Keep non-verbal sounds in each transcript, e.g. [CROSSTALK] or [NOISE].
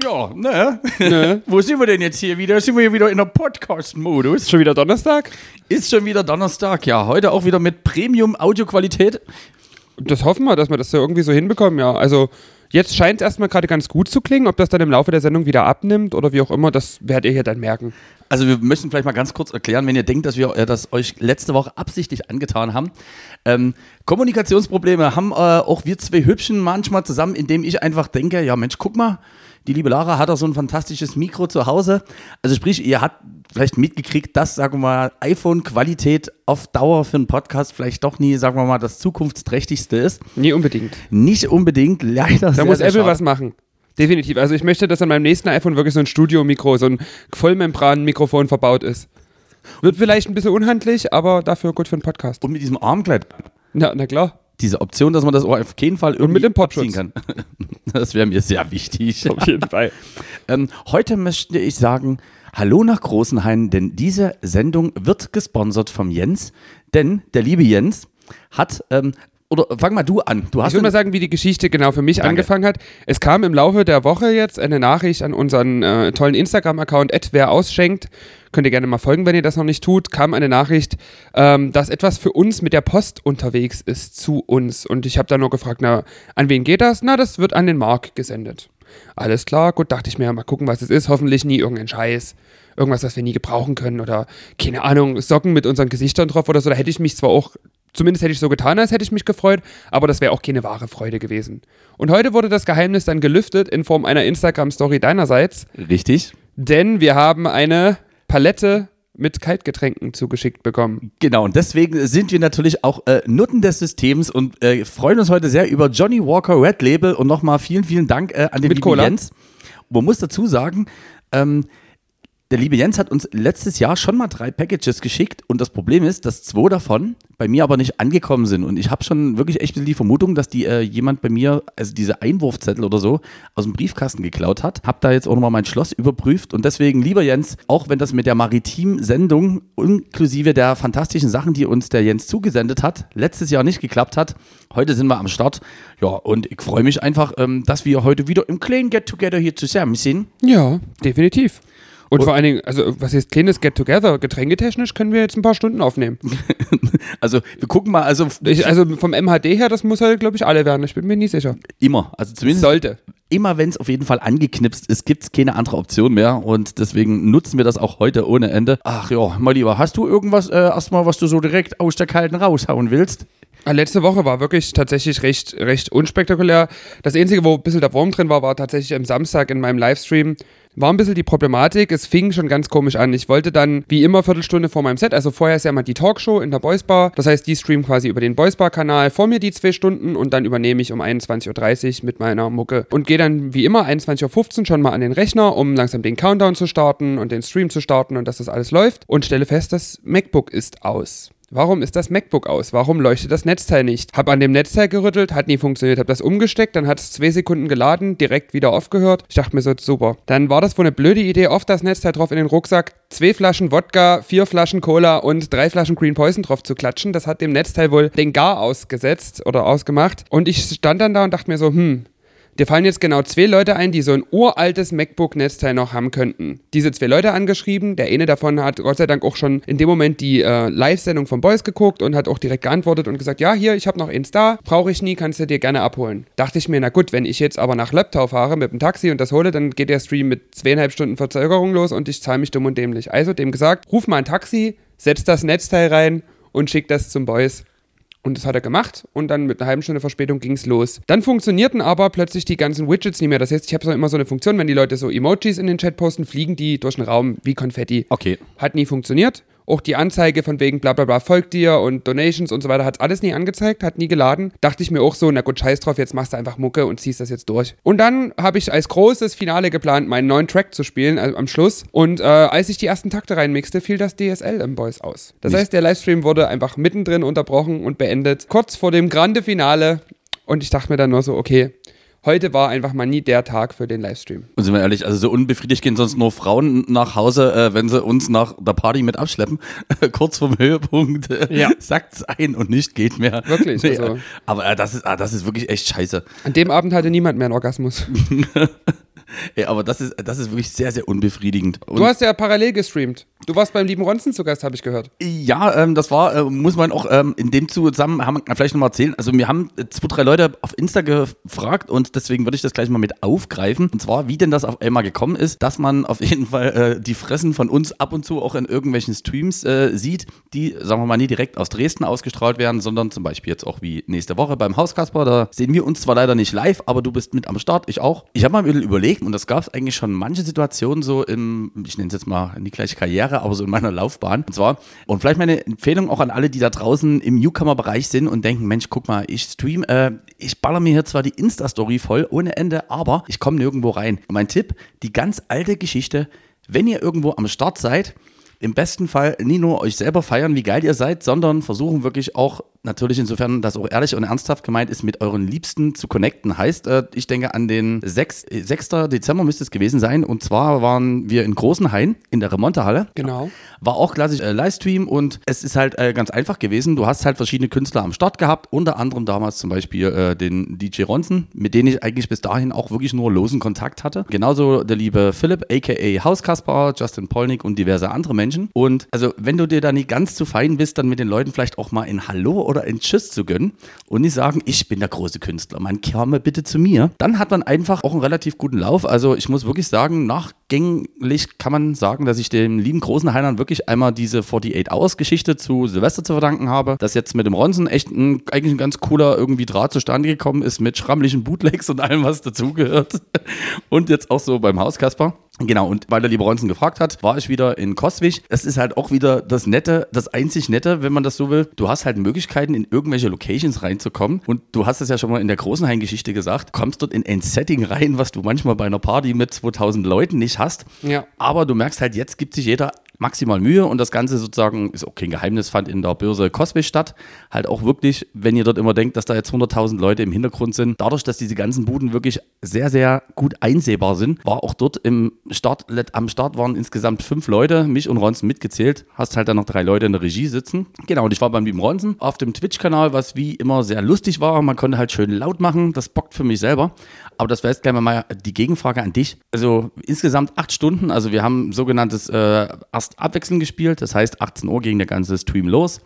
Ja, ne? Ne? [LAUGHS] Wo sind wir denn jetzt hier wieder? Sind wir hier wieder in der Podcast-Modus? Schon wieder Donnerstag? Ist schon wieder Donnerstag, ja. Heute auch wieder mit Premium-Audioqualität. Das hoffen wir, dass wir das so irgendwie so hinbekommen, ja. Also jetzt scheint es erstmal gerade ganz gut zu klingen. Ob das dann im Laufe der Sendung wieder abnimmt oder wie auch immer, das werdet ihr hier dann merken. Also wir müssen vielleicht mal ganz kurz erklären, wenn ihr denkt, dass wir äh, das euch letzte Woche absichtlich angetan haben. Ähm, Kommunikationsprobleme haben äh, auch wir zwei Hübschen manchmal zusammen, indem ich einfach denke, ja Mensch, guck mal, die liebe Lara hat auch so ein fantastisches Mikro zu Hause. Also sprich, ihr habt vielleicht mitgekriegt, dass, sagen wir mal, iPhone-Qualität auf Dauer für einen Podcast vielleicht doch nie, sagen wir mal, das zukunftsträchtigste ist. Nie unbedingt. Nicht unbedingt, leider Da sehr, muss sehr Apple schade. was machen. Definitiv. Also ich möchte, dass an meinem nächsten iPhone wirklich so ein Studio-Mikro, so ein Vollmembran-Mikrofon verbaut ist. Wird vielleicht ein bisschen unhandlich, aber dafür gut für einen Podcast. Und mit diesem Armkleid. Ja, na klar. Diese Option, dass man das auch auf keinen Fall irgendwie mit dem abziehen kann. [LAUGHS] Das wäre mir sehr wichtig. Auf jeden Fall. [LAUGHS] Ähm, heute möchte ich sagen, hallo nach Großenhain, denn diese Sendung wird gesponsert vom Jens. Denn der liebe Jens hat, ähm, oder fang mal du an. Du Ich hast will mal sagen, wie die Geschichte genau für mich Danke. angefangen hat. Es kam im Laufe der Woche jetzt eine Nachricht an unseren äh, tollen Instagram-Account, wer ausschenkt. Könnt ihr gerne mal folgen, wenn ihr das noch nicht tut. Kam eine Nachricht, ähm, dass etwas für uns mit der Post unterwegs ist zu uns. Und ich habe dann nur gefragt, na, an wen geht das? Na, das wird an den Mark gesendet. Alles klar, gut, dachte ich mir, mal gucken, was es ist. Hoffentlich nie irgendein Scheiß. Irgendwas, was wir nie gebrauchen können oder, keine Ahnung, Socken mit unseren Gesichtern drauf oder so. Da hätte ich mich zwar auch Zumindest hätte ich so getan, als hätte ich mich gefreut, aber das wäre auch keine wahre Freude gewesen. Und heute wurde das Geheimnis dann gelüftet in Form einer Instagram-Story deinerseits, Richtig. denn wir haben eine Palette mit Kaltgetränken zugeschickt bekommen. Genau, und deswegen sind wir natürlich auch äh, Nutten des Systems und äh, freuen uns heute sehr über Johnny Walker Red Label und nochmal vielen, vielen Dank äh, an den Mit lieben Cola. Jens. Man muss dazu sagen, ähm, der liebe Jens hat uns letztes Jahr schon mal drei Packages geschickt und das Problem ist, dass zwei davon bei mir aber nicht angekommen sind und ich habe schon wirklich echt die Vermutung, dass die äh, jemand bei mir, also diese Einwurfzettel oder so, aus dem Briefkasten geklaut hat. Hab da jetzt auch nochmal mein Schloss überprüft und deswegen, lieber Jens, auch wenn das mit der Maritim-Sendung inklusive der fantastischen Sachen, die uns der Jens zugesendet hat, letztes Jahr nicht geklappt hat, heute sind wir am Start. Ja, und ich freue mich einfach, ähm, dass wir heute wieder im kleinen Get-Together hier zusammen sind. Ja, definitiv. Und, Und- vor allen Dingen, also was ist kleines Get-Together? Getränketechnisch können wir jetzt ein paar Stunden aufnehmen. [LAUGHS] Also, wir gucken mal, also Ich, also vom MHD her, das muss halt, glaube ich, alle werden. Ich bin mir nie sicher. immer, also zumindest Sollte. immer wenn es auf jeden Fall angeknipst ist, gibt es keine andere Option mehr und deswegen nutzen wir das auch heute ohne Ende. Ach ja, mal lieber, hast du irgendwas äh, erstmal, was du so direkt aus der Kalten raushauen willst? Ah, Letzte Woche war wirklich tatsächlich recht, recht unspektakulär. Das Einzige, wo ein bisschen der Wurm drin war, war tatsächlich am Samstag in meinem Livestream. War ein bisschen die Problematik. Es fing schon ganz komisch an. Ich wollte dann, wie immer, Viertelstunde vor meinem Set, also vorher ist ja mal die Talkshow in der Boys Bar. Das heißt, die streamen quasi über den Boys Bar-Kanal vor mir die zwei Stunden und dann übernehme ich um 21.30 Uhr mit meiner Mucke und gehe dann, wie immer, 21.15 Uhr schon mal an den Rechner, um langsam den Countdown zu starten und den Stream zu starten und dass das alles läuft und stelle fest, das MacBook ist aus. Warum ist das MacBook aus? Warum leuchtet das Netzteil nicht? Hab an dem Netzteil gerüttelt, hat nie funktioniert. Hab das umgesteckt, dann hat es zwei Sekunden geladen, direkt wieder aufgehört. Ich dachte mir so, super. Dann war das wohl eine blöde Idee, oft das Netzteil drauf in den Rucksack, zwei Flaschen Wodka, vier Flaschen Cola und drei Flaschen Green Poison drauf zu klatschen. Das hat dem Netzteil wohl den Gar ausgesetzt oder ausgemacht. Und ich stand dann da und dachte mir so, hm, Dir fallen jetzt genau zwei Leute ein, die so ein uraltes MacBook-Netzteil noch haben könnten. Diese zwei Leute angeschrieben. Der eine davon hat Gott sei Dank auch schon in dem Moment die äh, Live-Sendung von Boys geguckt und hat auch direkt geantwortet und gesagt, ja, hier, ich habe noch eins da, brauche ich nie, kannst du dir gerne abholen. Dachte ich mir, na gut, wenn ich jetzt aber nach Leptau fahre mit dem Taxi und das hole, dann geht der Stream mit zweieinhalb Stunden Verzögerung los und ich zahle mich dumm und dämlich. Also dem gesagt, ruf mal ein Taxi, setz das Netzteil rein und schick das zum Boys. Und das hat er gemacht und dann mit einer halben Stunde Verspätung ging es los. Dann funktionierten aber plötzlich die ganzen Widgets nicht mehr. Das heißt, ich habe so immer so eine Funktion, wenn die Leute so Emojis in den Chat posten, fliegen die durch den Raum wie Konfetti. Okay. Hat nie funktioniert. Auch die Anzeige von wegen bla bla bla folgt dir und Donations und so weiter hat alles nie angezeigt, hat nie geladen. Dachte ich mir auch so, na gut, scheiß drauf, jetzt machst du einfach Mucke und ziehst das jetzt durch. Und dann habe ich als großes Finale geplant, meinen neuen Track zu spielen, also am Schluss. Und äh, als ich die ersten Takte reinmixte, fiel das DSL im Boys aus. Das Nicht- heißt, der Livestream wurde einfach mittendrin unterbrochen und beendet, kurz vor dem Grande Finale. Und ich dachte mir dann nur so, okay, heute war einfach mal nie der Tag für den Livestream. Und sind wir ehrlich, also so unbefriedigt gehen sonst nur Frauen nach Hause, äh, wenn sie uns nach der Party mit abschleppen. [LAUGHS] Kurz vorm Höhepunkt äh, Ja. sackt's ein und nicht geht mehr. Wirklich, Nee, also- Aber äh, das, ist, ah, das ist wirklich echt scheiße. An dem Abend hatte niemand mehr einen Orgasmus. [LAUGHS] Ey, aber das ist, das ist wirklich sehr, sehr unbefriedigend. Und Du hast ja parallel gestreamt. Du warst beim lieben Ronzen zu Gast, habe ich gehört. Ja, ähm, das war, äh, muss man auch ähm, in dem Zusammenhang vielleicht nochmal erzählen. Also, wir haben äh, zwei, drei Leute auf Insta gefragt und deswegen würde ich das gleich mal mit aufgreifen. Und zwar, wie denn das auf einmal gekommen ist, dass man auf jeden Fall äh, die Fressen von uns ab und zu auch in irgendwelchen Streams äh, sieht, die, sagen wir mal, nie direkt aus Dresden ausgestrahlt werden, sondern zum Beispiel jetzt auch wie nächste Woche beim Hauskasper. Da sehen wir uns zwar leider nicht live, aber du bist mit am Start, ich auch. Ich habe mal ein bisschen überlegt und das gab es eigentlich schon manche Situationen so im, ich nenne es jetzt mal nicht gleich Karriere, aber so in meiner Laufbahn. Und zwar, und vielleicht meine Empfehlung auch an alle, die da draußen im Newcomer-Bereich sind und denken, Mensch, guck mal, ich stream, äh, ich baller mir hier zwar die Insta-Story voll ohne Ende, aber ich komme nirgendwo rein. Und mein Tipp, die ganz alte Geschichte, wenn ihr irgendwo am Start seid, im besten Fall nie nur euch selber feiern, wie geil ihr seid, sondern versuchen wirklich auch, natürlich insofern das auch ehrlich und ernsthaft gemeint ist, mit euren Liebsten zu connecten. Heißt, äh, ich denke an den 6, äh, 6. Dezember müsste es gewesen sein. Und zwar waren wir in Großenhain in der Remontehalle. Genau. War auch klassisch äh, Livestream und es ist halt äh, ganz einfach gewesen. Du hast halt verschiedene Künstler am Start gehabt, unter anderem damals zum Beispiel äh, den DJ Ronson, mit dem ich eigentlich bis dahin auch wirklich nur losen Kontakt hatte. Genauso der liebe Philipp, aka Hauskasper, Justin Polnick und diverse andere Menschen. Und also, wenn du dir da nicht ganz zu fein bist, dann mit den Leuten vielleicht auch mal in Hallo oder in Tschüss zu gönnen und nicht sagen, ich bin der große Künstler, man komme bitte zu mir. Dann hat man einfach auch einen relativ guten Lauf. Also, ich muss wirklich sagen, nachgänglich kann man sagen, dass ich dem lieben großen Heinern wirklich einmal diese 48 Hours Geschichte zu Silvester zu verdanken habe, dass jetzt mit dem Ronson echt ein, eigentlich ein ganz cooler irgendwie Draht zustande gekommen ist mit schrammlichen Bootlegs und allem, was dazugehört. [LAUGHS] Und jetzt auch so beim Hauskasper. Genau, und weil der liebe Ronson gefragt hat, war ich wieder in Koswig. Das ist halt auch wieder das Nette, das einzig Nette, wenn man das so will. Du hast halt Möglichkeiten, in irgendwelche Locations reinzukommen. Und du hast es ja schon mal in der großen Hain-Geschichte gesagt, kommst dort in ein Setting rein, was du manchmal bei einer Party mit 2000 Leuten nicht hast. Ja. Aber du merkst halt, jetzt gibt sich jeder maximal Mühe und das Ganze sozusagen ist auch kein Geheimnis, fand in der Börse Coswig statt. Halt auch wirklich, wenn ihr dort immer denkt, dass da jetzt 100.000 Leute im Hintergrund sind, dadurch, dass diese ganzen Buden wirklich sehr, sehr gut einsehbar sind, war auch dort im Start, am Start waren insgesamt fünf Leute, mich und Ronson mitgezählt, hast halt dann noch drei Leute in der Regie sitzen. Genau, und ich war beim lieben Ronson auf dem Twitch-Kanal, was wie immer sehr lustig war. Man konnte halt schön laut machen, das bockt für mich selber. Aber das wäre jetzt gleich mal die Gegenfrage an dich. Also insgesamt acht Stunden, also wir haben sogenanntes äh, abwechselnd gespielt, das heißt 18 Uhr ging der ganze Stream los.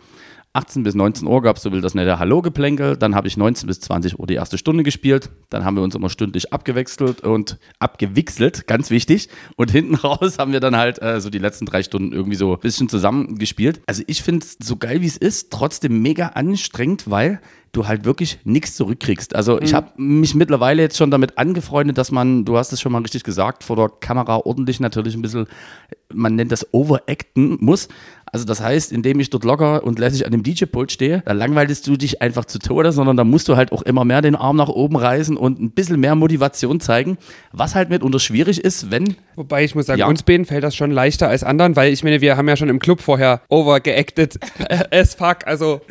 18 bis 19 Uhr gab es so will das nette Hallo-Geplänkel. Dann habe ich 19 bis 20 Uhr die erste Stunde gespielt. Dann haben wir uns immer stündlich abgewechselt und abgewichselt, ganz wichtig. Und hinten [LAUGHS] raus haben wir dann halt äh, so die letzten drei Stunden irgendwie so ein bisschen zusammengespielt. Also ich finde es so geil, wie es ist, trotzdem mega anstrengend, weil du halt wirklich nichts zurückkriegst. Also ich habe mich mittlerweile jetzt schon damit angefreundet, dass man, du hast es schon mal richtig gesagt, vor der Kamera ordentlich natürlich ein bisschen, man nennt das Overacten muss. Also das heißt, indem ich dort locker und lässig an dem DJ-Pult stehe, da langweilst du dich einfach zu Tode, sondern da musst du halt auch immer mehr den Arm nach oben reißen und ein bisschen mehr Motivation zeigen, was halt mitunter schwierig ist, wenn Wobei ich muss sagen, Ja. uns beiden fällt das schon leichter als anderen, weil ich meine, wir haben ja schon im Club vorher overgeacted [LAUGHS] as fuck. Also,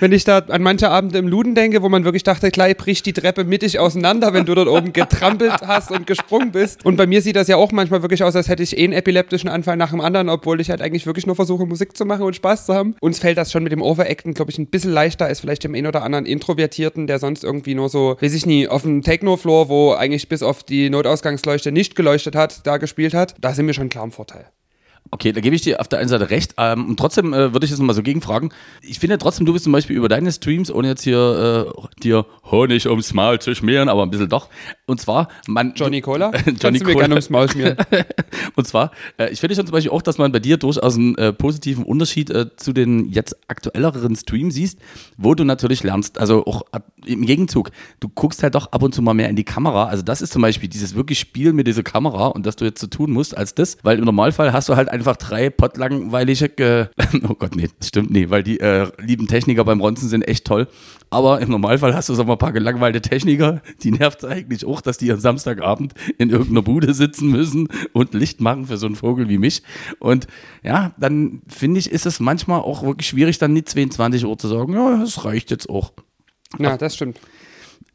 wenn ich da an manche Abende im Luden denke, wo man wirklich dachte, gleich bricht die Treppe mittig auseinander, wenn du dort oben [LAUGHS] getrampelt hast und gesprungen bist. Und bei mir sieht das ja auch manchmal wirklich aus, als hätte ich eh einen epileptischen Anfall nach dem anderen, obwohl ich halt eigentlich wirklich nur versuche, Musik zu machen und Spaß zu haben. Uns fällt das schon mit dem Overacten, glaube ich, ein bisschen leichter als vielleicht dem einen oder anderen Introvertierten, der sonst irgendwie nur so, weiß ich nie, auf dem Techno-Floor, wo eigentlich bis auf die Notausgangsleuchte nicht geleuchtet hat, da gespielt hat. Da sind wir schon klar im Vorteil. Okay, da gebe ich dir auf der einen Seite recht. Ähm, und trotzdem äh, würde ich jetzt nochmal so gegenfragen. Ich finde trotzdem, du bist zum Beispiel über deine Streams, ohne jetzt hier äh, dir Honig ums Maul zu schmieren, aber ein bisschen doch. Und zwar, man. Johnny Cola? [LAUGHS] Johnny Cola. gerne ums Maul schmieren. [LAUGHS] Und zwar, äh, ich finde schon zum Beispiel auch, dass man bei dir durchaus einen äh, positiven Unterschied äh, zu den jetzt aktuelleren Streams siehst, wo du natürlich lernst. Also auch im Gegenzug, du guckst halt doch ab und zu mal mehr in die Kamera. Also das ist zum Beispiel dieses wirklich Spiel mit dieser Kamera und dass du jetzt so tun musst als das, weil im Normalfall hast du halt einfach drei pottlangweilige, äh, [LAUGHS] oh Gott, nee, das stimmt nicht, weil die äh, lieben Techniker beim Ronzen sind echt toll. Aber im Normalfall hast du so mal ein paar gelangweilte Techniker, die nervt eigentlich auch, dass die am Samstagabend in irgendeiner Bude sitzen müssen und Licht machen für so einen Vogel wie mich. Und ja, dann finde ich, ist es manchmal auch wirklich schwierig, dann nicht 22 Uhr zu sagen, ja, das reicht jetzt auch. Ja, das stimmt.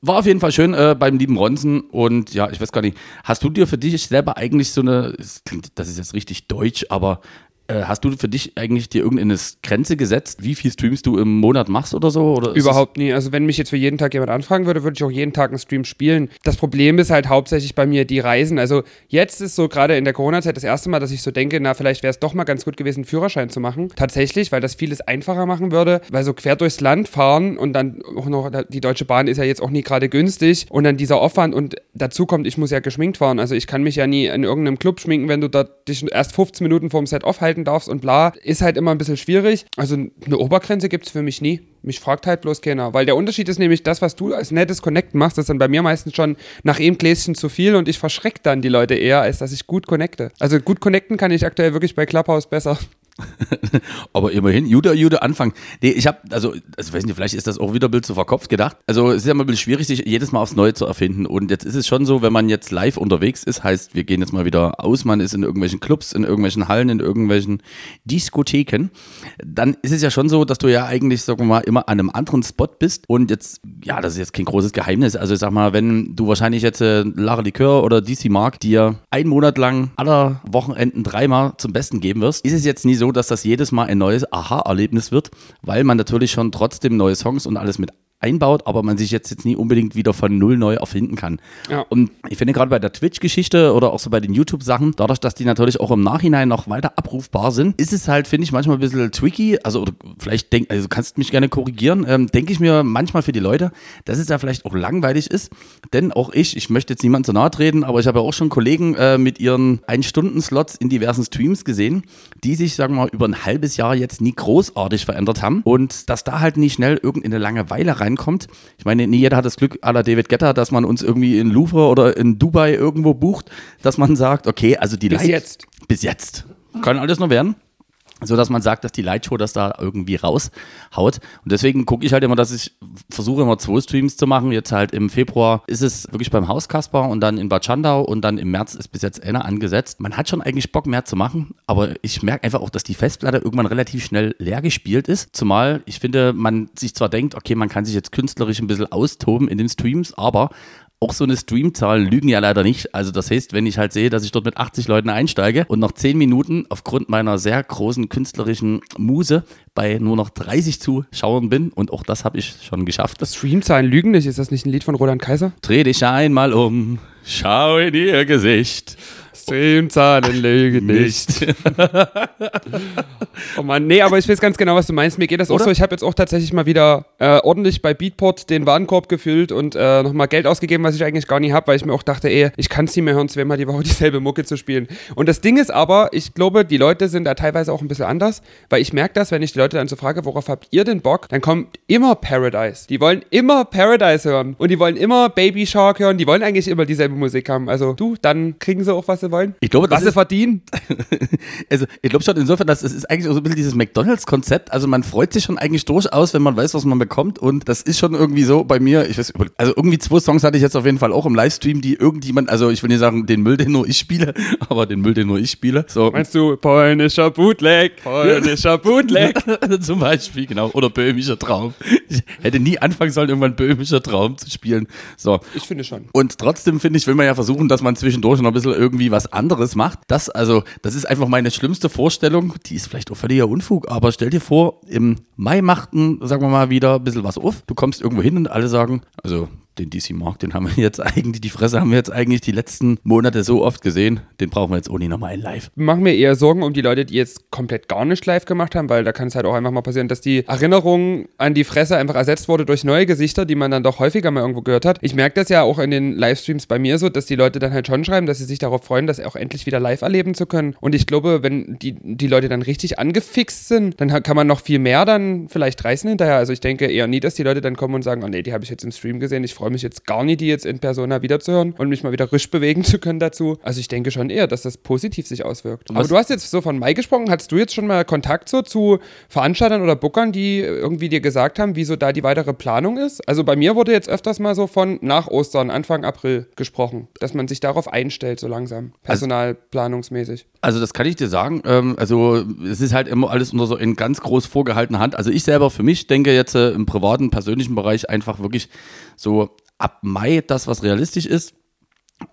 War auf jeden Fall schön äh, beim lieben Ronsen. Und ja, ich weiß gar nicht, hast du dir für dich selber eigentlich so eine, das klingt, das ist jetzt richtig deutsch, aber hast du für dich eigentlich dir irgendeine Grenze gesetzt, wie viel Streams du im Monat machst oder so? Oder Überhaupt nie. Also wenn mich jetzt für jeden Tag jemand anfragen würde, würde ich auch jeden Tag einen Stream spielen. Das Problem ist halt hauptsächlich bei mir die Reisen. Also jetzt ist so gerade in der Corona-Zeit das erste Mal, dass ich so denke, na vielleicht wäre es doch mal ganz gut gewesen, einen Führerschein zu machen. Tatsächlich, weil das vieles einfacher machen würde, weil so quer durchs Land fahren und dann auch noch, die Deutsche Bahn ist ja jetzt auch nie gerade günstig und dann dieser Aufwand und dazu kommt, ich muss ja geschminkt fahren. Also ich kann mich ja nie in irgendeinem Club schminken, wenn du da dich erst 15 Minuten vorm Set aufhalten darfst und bla. Ist halt immer ein bisschen schwierig. Also eine Obergrenze gibt es für mich nie. Mich fragt halt bloß keiner. Weil der Unterschied ist nämlich das, was du als nettes Connecten machst, ist dann bei mir meistens schon nach einem Gläschen zu viel und ich verschrecke dann die Leute eher, als dass ich gut connecte. Also gut connecten kann ich aktuell wirklich bei Clubhouse besser. [LAUGHS] Aber immerhin, Jude, Jude, Anfang. Nee, ich habe, also, also, weiß nicht, vielleicht ist das auch wieder ein bisschen zu verkopft gedacht. Also, es ist ja mal ein bisschen schwierig, sich jedes Mal aufs Neue zu erfinden. Und jetzt ist es schon so, wenn man jetzt live unterwegs ist, heißt, wir gehen jetzt mal wieder aus, man ist in irgendwelchen Clubs, in irgendwelchen Hallen, in irgendwelchen Diskotheken, dann ist es ja schon so, dass du ja eigentlich, sagen wir mal, immer an einem anderen Spot bist. Und jetzt, ja, das ist jetzt kein großes Geheimnis. Also, ich sag mal, wenn du wahrscheinlich jetzt äh, Lara Likör oder DC Mark dir einen Monat lang aller Wochenenden dreimal zum Besten geben wirst, ist es jetzt nie so, dass das jedes Mal ein neues Aha-Erlebnis wird, weil man natürlich schon trotzdem neue Songs und alles mit einbaut, aber man sich jetzt, jetzt nie unbedingt wieder von null neu erfinden kann. Ja. Und ich finde gerade bei der Twitch-Geschichte oder auch so bei den YouTube-Sachen, dadurch, dass die natürlich auch im Nachhinein noch weiter abrufbar sind, ist es halt, finde ich, manchmal ein bisschen tricky. Also, oder vielleicht denk, also kannst mich gerne korrigieren, ähm, denke ich mir manchmal für die Leute, dass es ja vielleicht auch langweilig ist. Denn auch ich, ich möchte jetzt niemand zu nahe treten, aber ich habe ja auch schon Kollegen äh, mit ihren Ein-Stunden-Slots in diversen Streams gesehen, die sich, sagen wir mal, über ein halbes Jahr jetzt nie großartig verändert haben. Und dass da halt nie schnell irgendeine Langeweile rein reinkommt. Ich meine, nie jeder hat das Glück la David Getter, dass man uns irgendwie in Louvre oder in Dubai irgendwo bucht, dass man sagt, okay, also die Bis Light, jetzt. Bis jetzt. Kann alles noch werden so dass man sagt, dass die Lightshow das da irgendwie raushaut. Und deswegen gucke ich halt immer, dass ich versuche immer zwei Streams zu machen. Jetzt halt im Februar ist es wirklich beim Haus Kasper und dann in Bad Schandau und dann im März ist bis jetzt einer angesetzt. Man hat schon eigentlich Bock mehr zu machen, aber ich merke einfach auch, dass die Festplatte irgendwann relativ schnell leer gespielt ist. Zumal ich finde, man sich zwar denkt, okay, man kann sich jetzt künstlerisch ein bisschen austoben in den Streams, aber auch so eine Streamzahl lügen ja leider nicht. Also das heißt, wenn ich halt sehe, dass ich dort mit 80 Leuten einsteige und nach 10 Minuten aufgrund meiner sehr großen künstlerischen Muse bei nur noch 30 Zuschauern bin und auch das habe ich schon geschafft. Das Streamzahlen lügen nicht, ist das nicht ein Lied von Roland Kaiser? Dreh dich einmal um, schau in ihr Gesicht Streamzahlen lügen nicht. [LAUGHS] oh Mann, nee, aber ich weiß ganz genau, was du meinst. Mir geht das Oder? auch so. Ich habe jetzt auch tatsächlich mal wieder äh, ordentlich bei Beatport den Warenkorb gefüllt und äh, nochmal Geld ausgegeben, was ich eigentlich gar nicht habe, weil ich mir auch dachte, ey, ich kann es nicht mehr hören, zweimal die Woche [LAUGHS] dieselbe Mucke zu spielen. Und das Ding ist aber, ich glaube, die Leute sind da teilweise auch ein bisschen anders, weil ich merke das, wenn ich die Leute dann so frage, worauf habt ihr denn Bock, dann kommt immer Paradise. Die wollen immer Paradise hören und die wollen immer Baby Shark hören, die wollen eigentlich immer dieselbe Musik haben. Also du, dann kriegen sie auch, was sie wollen? Ich glaube, was sie verdienen? [LAUGHS] also, ich glaube schon insofern, dass es ist eigentlich so ein bisschen dieses McDonalds-Konzept. Also, man freut sich schon eigentlich durchaus, wenn man weiß, was man bekommt. Und das ist schon irgendwie so bei mir. Ich weiß, also irgendwie zwei Songs hatte ich jetzt auf jeden Fall auch im Livestream, die irgendjemand, also ich will nicht sagen, den Müll, den nur ich spiele, [LAUGHS] aber den Müll, den nur ich spiele. So. Meinst du polnischer Bootleg? Polnischer Bootleg? [LAUGHS] Zum Beispiel, genau. Oder böhmischer Traum. Ich hätte nie anfangen sollen, irgendwann böhmischer Traum zu spielen. So. Ich finde schon. Und trotzdem finde ich, will man ja versuchen, dass man zwischendurch noch ein bisschen irgendwie was anderes macht. Das, also, das ist einfach meine schlimmste Vorstellung. Die ist vielleicht auch völliger Unfug, aber stell dir vor, im Mai machten, sagen wir mal, wieder ein bisschen was auf. Du kommst irgendwo hin und alle sagen, also den DC Mark, den haben wir jetzt eigentlich, die Fresse haben wir jetzt eigentlich die letzten Monate so oft gesehen, den brauchen wir jetzt ohne nochmal in live. Machen mir eher Sorgen um die Leute, die jetzt komplett gar nicht live gemacht haben, weil da kann es halt auch einfach mal passieren, dass die Erinnerung an die Fresse einfach ersetzt wurde durch neue Gesichter, die man dann doch häufiger mal irgendwo gehört hat. Ich merke das ja auch in den Livestreams bei mir so, dass die Leute dann halt schon schreiben, dass sie sich darauf freuen, das auch endlich wieder live erleben zu können. Und ich glaube, wenn die, die Leute dann richtig angefixt sind, dann kann man noch viel mehr dann vielleicht reißen hinterher. Also ich denke eher nie, dass die Leute dann kommen und sagen, oh nee, die habe ich jetzt im Stream gesehen, ich freue freue mich jetzt gar nicht, die jetzt in Persona wiederzuhören und mich mal wieder risch bewegen zu können dazu. Also ich denke schon eher, dass das positiv sich auswirkt. Aber du hast jetzt so von Mai gesprochen. Hattest du jetzt schon mal Kontakt so zu Veranstaltern oder Bookern, die irgendwie dir gesagt haben, wieso da die weitere Planung ist? Also bei mir wurde jetzt öfters mal so von nach Ostern, Anfang April gesprochen, dass man sich darauf einstellt, so langsam, also personalplanungsmäßig. Also das kann ich dir sagen. Ähm, also es ist halt immer alles unter so in ganz groß vorgehaltener Hand. Also ich selber für mich denke jetzt äh, im privaten, persönlichen Bereich einfach wirklich so ab Mai das, was realistisch ist.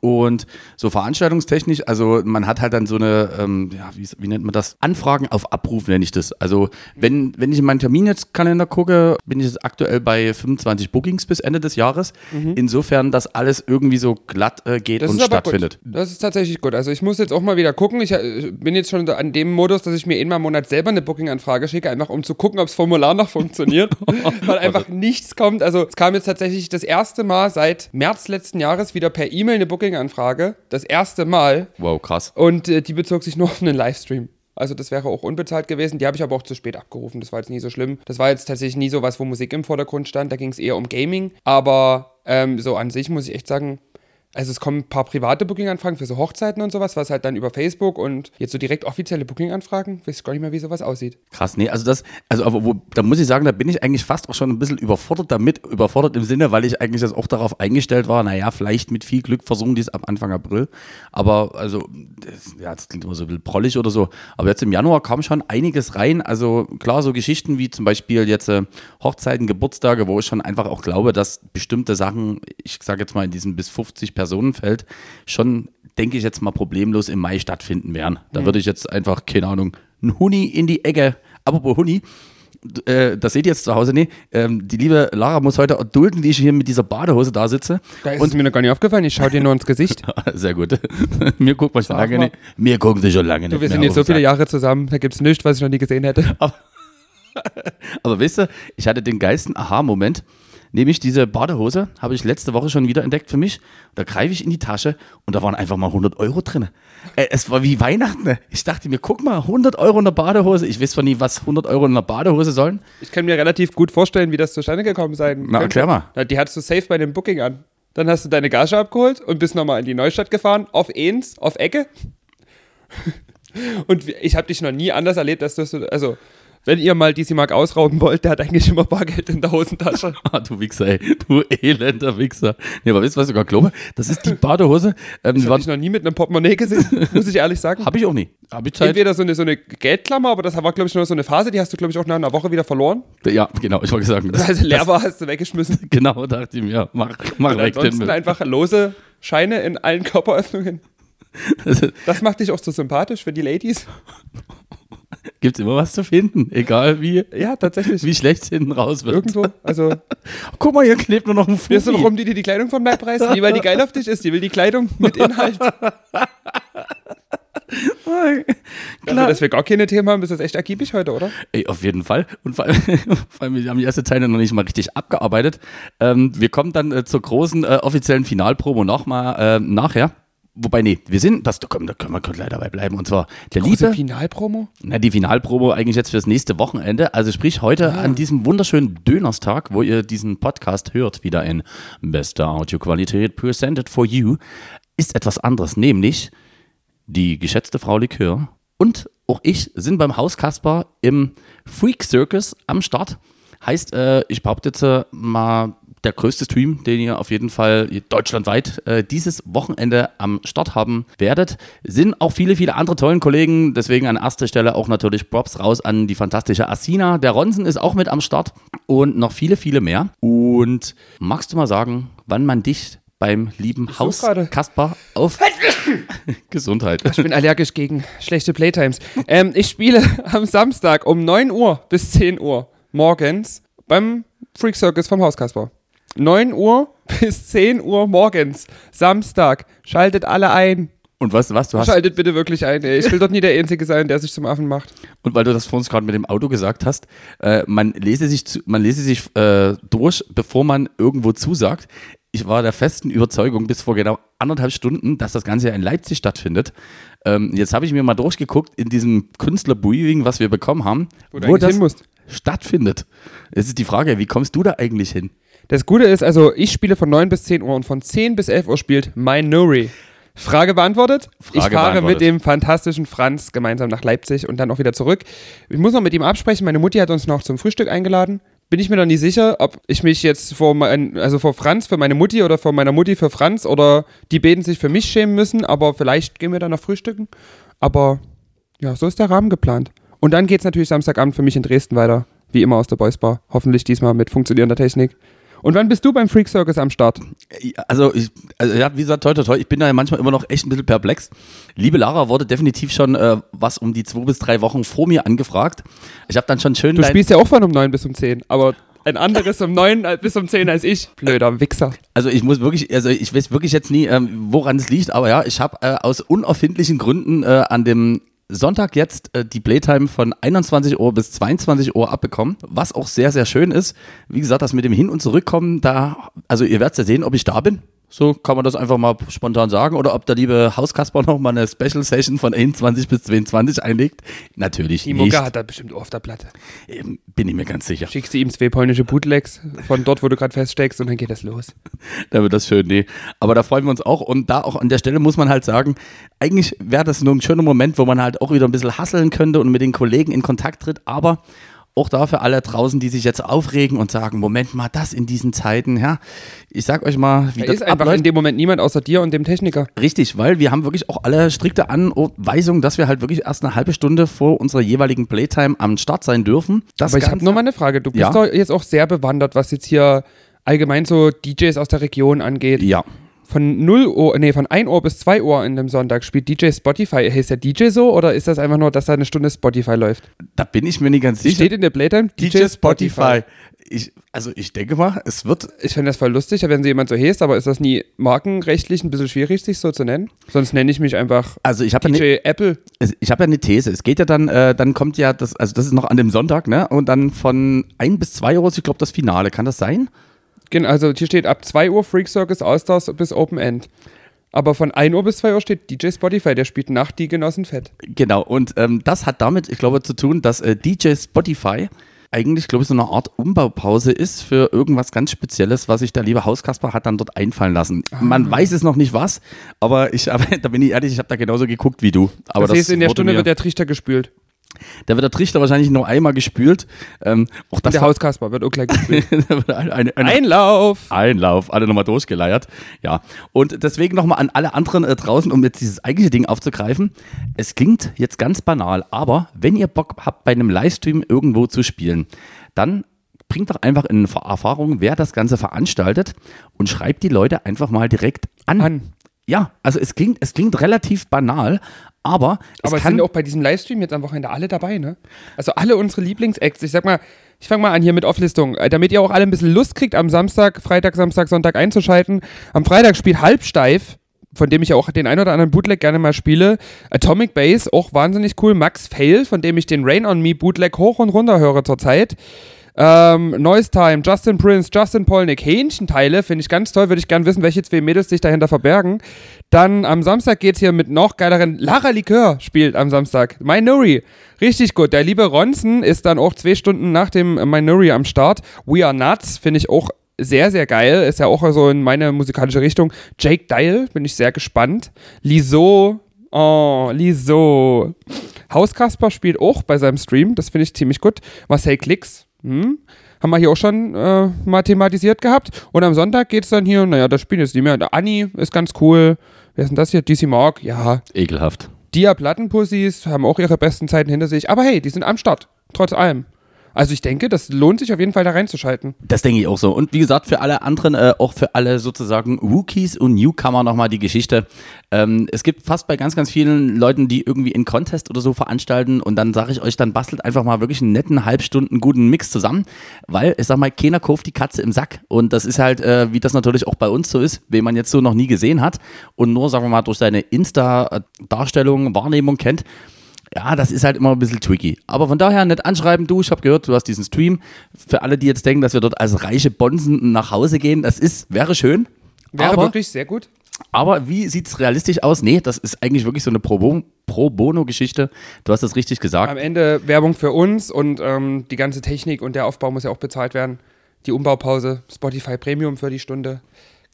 Und so veranstaltungstechnisch, also man hat halt dann so eine, ähm, ja, wie, wie, nennt man das? Anfragen auf Abruf nenne ich das. Also wenn, wenn ich in meinen Terminkalender gucke, bin ich jetzt aktuell bei 25 Bookings bis Ende des Jahres. Mhm. Insofern, dass alles irgendwie so glatt äh, geht das und stattfindet. Gut. Das ist tatsächlich gut. Also ich muss jetzt auch mal wieder gucken. Ich äh, bin jetzt schon an dem Modus, dass ich mir einmal im Monat selber eine Booking-Anfrage schicke, einfach um zu gucken, ob das Formular noch funktioniert. [LAUGHS] weil einfach also. nichts kommt. Also es kam jetzt tatsächlich das erste Mal seit März letzten Jahres wieder per E-Mail eine Booking-Anfrage. Das erste Mal. Wow, krass. Und äh, die bezog sich nur auf einen Livestream. Also das wäre auch unbezahlt gewesen. Die habe ich aber auch zu spät abgerufen. Das war jetzt nie so schlimm. Das war jetzt tatsächlich nie so was, wo Musik im Vordergrund stand. Da ging es eher um Gaming. Aber ähm, so an sich muss ich echt sagen, also es kommen ein paar private Booking-Anfragen für so Hochzeiten und sowas, was halt dann über Facebook und jetzt so direkt offizielle Booking-Anfragen, weiß gar nicht mehr, wie sowas aussieht. Krass, nee, also das, also aber wo, da muss ich sagen, da bin ich eigentlich fast auch schon ein bisschen überfordert damit, überfordert im Sinne, weil ich eigentlich das auch darauf eingestellt war, naja, vielleicht mit viel Glück versuchen die es ab Anfang April, aber also, das, ja, das klingt immer so ein bisschen prollig oder so, aber jetzt im Januar kam schon einiges rein, also klar, so Geschichten wie zum Beispiel jetzt äh, Hochzeiten, Geburtstage, wo ich schon einfach auch glaube, dass bestimmte Sachen, ich sage jetzt mal in diesem bis 50 Personen Personenfeld schon, denke ich jetzt mal, problemlos im Mai stattfinden werden. Da mhm. würde ich jetzt einfach, keine Ahnung, ein Huni in die Ecke. Apropos Huni, äh, das seht ihr jetzt zu Hause nicht. Ähm, die liebe Lara muss heute erdulden, wie ich hier mit dieser Badehose da sitze. Da ist und es mir noch gar nicht aufgefallen. Ich schaue dir nur ins Gesicht. [LAUGHS] Sehr gut. [LAUGHS] mir guckt man schon lange nicht. Mir gucken sie schon lange du, nicht. Wir sind jetzt so viele Jahre zusammen. Da gibt es nichts, was ich noch nie gesehen hätte. Aber, [LAUGHS] aber weißt du, ich hatte den geilsten Aha-Moment nämlich diese Badehose, habe ich letzte Woche schon wieder entdeckt für mich. Da greife ich in die Tasche und da waren einfach mal 100 Euro drin. Äh, es war wie Weihnachten. Ich dachte mir, guck mal, 100 Euro in der Badehose. Ich weiß zwar nie, was 100 Euro in der Badehose sollen. Ich kann mir relativ gut vorstellen, wie das zustande gekommen sein Na, erklär mal. Na, die hattest du safe bei dem Booking an. Dann hast du deine Gage abgeholt und bist nochmal in die Neustadt gefahren, auf Ehns, auf Ecke. [LAUGHS] und ich habe dich noch nie anders erlebt, dass du so, also wenn ihr mal DC Mark ausrauben wollt, der hat eigentlich immer Bargeld in der Hosentasche. [LAUGHS] ah, du Wichser, ey. Du elender Wichser. Nee, aber wisst ihr, was ich sogar glaube? Das ist die Badehose. Ähm, das habe ich noch nie mit einem Portemonnaie gesehen, [LAUGHS] muss ich ehrlich sagen. Habe ich auch nie. Hab ich Zeit. Entweder so eine, so eine Geldklammer, aber das war, glaube ich, nur so eine Phase, die hast du, glaube ich, auch nach einer Woche wieder verloren. Ja, genau, ich wollte sagen. Das, heißt, leer war, hast du weggeschmissen. [LAUGHS] Genau, dachte ich mir, mach, mach leicht Ansonsten einfach lose Scheine in allen Körperöffnungen. Das macht dich auch so sympathisch für die Ladies. Gibt es immer was zu finden, egal wie. Ja, tatsächlich. Wie schlecht es hinten raus wird. Irgendwo, also. [LAUGHS] Guck mal, hier klebt nur noch ein Fuß. Weißt du, warum die dir die Kleidung vom Leib reißen? Die, weil die geil auf dich ist. Die will die Kleidung mit Inhalt. [LAUGHS] Klar. Also, dass wir gar keine Themen haben, ist das echt ergiebig heute, oder? Ey, auf jeden Fall. Und vor allem, [LAUGHS] vor allem wir haben die erste Zeile noch nicht mal richtig abgearbeitet. Ähm, wir kommen dann äh, zur großen äh, offiziellen Finalpromo noch mal äh, nachher. Wobei, nee, wir sind, das, da können, da können wir leider dabei bleiben. Und zwar der Große liebe. Finalpromo? Na, die Finalpromo eigentlich jetzt fürs nächste Wochenende. Also sprich heute ah. an diesem wunderschönen Dönerstag, wo ihr diesen Podcast hört, wieder in bester Audioqualität, presented for you, ist etwas anderes. Nämlich die geschätzte Frau Likör und auch ich sind beim Haus Kasper im Freak Circus am Start. Heißt, äh, ich behaupte jetzt äh, mal der größte Stream, den ihr auf jeden Fall deutschlandweit äh, dieses Wochenende am Start haben werdet. Sind auch viele, viele andere tollen Kollegen. Deswegen an erster Stelle auch natürlich Props raus an die fantastische Asina. Der Ronsen ist auch mit am Start und noch viele, viele mehr. Und magst du mal sagen, wann man dich beim lieben Haus Kasper auf [LAUGHS] Gesundheit. Ich bin allergisch gegen schlechte Playtimes. Ähm, ich spiele am Samstag um 9 Uhr bis 10 Uhr morgens beim Freak Circus vom Haus Kasper. 9 Uhr bis 10 Uhr morgens, Samstag. Schaltet alle ein. Und du was, du hast. Schaltet bitte wirklich ein. Ey. Ich will doch nie der Einzige sein, der sich zum Affen macht. Und weil du das vor uns gerade mit dem Auto gesagt hast, äh, man lese sich, zu, man lese sich äh, durch, bevor man irgendwo zusagt. Ich war der festen Überzeugung bis vor genau anderthalb Stunden, dass das Ganze ja in Leipzig stattfindet. Ähm, jetzt habe ich mir mal durchgeguckt in diesem Künstler-Briefing, was wir bekommen haben, wo, wo das stattfindet. Es ist die Frage, wie kommst du da eigentlich hin? Das Gute ist also, ich spiele von 9 bis 10 Uhr und von 10 bis 11 Uhr spielt mein Nuri. Frage beantwortet. Frage ich fahre mit dem fantastischen Franz gemeinsam nach Leipzig und dann auch wieder zurück. Ich muss noch mit ihm absprechen. Meine Mutti hat uns noch zum Frühstück eingeladen. Bin ich mir noch nie sicher, ob ich mich jetzt vor, mein, also vor Franz für meine Mutti oder vor meiner Mutti für Franz oder die beiden sich für mich schämen müssen. Aber vielleicht gehen wir dann noch frühstücken. Aber ja, so ist der Rahmen geplant. Und dann geht es natürlich Samstagabend für mich in Dresden weiter. Wie immer aus der Boys Bar. Hoffentlich diesmal mit funktionierender Technik. Und wann bist du beim Freak Circus am Start? Also, ich, also ja, wie gesagt, toi, toi, toi, ich bin da ja manchmal immer noch echt ein bisschen perplex. Liebe Lara wurde definitiv schon äh, was um die zwei bis drei Wochen vor mir angefragt. Ich habe dann schon schön. Du spielst ja auch von um neun bis um zehn, aber ein anderes um neun bis um zehn als ich. Blöder Wichser. Also ich muss wirklich, also ich weiß wirklich jetzt nie, ähm, woran es liegt, aber ja, ich habe äh, aus unerfindlichen Gründen äh, an dem Sonntag jetzt äh, die Playtime von 21 Uhr bis 22 Uhr abbekommen, was auch sehr, sehr schön ist. Wie gesagt, das mit dem Hin- und Zurückkommen, da, also ihr werdet ja sehen, ob ich da bin. So kann man das einfach mal spontan sagen. Oder ob der liebe Hauskasper noch mal eine Special Session von 21 bis 22 einlegt. Natürlich Die nicht. Mucke hat er bestimmt auf der Platte. Ähm, Bin ich mir ganz sicher. Schickst du ihm zwei polnische Bootlegs von dort, wo du gerade feststeckst und dann geht das los. Da wird das schön, nee. Aber da freuen wir uns auch. Und da auch an der Stelle muss man halt sagen, eigentlich wäre das nur ein schöner Moment, wo man halt auch wieder ein bisschen hasseln könnte und mit den Kollegen in Kontakt tritt. Aber auch da für alle draußen, die sich jetzt aufregen und sagen, Moment mal, das in diesen Zeiten, ja. Ich sag euch mal, wie Da das ist einfach abläuft. in dem Moment niemand außer dir und dem Techniker. Richtig, weil wir haben wirklich auch alle strikte Anweisungen, dass wir halt wirklich erst eine halbe Stunde vor unserer jeweiligen Playtime am Start sein dürfen. Das Aber ich habe noch mal eine Frage. Du bist Ja. doch jetzt auch sehr bewandert, was jetzt hier allgemein so DJs aus der Region angeht. Ja, Von 0 Uhr, nee, von 1 Uhr bis 2 Uhr in dem Sonntag spielt DJ Spotify. Heißt der DJ so oder ist das einfach nur, dass da eine Stunde Spotify läuft? da bin ich mir nicht ganz sicher. Steht in der Playtime DJ Spotify. Ich, also ich denke mal, es wird Ich finde das voll lustig, wenn sie jemand so heißt, aber ist das nie markenrechtlich ein bisschen schwierig, sich so zu nennen? Sonst nenne ich mich einfach also ich habe DJ ne, Apple. ich hab ja eine These. Es geht ja dann, äh, dann kommt ja das, also das ist noch an dem Sonntag, ne? Und dann von 1 bis 2 Uhr ist, ich glaube, das Finale. Kann das sein? Genau, also hier steht ab 2 Uhr Freak Circus Allstars bis Open End. Aber von 1 Uhr bis 2 Uhr steht DJ Spotify, der spielt nach Die Genossen Fett. Genau. Und ähm, das hat damit, ich glaube, zu tun, dass äh, DJ Spotify eigentlich, glaube ich, so eine Art Umbaupause ist für irgendwas ganz Spezielles, was sich der liebe Hauskasper hat dann dort einfallen lassen. Man weiß es noch nicht was, aber ich, [LAUGHS] aber, da bin ich ehrlich, ich habe da genauso geguckt wie du. Aber das heißt, in der Stunde wird der Trichter gespült. Da wird der Trichter wahrscheinlich nur einmal gespült. Ähm, auch das der Hauskasper wird auch gleich gespült. [LAUGHS] Eine, eine, eine Einlauf! Einlauf, alle nochmal durchgeleiert. Ja. Und deswegen nochmal an alle anderen äh, draußen, um jetzt dieses eigentliche Ding aufzugreifen. Es klingt jetzt ganz banal, aber wenn ihr Bock habt, bei einem Livestream irgendwo zu spielen, dann bringt doch einfach in Erfahrung, wer das Ganze veranstaltet und schreibt die Leute einfach mal direkt an. An. Ja, also es klingt, es klingt relativ banal, aber es Aber es kann sind auch bei diesem Livestream jetzt am Wochenende alle dabei, ne? Also alle unsere Lieblingsacts. Ich sag mal, ich fange mal an hier mit Auflistung, äh, damit ihr auch alle ein bisschen Lust kriegt, am Samstag, Freitag, Samstag, Sonntag einzuschalten. Am Freitag spielt Halbsteif, von dem ich ja auch den ein oder anderen Bootleg gerne mal spiele. Atomic Base, auch wahnsinnig cool. Max Fail, von dem ich den Rain on Me Bootleg hoch und runter höre zurzeit. Ähm, Noise Time, Justin Prince, Justin Polnick, Hähnchenteile, finde ich ganz toll, würde ich gern wissen, welche zwei Mädels sich dahinter verbergen. Dann am Samstag geht's hier mit noch geileren Lara Likör spielt am Samstag. Minori, richtig gut. Der liebe Ronson ist dann auch zwei Stunden nach dem Minori am Start. We Are Nuts, finde ich auch sehr, sehr geil. Ist ja auch so in meine musikalische Richtung. Jake Dial, bin ich sehr gespannt. Liso, oh, Liso. Hauskasper spielt auch bei seinem Stream, das finde ich ziemlich gut. Marcel Klicks, hm? haben wir hier auch schon äh, mal thematisiert gehabt. Und am Sonntag geht es dann hier, naja, das Spiel ist nicht mehr. Der Anni ist ganz cool. Wer ist denn das hier? DC Mark, ja. ekelhaft. Dia Plattenpussys haben auch ihre besten Zeiten hinter sich. Aber hey, die sind am Start, trotz allem. Also ich denke, das lohnt sich auf jeden Fall da reinzuschalten. Das denke ich auch so. Und wie gesagt, für alle anderen, äh, auch für alle sozusagen Rookies und Newcomer nochmal die Geschichte. Ähm, es gibt fast bei ganz, ganz vielen Leuten, die irgendwie in Contest oder so veranstalten und dann sage ich euch, dann bastelt einfach mal wirklich einen netten, halbstunden guten Mix zusammen, weil ich sag mal, keiner kauft die Katze im Sack. Und das ist halt, äh, wie das natürlich auch bei uns so ist, wen man jetzt so noch nie gesehen hat und nur, sagen wir mal, durch seine Insta-Darstellung, Wahrnehmung kennt. Ja, das ist halt immer ein bisschen tricky. Aber von daher nicht anschreiben, du, ich habe gehört, du hast diesen Stream. Für alle, die jetzt denken, dass wir dort als reiche Bonsen nach Hause gehen, das ist, wäre schön. Wäre aber, wirklich sehr gut. aber wie sieht es realistisch aus? Nee, das ist eigentlich wirklich so eine Pro, Bo- Pro Bono-Geschichte. Du hast das richtig gesagt. Am Ende Werbung für uns und ähm, die ganze Technik und der Aufbau muss ja auch bezahlt werden. Die Umbaupause, Spotify Premium für die Stunde.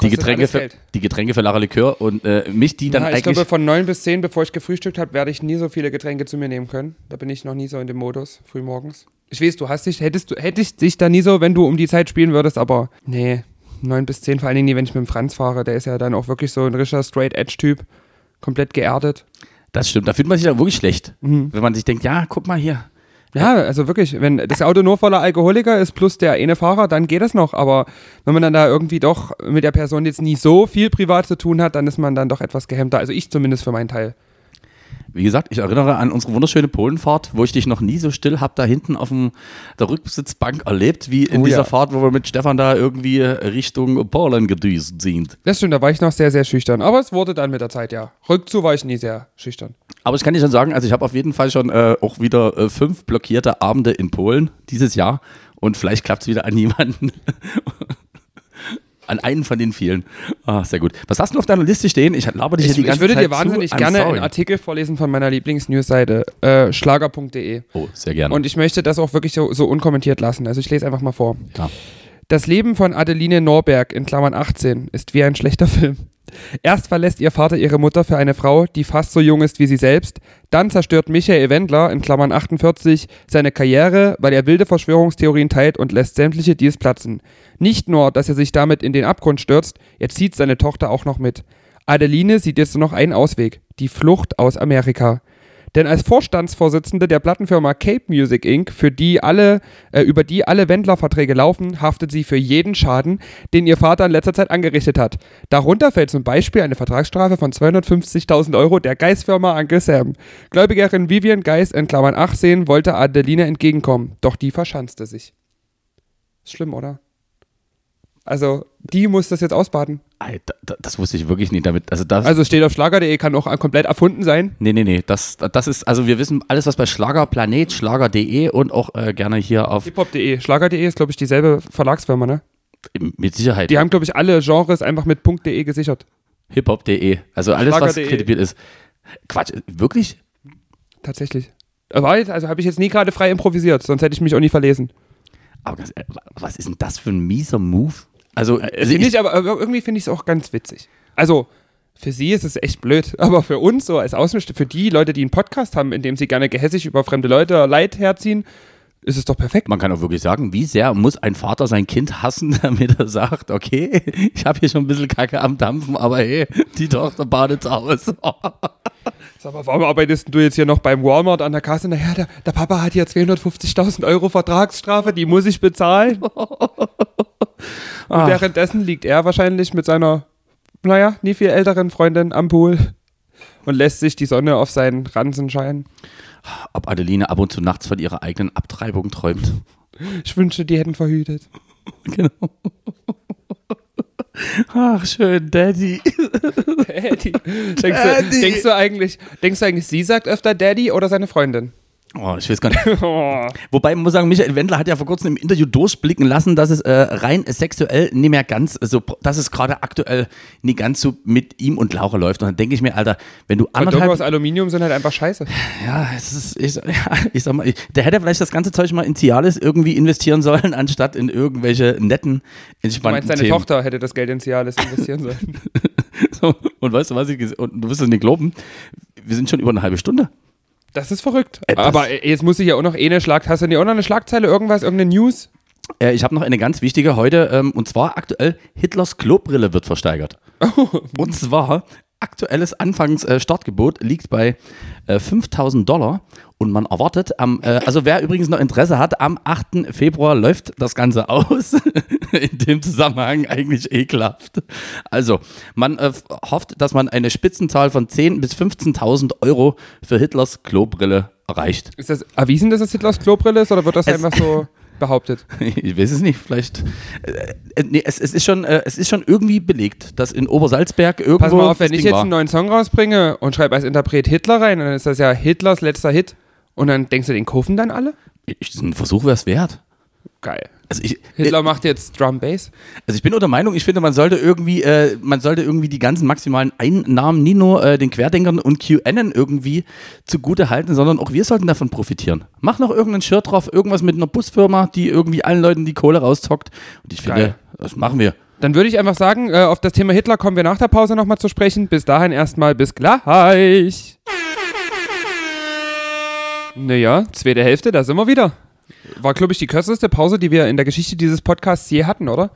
Die Getränke, für, die Getränke für Lara Likör und äh, mich, die dann Ja, ich eigentlich. glaube, von 9 bis 10, bevor ich gefrühstückt habe, werde ich nie so viele Getränke zu mir nehmen können. Da bin ich noch nie so in dem Modus, frühmorgens. Ich weiß, du hast dich, hättest du, hättest dich da nie so, wenn du um die Zeit spielen würdest, aber nee, 9 bis 10, vor allen Dingen nie, wenn ich mit dem Franz fahre. Der ist ja dann auch wirklich so ein richtiger Straight-Edge-Typ. Komplett geerdet. Das stimmt, da fühlt man sich dann wirklich schlecht. Mhm. Wenn man sich denkt, ja, guck mal hier, Ja, also wirklich, wenn das Auto nur voller Alkoholiker ist plus der eine Fahrer, dann geht das noch. Aber wenn man dann da irgendwie doch mit der Person jetzt nie so viel privat zu tun hat, dann ist man dann doch etwas gehemmter. Also ich zumindest für meinen Teil. Wie gesagt, ich erinnere an unsere wunderschöne Polenfahrt, wo ich dich noch nie so still hab da hinten auf dem, der Rücksitzbank erlebt, wie in Oh dieser ja. Fahrt, wo wir mit Stefan da irgendwie Richtung Polen gedüst sind. Das stimmt, da war ich noch sehr, sehr schüchtern. Aber es wurde dann mit der Zeit, ja. Rückzu war ich nie sehr schüchtern. Aber ich kann dir schon sagen, also ich habe auf jeden Fall schon äh, auch wieder äh, fünf blockierte Abende in Polen dieses Jahr und vielleicht klappt es wieder an jemanden. [LAUGHS] an einen von den vielen. Ah, sehr gut. Was hast du auf deiner Liste stehen? Ich laber dich Ich, hier die ich ganze würde Zeit dir wahnsinnig gerne sorry. einen Artikel vorlesen von meiner Lieblingsnewsseite, äh, schlager.de. Oh, sehr gerne. Und ich möchte das auch wirklich so, so unkommentiert lassen. Also ich lese einfach mal vor. ja. Das Leben von Adeline Norberg in Klammern 18 ist wie ein schlechter [LAUGHS] Film. Erst verlässt ihr Vater ihre Mutter für eine Frau, die fast so jung ist wie sie selbst. Dann zerstört Michael Wendler in Klammern 48 seine Karriere, weil er wilde Verschwörungstheorien teilt und lässt sämtliche Deals platzen. Nicht nur, dass er sich damit in den Abgrund stürzt, er zieht seine Tochter auch noch mit. Adeline sieht jetzt nur noch einen Ausweg, die Flucht aus Amerika. Denn als Vorstandsvorsitzende der Plattenfirma Cape Music Inc., für die alle, äh, über die alle Wendler-Verträge laufen, haftet sie für jeden Schaden, den ihr Vater in letzter Zeit angerichtet hat. Darunter fällt zum Beispiel eine Vertragsstrafe von 250.000 Euro der Geis-Firma Uncle Sam. Gläubigerin Vivian Geis in Klammern 18 wollte Adeline entgegenkommen, doch die verschanzte sich. Ist schlimm, oder? Also, die muss das jetzt ausbaden. Alter, da- das wusste ich wirklich nicht damit. Also das, Also steht auf schlager.de, kann auch komplett erfunden sein. nee, nee, nee. Das, das ist, also wir wissen alles, was bei Schlagerplanet, Schlager.de und auch äh, gerne hier auf, Hiphop.de. Schlager.de ist, glaube ich, dieselbe Verlagsfirma, ne? mit Sicherheit, Die haben, glaube ich, alle Genres einfach mit .de gesichert. hiphop.de. Also alles, was kredibil ist. Quatsch, wirklich? Tatsächlich. Also habe ich jetzt nie gerade frei improvisiert, sonst hätte ich mich auch nie verlesen. Aber ehrlich, was ist denn das für ein mieser Move? Also, also Finde ich, aber aber irgendwie finde ich es auch ganz witzig. Also, für sie ist es echt blöd, [LAUGHS] aber für uns so als Außenstehende, für die Leute, die einen Podcast haben, in dem sie gerne gehässig über fremde Leute Leid herziehen, ist es doch perfekt. man kann auch wirklich sagen, wie sehr muss ein Vater sein Kind hassen, [LAUGHS] damit er sagt, okay, ich habe hier schon ein bisschen Kacke am Dampfen, aber hey, die Tochter badet aus. [LAUGHS] Sag mal, warum arbeitest du jetzt hier noch beim Walmart an der Kasse? Naja, der, der Papa hat hier 250.000 Euro Vertragsstrafe, die muss ich bezahlen. [LAUGHS] Und währenddessen liegt er wahrscheinlich mit seiner, naja, nie viel älteren Freundin am Pool und lässt sich die Sonne auf seinen Ransen scheinen. Ob Adeline ab und zu nachts von ihrer eigenen Abtreibung träumt. Ich wünschte, die hätten verhütet. [LAUGHS] Genau. Ach, schön, Daddy. Daddy. Denkst, Daddy. Du, denkst, du eigentlich, denkst du eigentlich, sie sagt öfter Daddy oder seine Freundin? Oh, ich weiß gar nicht. [LAUGHS] Oh. Wobei, man muss sagen, Michael Wendler hat ja vor kurzem im Interview durchblicken lassen, dass es äh, rein sexuell nicht mehr ganz so, dass es gerade aktuell nicht ganz so mit ihm und Laura läuft. Und dann denke ich mir, Alter, wenn du anderthalb aus Aluminium sind halt einfach scheiße. Ja, es ist, ich, [LAUGHS] ja, ich sag mal, ich, der hätte vielleicht das ganze Zeug mal in Cialis irgendwie investieren sollen, [LAUGHS] anstatt in irgendwelche netten, Du entspannten meinst, deine Themen. Tochter hätte das Geld in Cialis investieren sollen. So, und weißt du, was ich, und du wirst es nicht glauben, wir sind schon über eine halbe Stunde. Das ist verrückt. Äh, das- Aber äh, jetzt muss ich ja auch noch eh eine Schlag. Hast du nicht auch noch eine Schlagzeile, irgendwas, irgendeine News? Äh, ich habe noch eine ganz wichtige heute, ähm, und zwar aktuell Hitlers Klobrille wird versteigert. Und zwar aktuelles Anfangs-Startgebot liegt bei äh, 5000 Dollar und man erwartet am, äh, also wer übrigens noch Interesse hat, am 8. Februar läuft das Ganze aus. [LAUGHS] In dem Zusammenhang eigentlich ekelhaft. Also, man äh, hofft, dass man eine Spitzenzahl von 10.000 bis 15.000 Euro für Hitlers Klobrille erreicht. Ist das erwiesen, dass es Hitlers Klobrille ist oder wird das Es- einfach so behauptet? [LAUGHS] Ich weiß es nicht, vielleicht. Äh, äh, nee, es, es, ist schon, äh, es ist schon irgendwie belegt, dass in Obersalzberg irgendwo. Pass mal auf, wenn das ich Ding jetzt war. einen neuen Song rausbringe und schreibe als Interpret Hitler rein, dann ist das ja Hitlers letzter Hit. Und dann denkst du, den kaufen dann alle? Ich, ein Versuch wäre es wert. Geil. Also ich, Hitler macht jetzt Drum Bass. also ich bin nur der Meinung, ich finde, man sollte irgendwie, äh, man sollte irgendwie die ganzen maximalen Einnahmen nie nur äh, den Querdenkern und QAnon irgendwie zugute halten, sondern auch wir sollten davon profitieren. Mach noch irgendein Shirt drauf, irgendwas mit einer Busfirma, die irgendwie allen Leuten die Kohle rauszockt. Und ich finde, Geil. das machen wir. Dann würde ich einfach sagen, äh, auf das Thema Hitler kommen wir nach der Pause nochmal zu sprechen. Bis dahin erstmal bis gleich. Naja, zweite Hälfte, da sind wir wieder. War, glaube ich, die kürzeste Pause, die wir in der Geschichte dieses Podcasts je hatten, oder?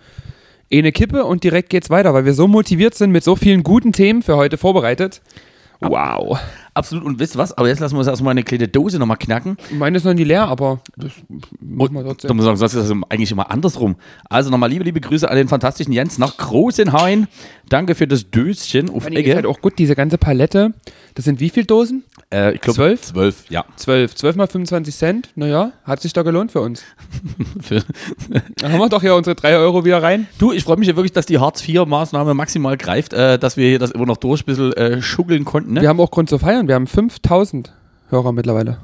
Eine Kippe und direkt geht's weiter, weil wir so motiviert sind mit so vielen guten Themen für heute vorbereitet. Wow. Absolut. Und wisst was? Aber jetzt lassen wir uns erstmal eine kleine Dose nochmal knacken. Meine ist noch nie leer, aber das machen wir Da trotzdem. muss man sagen, sonst ist das eigentlich immer andersrum. Also nochmal liebe, liebe Grüße an den fantastischen Jens nach Großenhain. Danke für das Döschen auf allen Dingen ist halt Ecke. auch gut, diese ganze Palette. Das sind wie viele Dosen? Äh, ich glaube Zwölf? Zwölf, ja. 12. 12 mal 25 Cent. Naja, hat sich da gelohnt für uns. [LAUGHS] Dann haben wir doch hier unsere 3 Euro wieder rein. du, ich freue mich ja wirklich, dass die Hartz-IV-Maßnahme maximal greift, äh, dass wir hier das immer noch durch ein bisschen äh, schuggeln konnten. Ne? Wir haben auch Grund zu feiern. Wir haben 5000 Hörer mittlerweile.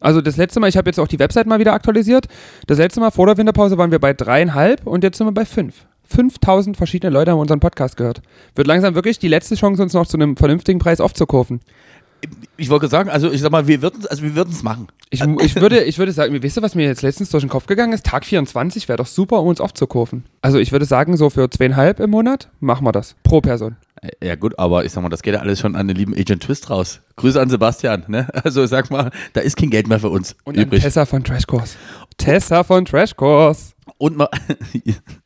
Also das letzte Mal, ich habe jetzt auch die Website mal wieder aktualisiert. Das letzte Mal vor der Winterpause waren wir bei dreieinhalb und jetzt sind wir bei fünf. 5000 verschiedene Leute haben unseren Podcast gehört. Wird langsam wirklich die letzte Chance, uns noch zu einem vernünftigen Preis aufzukaufen. Ich wollte sagen, also ich sag mal, wir würden also wir würden es machen. Ich, ich, würde, ich würde sagen, wisst ihr, was mir jetzt letztens durch den Kopf gegangen ist? Tag 24 wäre doch super, um uns aufzukaufen. Also ich würde sagen, so für zweieinhalb im Monat machen wir das. Pro Person. Äh, Ja gut, aber ich sag mal, das geht ja alles schon an den lieben Agent Twist raus. Grüße an Sebastian, ne? [LAUGHS] Also sag mal, da ist kein Geld mehr für uns Und an übrig. Tessa von Trashcourse. Tessa von Trashcourse. Und man, [LAUGHS]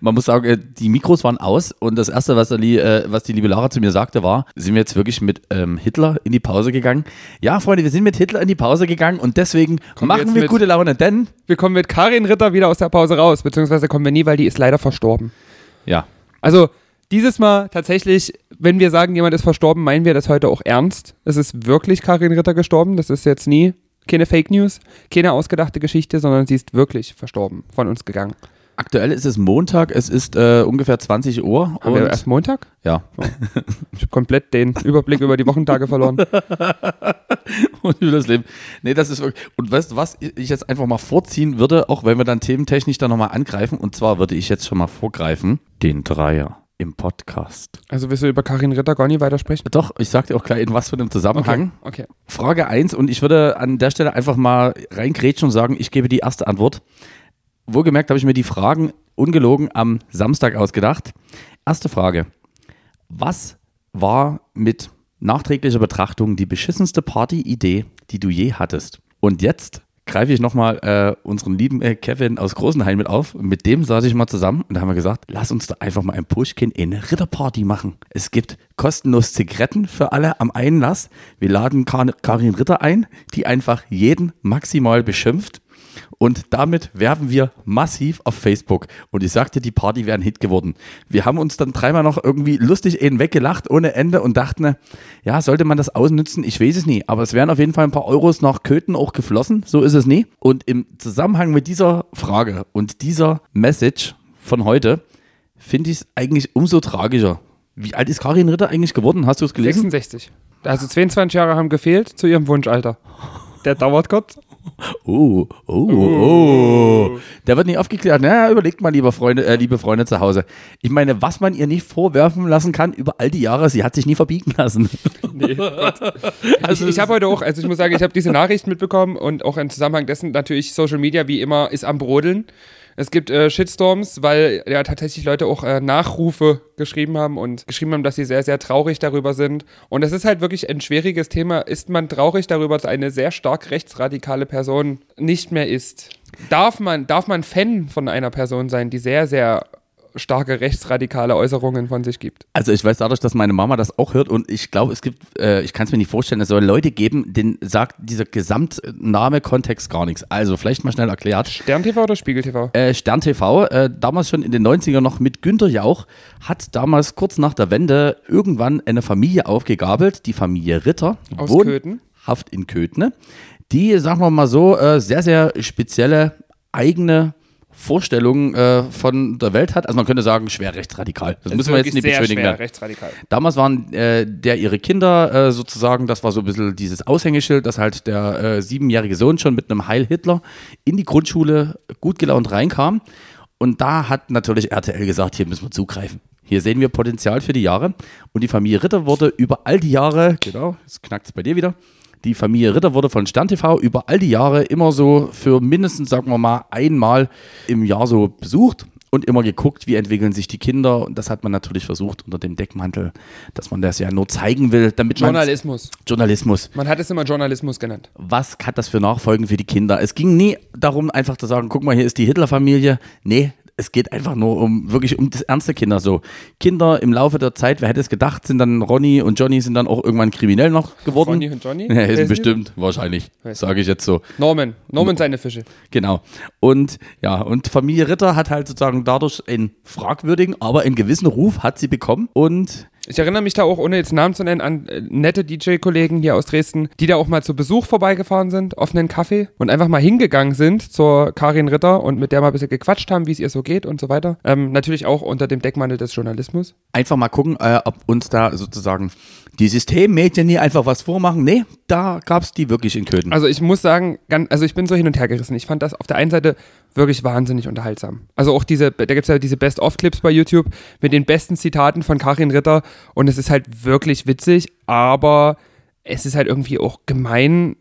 man muss sagen, äh, die Mikros waren aus und das erste, was, der, Lie- äh, was die liebe Lara zu mir sagte, war, sind wir jetzt wirklich mit ähm, Hitler in die Pause gegangen? Ja, Freunde, wir sind mit Hitler in die Pause gegangen und deswegen Kommen wir machen jetzt wir mit- gute Laune, denn Wir kommen mit Karin Ritter wieder aus der Pause raus, beziehungsweise kommen wir nie, weil die ist leider verstorben. ja, Also dieses Mal tatsächlich, wenn wir sagen, jemand ist verstorben, meinen wir das heute auch ernst. Es ist wirklich Karin Ritter gestorben. Das ist jetzt nie keine Fake News, keine ausgedachte Geschichte, sondern sie ist wirklich verstorben, von uns gegangen. Aktuell ist es Montag, es ist äh, ungefähr 20 Uhr Haben wir erst Montag? ja, Ich habe komplett den Überblick über die Wochentage verloren. [LAUGHS] und über das Leben. Nee, das ist wirklich. Und weißt du was, ich jetzt einfach mal vorziehen würde, auch wenn wir dann thementechnisch dann nochmal angreifen, und zwar würde ich jetzt schon mal vorgreifen, den Dreier im Podcast. Also willst du über Karin Ritter gar nicht weitersprechen? Doch, ich sag dir auch gleich in was für einem Zusammenhang. Okay. Frage 1 und ich würde an der Stelle einfach mal reingrätschen und sagen, ich gebe die erste Antwort. Wohlgemerkt habe ich mir die Fragen ungelogen am Samstag ausgedacht. Erste Frage. Was war mit nachträglicher Betrachtung die beschissenste Party-Idee, die du je hattest? Und jetzt greife ich nochmal äh, unseren lieben äh, Kevin aus Großenhain mit auf. Mit dem saß ich mal zusammen und da haben wir gesagt, lass uns doch einfach mal ein Pushkin in Ritterparty machen. Es gibt kostenlos Zigaretten für alle am Einlass. Wir laden Kar Karin Ritter ein, die einfach jeden maximal beschimpft. Und damit werben wir massiv auf Facebook. Und ich sagte, die Party wäre ein Hit geworden. Wir haben uns dann dreimal noch irgendwie lustig eben weggelacht ohne Ende und dachten, ja, sollte man das ausnutzen? Ich weiß es nie. Aber es wären auf jeden Fall ein paar Euros nach Köthen auch geflossen. So ist es nie. Und im Zusammenhang mit dieser Frage und dieser Message von heute finde ich es eigentlich umso tragischer. Wie alt ist Karin Ritter eigentlich geworden? Hast du es gelesen? 66. Also 22 Jahre haben gefehlt zu ihrem Wunschalter. Der dauert kurz. Oh, oh, oh. Der wird nicht aufgeklärt. Na, überlegt mal, lieber Freunde, äh, liebe Freunde zu Hause. Ich meine, was man ihr nicht vorwerfen lassen kann über all die Jahre, sie hat sich nie verbiegen lassen. [LAUGHS] Nee, Gott. Also ich ich habe heute auch, also ich muss sagen, ich habe diese Nachricht mitbekommen und auch im Zusammenhang dessen natürlich Social Media wie immer ist am Brodeln. Es gibt äh, Shitstorms, weil ja tatsächlich Leute auch äh, Nachrufe geschrieben haben und geschrieben haben, dass sie sehr, sehr traurig darüber sind. Und es ist halt wirklich ein schwieriges Thema. Ist man traurig darüber, dass eine sehr stark rechtsradikale Person nicht mehr ist? Darf man, darf man Fan von einer Person sein, die sehr, sehr starke rechtsradikale Äußerungen von sich gibt? Also ich weiß dadurch, dass meine Mama das auch hört und ich glaube, es gibt, äh, ich kann es mir nicht vorstellen, es soll Leute geben, denen sagt dieser Gesamtname, Kontext gar nichts. Also vielleicht mal schnell erklärt. Stern TV oder Spiegel TV? Äh, Stern TV, äh, damals schon in den 90ern noch mit Günter Jauch, hat damals kurz nach der Wende irgendwann eine Familie aufgegabelt, die Familie Ritter. Aus Köthen. Haft in Köthne, die, sagen wir mal so, äh, sehr, sehr spezielle eigene Vorstellungen äh, von der Welt hat. Also man könnte sagen, schwer rechtsradikal. Das, müssen wir jetzt nicht beschönigen. schwer rechtsradikal. Damals waren äh, der ihre Kinder äh, sozusagen, das war so ein bisschen dieses Aushängeschild, dass halt der äh, siebenjährige Sohn schon mit einem Heil Hitler in die Grundschule gut gelaunt reinkam. Und da hat natürlich RTL gesagt, hier müssen wir zugreifen. Hier sehen wir Potenzial für die Jahre. Und die Familie Ritter wurde über all die Jahre, genau, jetzt knackt es bei dir wieder, die Familie Ritter wurde von Stern TV über all die Jahre immer so für mindestens, sagen wir mal, einmal im Jahr so besucht und immer geguckt, wie entwickeln sich die Kinder. Und das hat man natürlich versucht unter dem Deckmantel, dass man das ja nur zeigen will, damit man Journalismus. Journalismus. Man hat es immer Journalismus genannt. Was hat das für Nachfolgen für die Kinder? Es ging nie darum, einfach zu sagen, guck mal, hier ist die Hitler-Familie. Nee, es geht einfach nur um wirklich um das ernste Kinder. So Kinder im Laufe der Zeit, wer hätte es gedacht, sind dann Ronny und Johnny sind dann auch irgendwann kriminell noch geworden. Ronny und Johnny? Ja, ist bestimmt, wahrscheinlich, Weiß sage ich jetzt so. Norman. Norman seine Fische. Genau. Und ja, und Familie Ritter hat halt sozusagen dadurch einen fragwürdigen, aber einen gewissen Ruf hat sie bekommen. Und Ich erinnere mich da auch, ohne jetzt Namen zu nennen, an äh, nette DJ-Kollegen hier aus Dresden, die da auch mal zu Besuch vorbeigefahren sind, auf einen Kaffee und einfach mal hingegangen sind zur Karin Ritter und mit der mal ein bisschen gequatscht haben, wie es ihr so geht und so weiter. Ähm, natürlich auch unter dem Deckmantel des Journalismus. einfach mal gucken, äh, ob uns da sozusagen die Systemmedien nie einfach was vormachen. Nee, da gab es die wirklich in Köthen. Also ich muss sagen, also ich bin so hin und her gerissen. Ich fand das auf der einen Seite wirklich wahnsinnig unterhaltsam. Also auch diese, da gibt es ja diese Best-of-Clips bei YouTube mit den besten Zitaten von Karin Ritter und es ist halt wirklich witzig, aber es ist halt irgendwie auch gemein,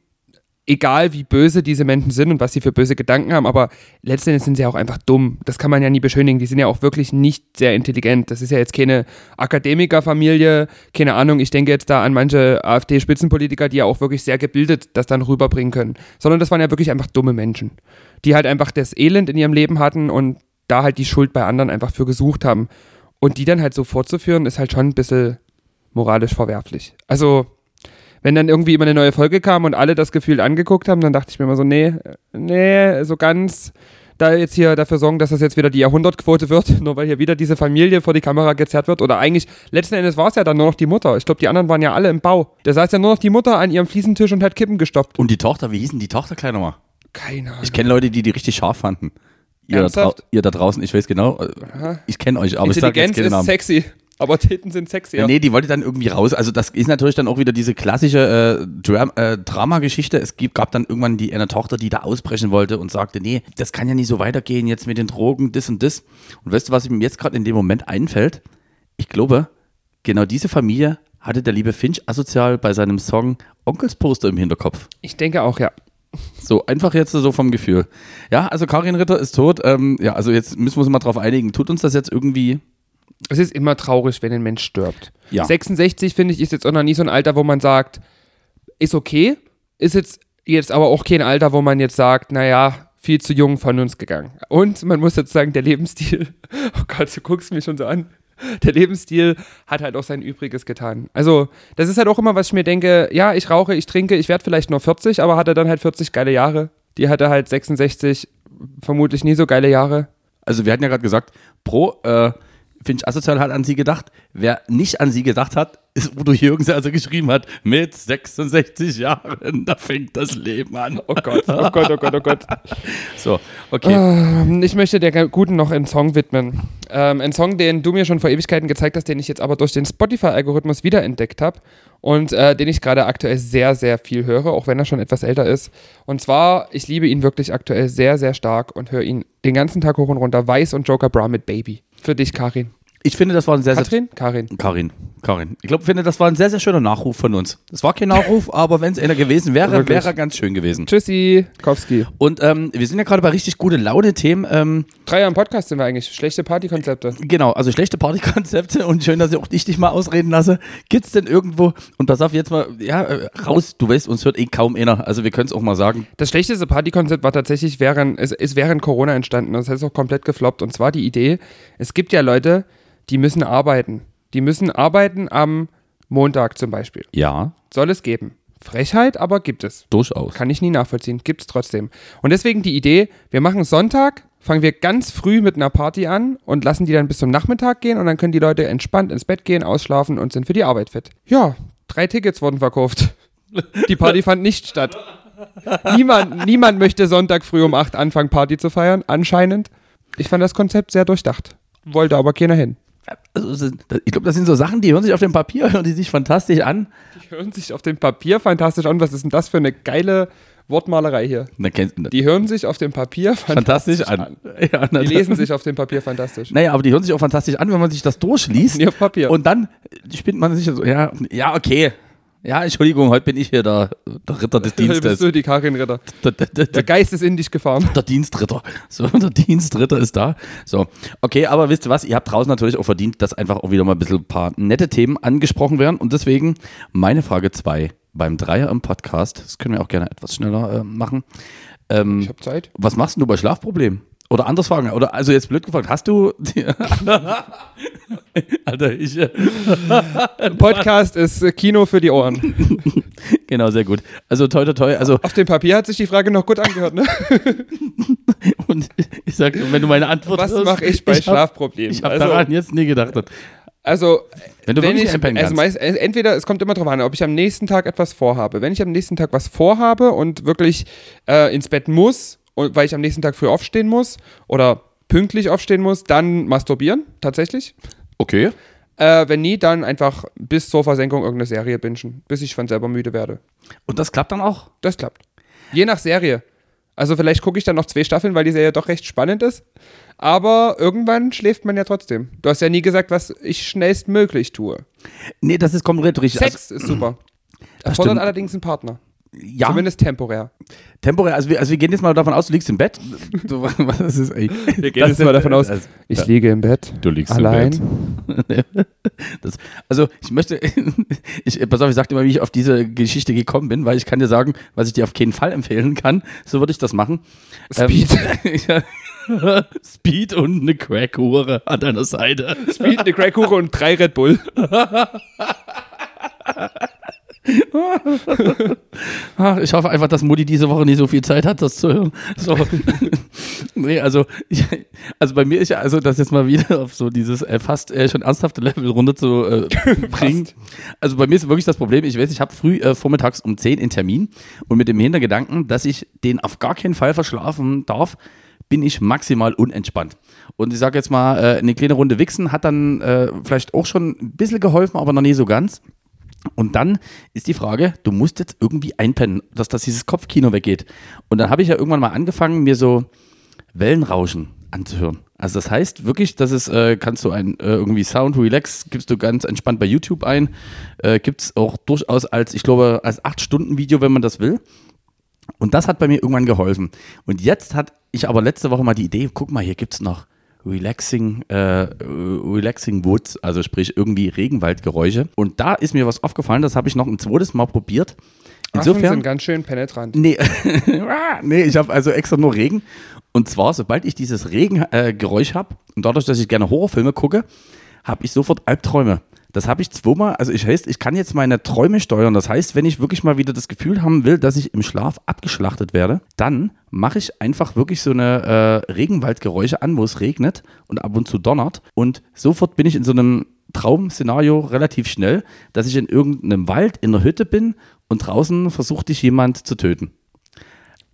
egal wie böse diese Menschen sind und was sie für böse Gedanken haben, aber letztendlich sind sie auch einfach dumm. Das kann man ja nie beschönigen. Die sind ja auch wirklich nicht sehr intelligent. Das ist ja jetzt keine Akademikerfamilie, keine Ahnung. Ich denke jetzt da an manche AfD-Spitzenpolitiker, die ja auch wirklich sehr gebildet das dann rüberbringen können. Sondern das waren ja wirklich einfach dumme Menschen, die halt einfach das Elend in ihrem Leben hatten und da halt die Schuld bei anderen einfach für gesucht haben. Und die dann halt so fortzuführen, ist halt schon ein bisschen moralisch verwerflich. Also, wenn dann irgendwie immer eine neue Folge kam und alle das Gefühl angeguckt haben, dann dachte ich mir immer so, nee, nee, so ganz da jetzt hier dafür sorgen, dass das jetzt wieder die Jahrhundertquote wird, [LAUGHS] nur weil hier wieder diese Familie vor die Kamera gezerrt wird. Oder eigentlich, letzten Endes war es ja dann nur noch die Mutter. Ich glaube, die anderen waren ja alle im Bau. Da saß ja nur noch die Mutter an ihrem Fliesentisch und hat Kippen gestoppt. Und die Tochter, wie hieß denn die Tochter gleich nochmal? Keine Ahnung. Ich kenne Leute, die die richtig scharf fanden. Ihr da, ihr da draußen, ich weiß genau, äh, ich kenne euch, aber ich sage jetzt Intelligenz keinen ist Namen. sexy, aber Titten sind sexier. Ja, nee, die wollte dann irgendwie raus. Also das ist natürlich dann auch wieder diese klassische äh, Dram äh, Drama-Geschichte. Es gibt, gab dann irgendwann die eine Tochter, die da ausbrechen wollte und sagte, nee, das kann ja nicht so weitergehen jetzt mit den Drogen, das und das. Und weißt du, was mir jetzt gerade in dem Moment einfällt? Ich glaube, genau diese Familie hatte der liebe Finch asozial bei seinem Song Onkelsposter im Hinterkopf. Ich denke auch, ja. So, einfach jetzt so vom Gefühl. Ja, also Karin Ritter ist tot. Ähm, ja, also jetzt müssen wir uns mal drauf einigen. Tut uns das jetzt irgendwie Es ist immer traurig, wenn ein Mensch stirbt. Ja. 66, finde ich, ist jetzt auch noch nie so ein Alter, wo man sagt, ist okay. Ist jetzt, jetzt aber auch kein Alter, wo man jetzt sagt, naja, viel zu jung von uns gegangen. Und man muss jetzt sagen, der Lebensstil, [LAUGHS] oh Gott, du guckst mich schon so an. Der Lebensstil hat halt auch sein Übriges getan. Also, das ist halt auch immer, was ich mir denke, ja, ich rauche, ich trinke, ich werde vielleicht nur 40, aber hatte dann halt 40 geile Jahre. Die hatte halt 66 vermutlich nie so geile Jahre. Also wir hatten ja gerade gesagt, Pro äh, Finch Asozial hat an sie gedacht. Wer nicht an sie gedacht hat, ist Udo Jürgens, der also geschrieben hat, mit 66 Jahren, da fängt das Leben an. Oh Gott, oh Gott, oh Gott, oh Gott. [LAUGHS] So, okay. Ähm, Ich möchte der Guten noch einen Song widmen. Ähm, ein Song, den du mir schon vor Ewigkeiten gezeigt hast, den ich jetzt aber durch den Spotify-Algorithmus wiederentdeckt habe und äh, den ich gerade aktuell sehr, sehr viel höre, auch wenn er schon etwas älter ist. Und zwar, ich liebe ihn wirklich aktuell sehr, sehr stark und höre ihn den ganzen Tag hoch und runter. Weiß und Joker Bra mit Baby. Für dich, Karin. Ich finde, das war ein sehr, sehr... Katrin? Karin. Karin, Karin. Ich glaube, finde, das war ein sehr, sehr schöner Nachruf von uns. Es war kein Nachruf, [LAUGHS] aber wenn es einer gewesen wäre, Wirklich. wäre er ganz schön gewesen. Tschüssi, Kowski. Und ähm, wir sind ja gerade bei richtig gute Laune-Themen. Ähm, Drei Jahre im Podcast sind wir eigentlich. Schlechte Partykonzepte. Genau, also schlechte Partykonzepte und schön, dass ich auch dich nicht mal ausreden lasse. Gibt's denn irgendwo, und pass auf jetzt mal, ja, äh, raus, du weißt, uns hört eh kaum einer, also wir können es auch mal sagen. Das schlechteste Partykonzept war tatsächlich während, es ist während Corona entstanden. Das heißt auch komplett gefloppt. Und zwar die Idee, es gibt ja Leute, die müssen arbeiten. Die müssen arbeiten am Montag zum Beispiel. Ja, Soll es geben. Frechheit, aber gibt es. durchaus. Kann ich nie nachvollziehen. Gibt es trotzdem. Und deswegen die Idee, wir machen Sonntag, fangen wir ganz früh mit einer Party an und lassen die dann bis zum Nachmittag gehen und dann können die Leute entspannt ins Bett gehen, ausschlafen und sind für die Arbeit fit. Ja, drei Tickets wurden verkauft. [LAUGHS] Die Party fand nicht statt. Niemand, niemand möchte Sonntag früh um 8 anfangen, Party zu feiern, anscheinend. Ich fand das Konzept sehr durchdacht. Wollte aber keiner hin. Also, ich glaube, das sind so Sachen, die hören sich auf dem Papier, [LAUGHS] hören die sich fantastisch an. Die hören sich auf dem Papier fantastisch an. Was ist denn das für eine geile Wortmalerei hier? Na, Die hören sich auf dem Papier [LAUGHS] fantastisch an. Ja, na, Die lesen sich auf dem Papier fantastisch. Naja, aber die hören sich auch fantastisch an, wenn man sich das durchliest. Nee, auf Papier. Und dann spinnt man sich so, ja, ja, okay. Ja, Entschuldigung, heute bin ich hier der, der Ritter des [LAUGHS] Hier bist Dienstes. du die Karin Ritter. [LAUGHS] Der, der, der, Geist ist in dich gefahren. der Dienstritter. So, der Dienstritter ist da. So, okay, aber wisst ihr was? Ihr habt draußen natürlich auch verdient, dass einfach auch wieder mal ein bisschen ein paar nette Themen angesprochen werden. Und deswegen meine Frage 2 beim Dreier im Podcast. Das können wir auch gerne etwas schneller äh, machen. Ähm, Ich hab Zeit. was machst du bei Schlafproblemen? Oder anders fragen, oder also jetzt blöd gefragt, hast du. [LAUGHS] Alter, ich. [LAUGHS] Podcast ist äh, Kino für die Ohren. [LAUGHS] genau, sehr gut. Also toi toi toi. Also, Auf dem Papier hat sich die Frage noch gut angehört, ne? und ich sag, wenn du meine Antwort Was mache ich bei hab- Schlafproblemen? Ich habe Also- daran jetzt nie gedacht. Also, Wenn du wenn wirklich ich, einpennen also meist, entweder, es kommt immer drauf an, ob ich am nächsten Tag etwas vorhabe. Wenn ich am nächsten Tag was vorhabe und wirklich äh, ins Bett muss, und, weil ich am nächsten Tag früh aufstehen muss oder pünktlich aufstehen muss, dann masturbieren, tatsächlich. Okay. Äh, wenn nie, dann einfach bis zur Versenkung irgendeine Serie bingen, bis ich von selber müde werde. Und das klappt dann auch? Das klappt. Je nach Serie. Also vielleicht gucke ich dann noch zwei Staffeln, weil die Serie doch recht spannend ist. Aber irgendwann schläft man ja trotzdem. Du hast ja nie gesagt, was ich schnellstmöglich tue. Nee, das ist komplett richtig. Sex ist super. Erfordert allerdings einen Partner. Also, ja, Zumindest temporär. temporär. Also wir, also wir gehen jetzt mal davon aus, du liegst im Bett. [LAUGHS] Du, was ist, ey. Wir gehen jetzt mal davon aus, Das- ich liege im Bett. Du liegst allein. im Bett. [LAUGHS] Das, also ich möchte, [LAUGHS] ich, pass auf, ich sagte mal, wie ich auf diese Geschichte gekommen bin, weil ich kann dir sagen, was ich dir auf keinen Fall empfehlen kann. So würde ich das machen. Speed. Ähm, ja. Speed und eine Crack-Hure an deiner Seite. Speed, eine Crackkuche und drei Red Bull. Ach, ich hoffe einfach, dass Mutti diese Woche nicht so viel Zeit hat, das zu hören. So. [LAUGHS] nee, also, ich, [LAUGHS] also bei mir ist ja, also das jetzt mal wieder auf so dieses äh, fast äh, schon ernsthafte Level runter zu äh, [LAUGHS] bringen. Also bei mir ist wirklich das Problem, ich weiß, ich habe früh äh, vormittags um 10 einen Termin und mit dem Hintergedanken, dass ich den auf gar keinen Fall verschlafen darf, bin ich maximal unentspannt. Und ich sage jetzt mal, äh, eine kleine Runde Wichsen hat dann äh, vielleicht auch schon ein bisschen geholfen, aber noch nie so ganz. Und dann ist die Frage, du musst jetzt irgendwie einpennen, dass das dieses Kopfkino weggeht. Und dann habe ich ja irgendwann mal angefangen, mir so Wellenrauschen anzuhören. Also das heißt wirklich, dass es, äh, kannst du ein äh, irgendwie Sound Relax, gibst du ganz entspannt bei YouTube ein, äh, gibt es auch durchaus als, ich glaube, als 8-Stunden-Video, wenn man das will. Und das hat bei mir irgendwann geholfen. Und jetzt hatte ich aber letzte Woche mal die Idee, guck mal, hier gibt es noch Relaxing, äh, Relaxing Woods, also sprich irgendwie Regenwaldgeräusche. Und da ist mir was aufgefallen, das habe ich noch ein zweites Mal probiert. Affen Insofern. sind ganz schön penetrant. Nee, [LAUGHS] nee ich habe also extra nur Regen. Und zwar, sobald ich dieses Regengeräusch äh, habe und dadurch, dass ich gerne Horrorfilme gucke, habe ich sofort Albträume. Das habe ich zweimal, also ich heißt, ich kann jetzt meine Träume steuern. Das heißt, wenn ich wirklich mal wieder das Gefühl haben will, dass ich im Schlaf abgeschlachtet werde, dann mache ich einfach wirklich so eine äh, Regenwaldgeräusche an, wo es regnet und ab und zu donnert. Und sofort bin ich in so einem Traumszenario relativ schnell, dass ich in irgendeinem Wald in der Hütte bin und draußen versucht dich jemand zu töten.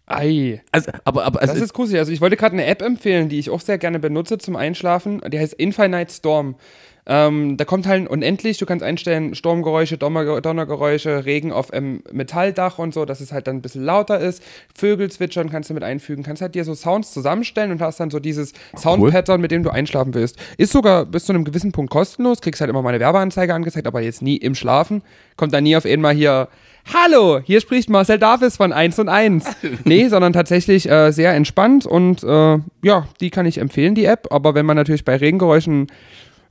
Ei. Also, aber, aber also, Das ist gruselig. Also ich wollte gerade eine App empfehlen, die ich auch sehr gerne benutze zum Einschlafen. Die heißt Infinite Storm. Ähm, da kommt halt unendlich, du kannst einstellen Sturmgeräusche, Donner, Donnergeräusche, Regen auf ähm, Metalldach und so, dass es halt dann ein bisschen lauter ist. Vögel zwitschern kannst du mit einfügen. Kannst halt dir so Sounds zusammenstellen und hast dann so dieses Soundpattern, mit dem du einschlafen willst. Ist sogar bis zu einem gewissen Punkt kostenlos, kriegst halt immer mal eine Werbeanzeige angezeigt, aber jetzt nie im Schlafen. Kommt dann nie auf einmal hier Hallo, hier spricht Marcel Davis von 1 und 1. [LAUGHS] Nee, sondern tatsächlich äh, sehr entspannt und äh, ja, die kann ich empfehlen, die App. Aber wenn man natürlich bei Regengeräuschen,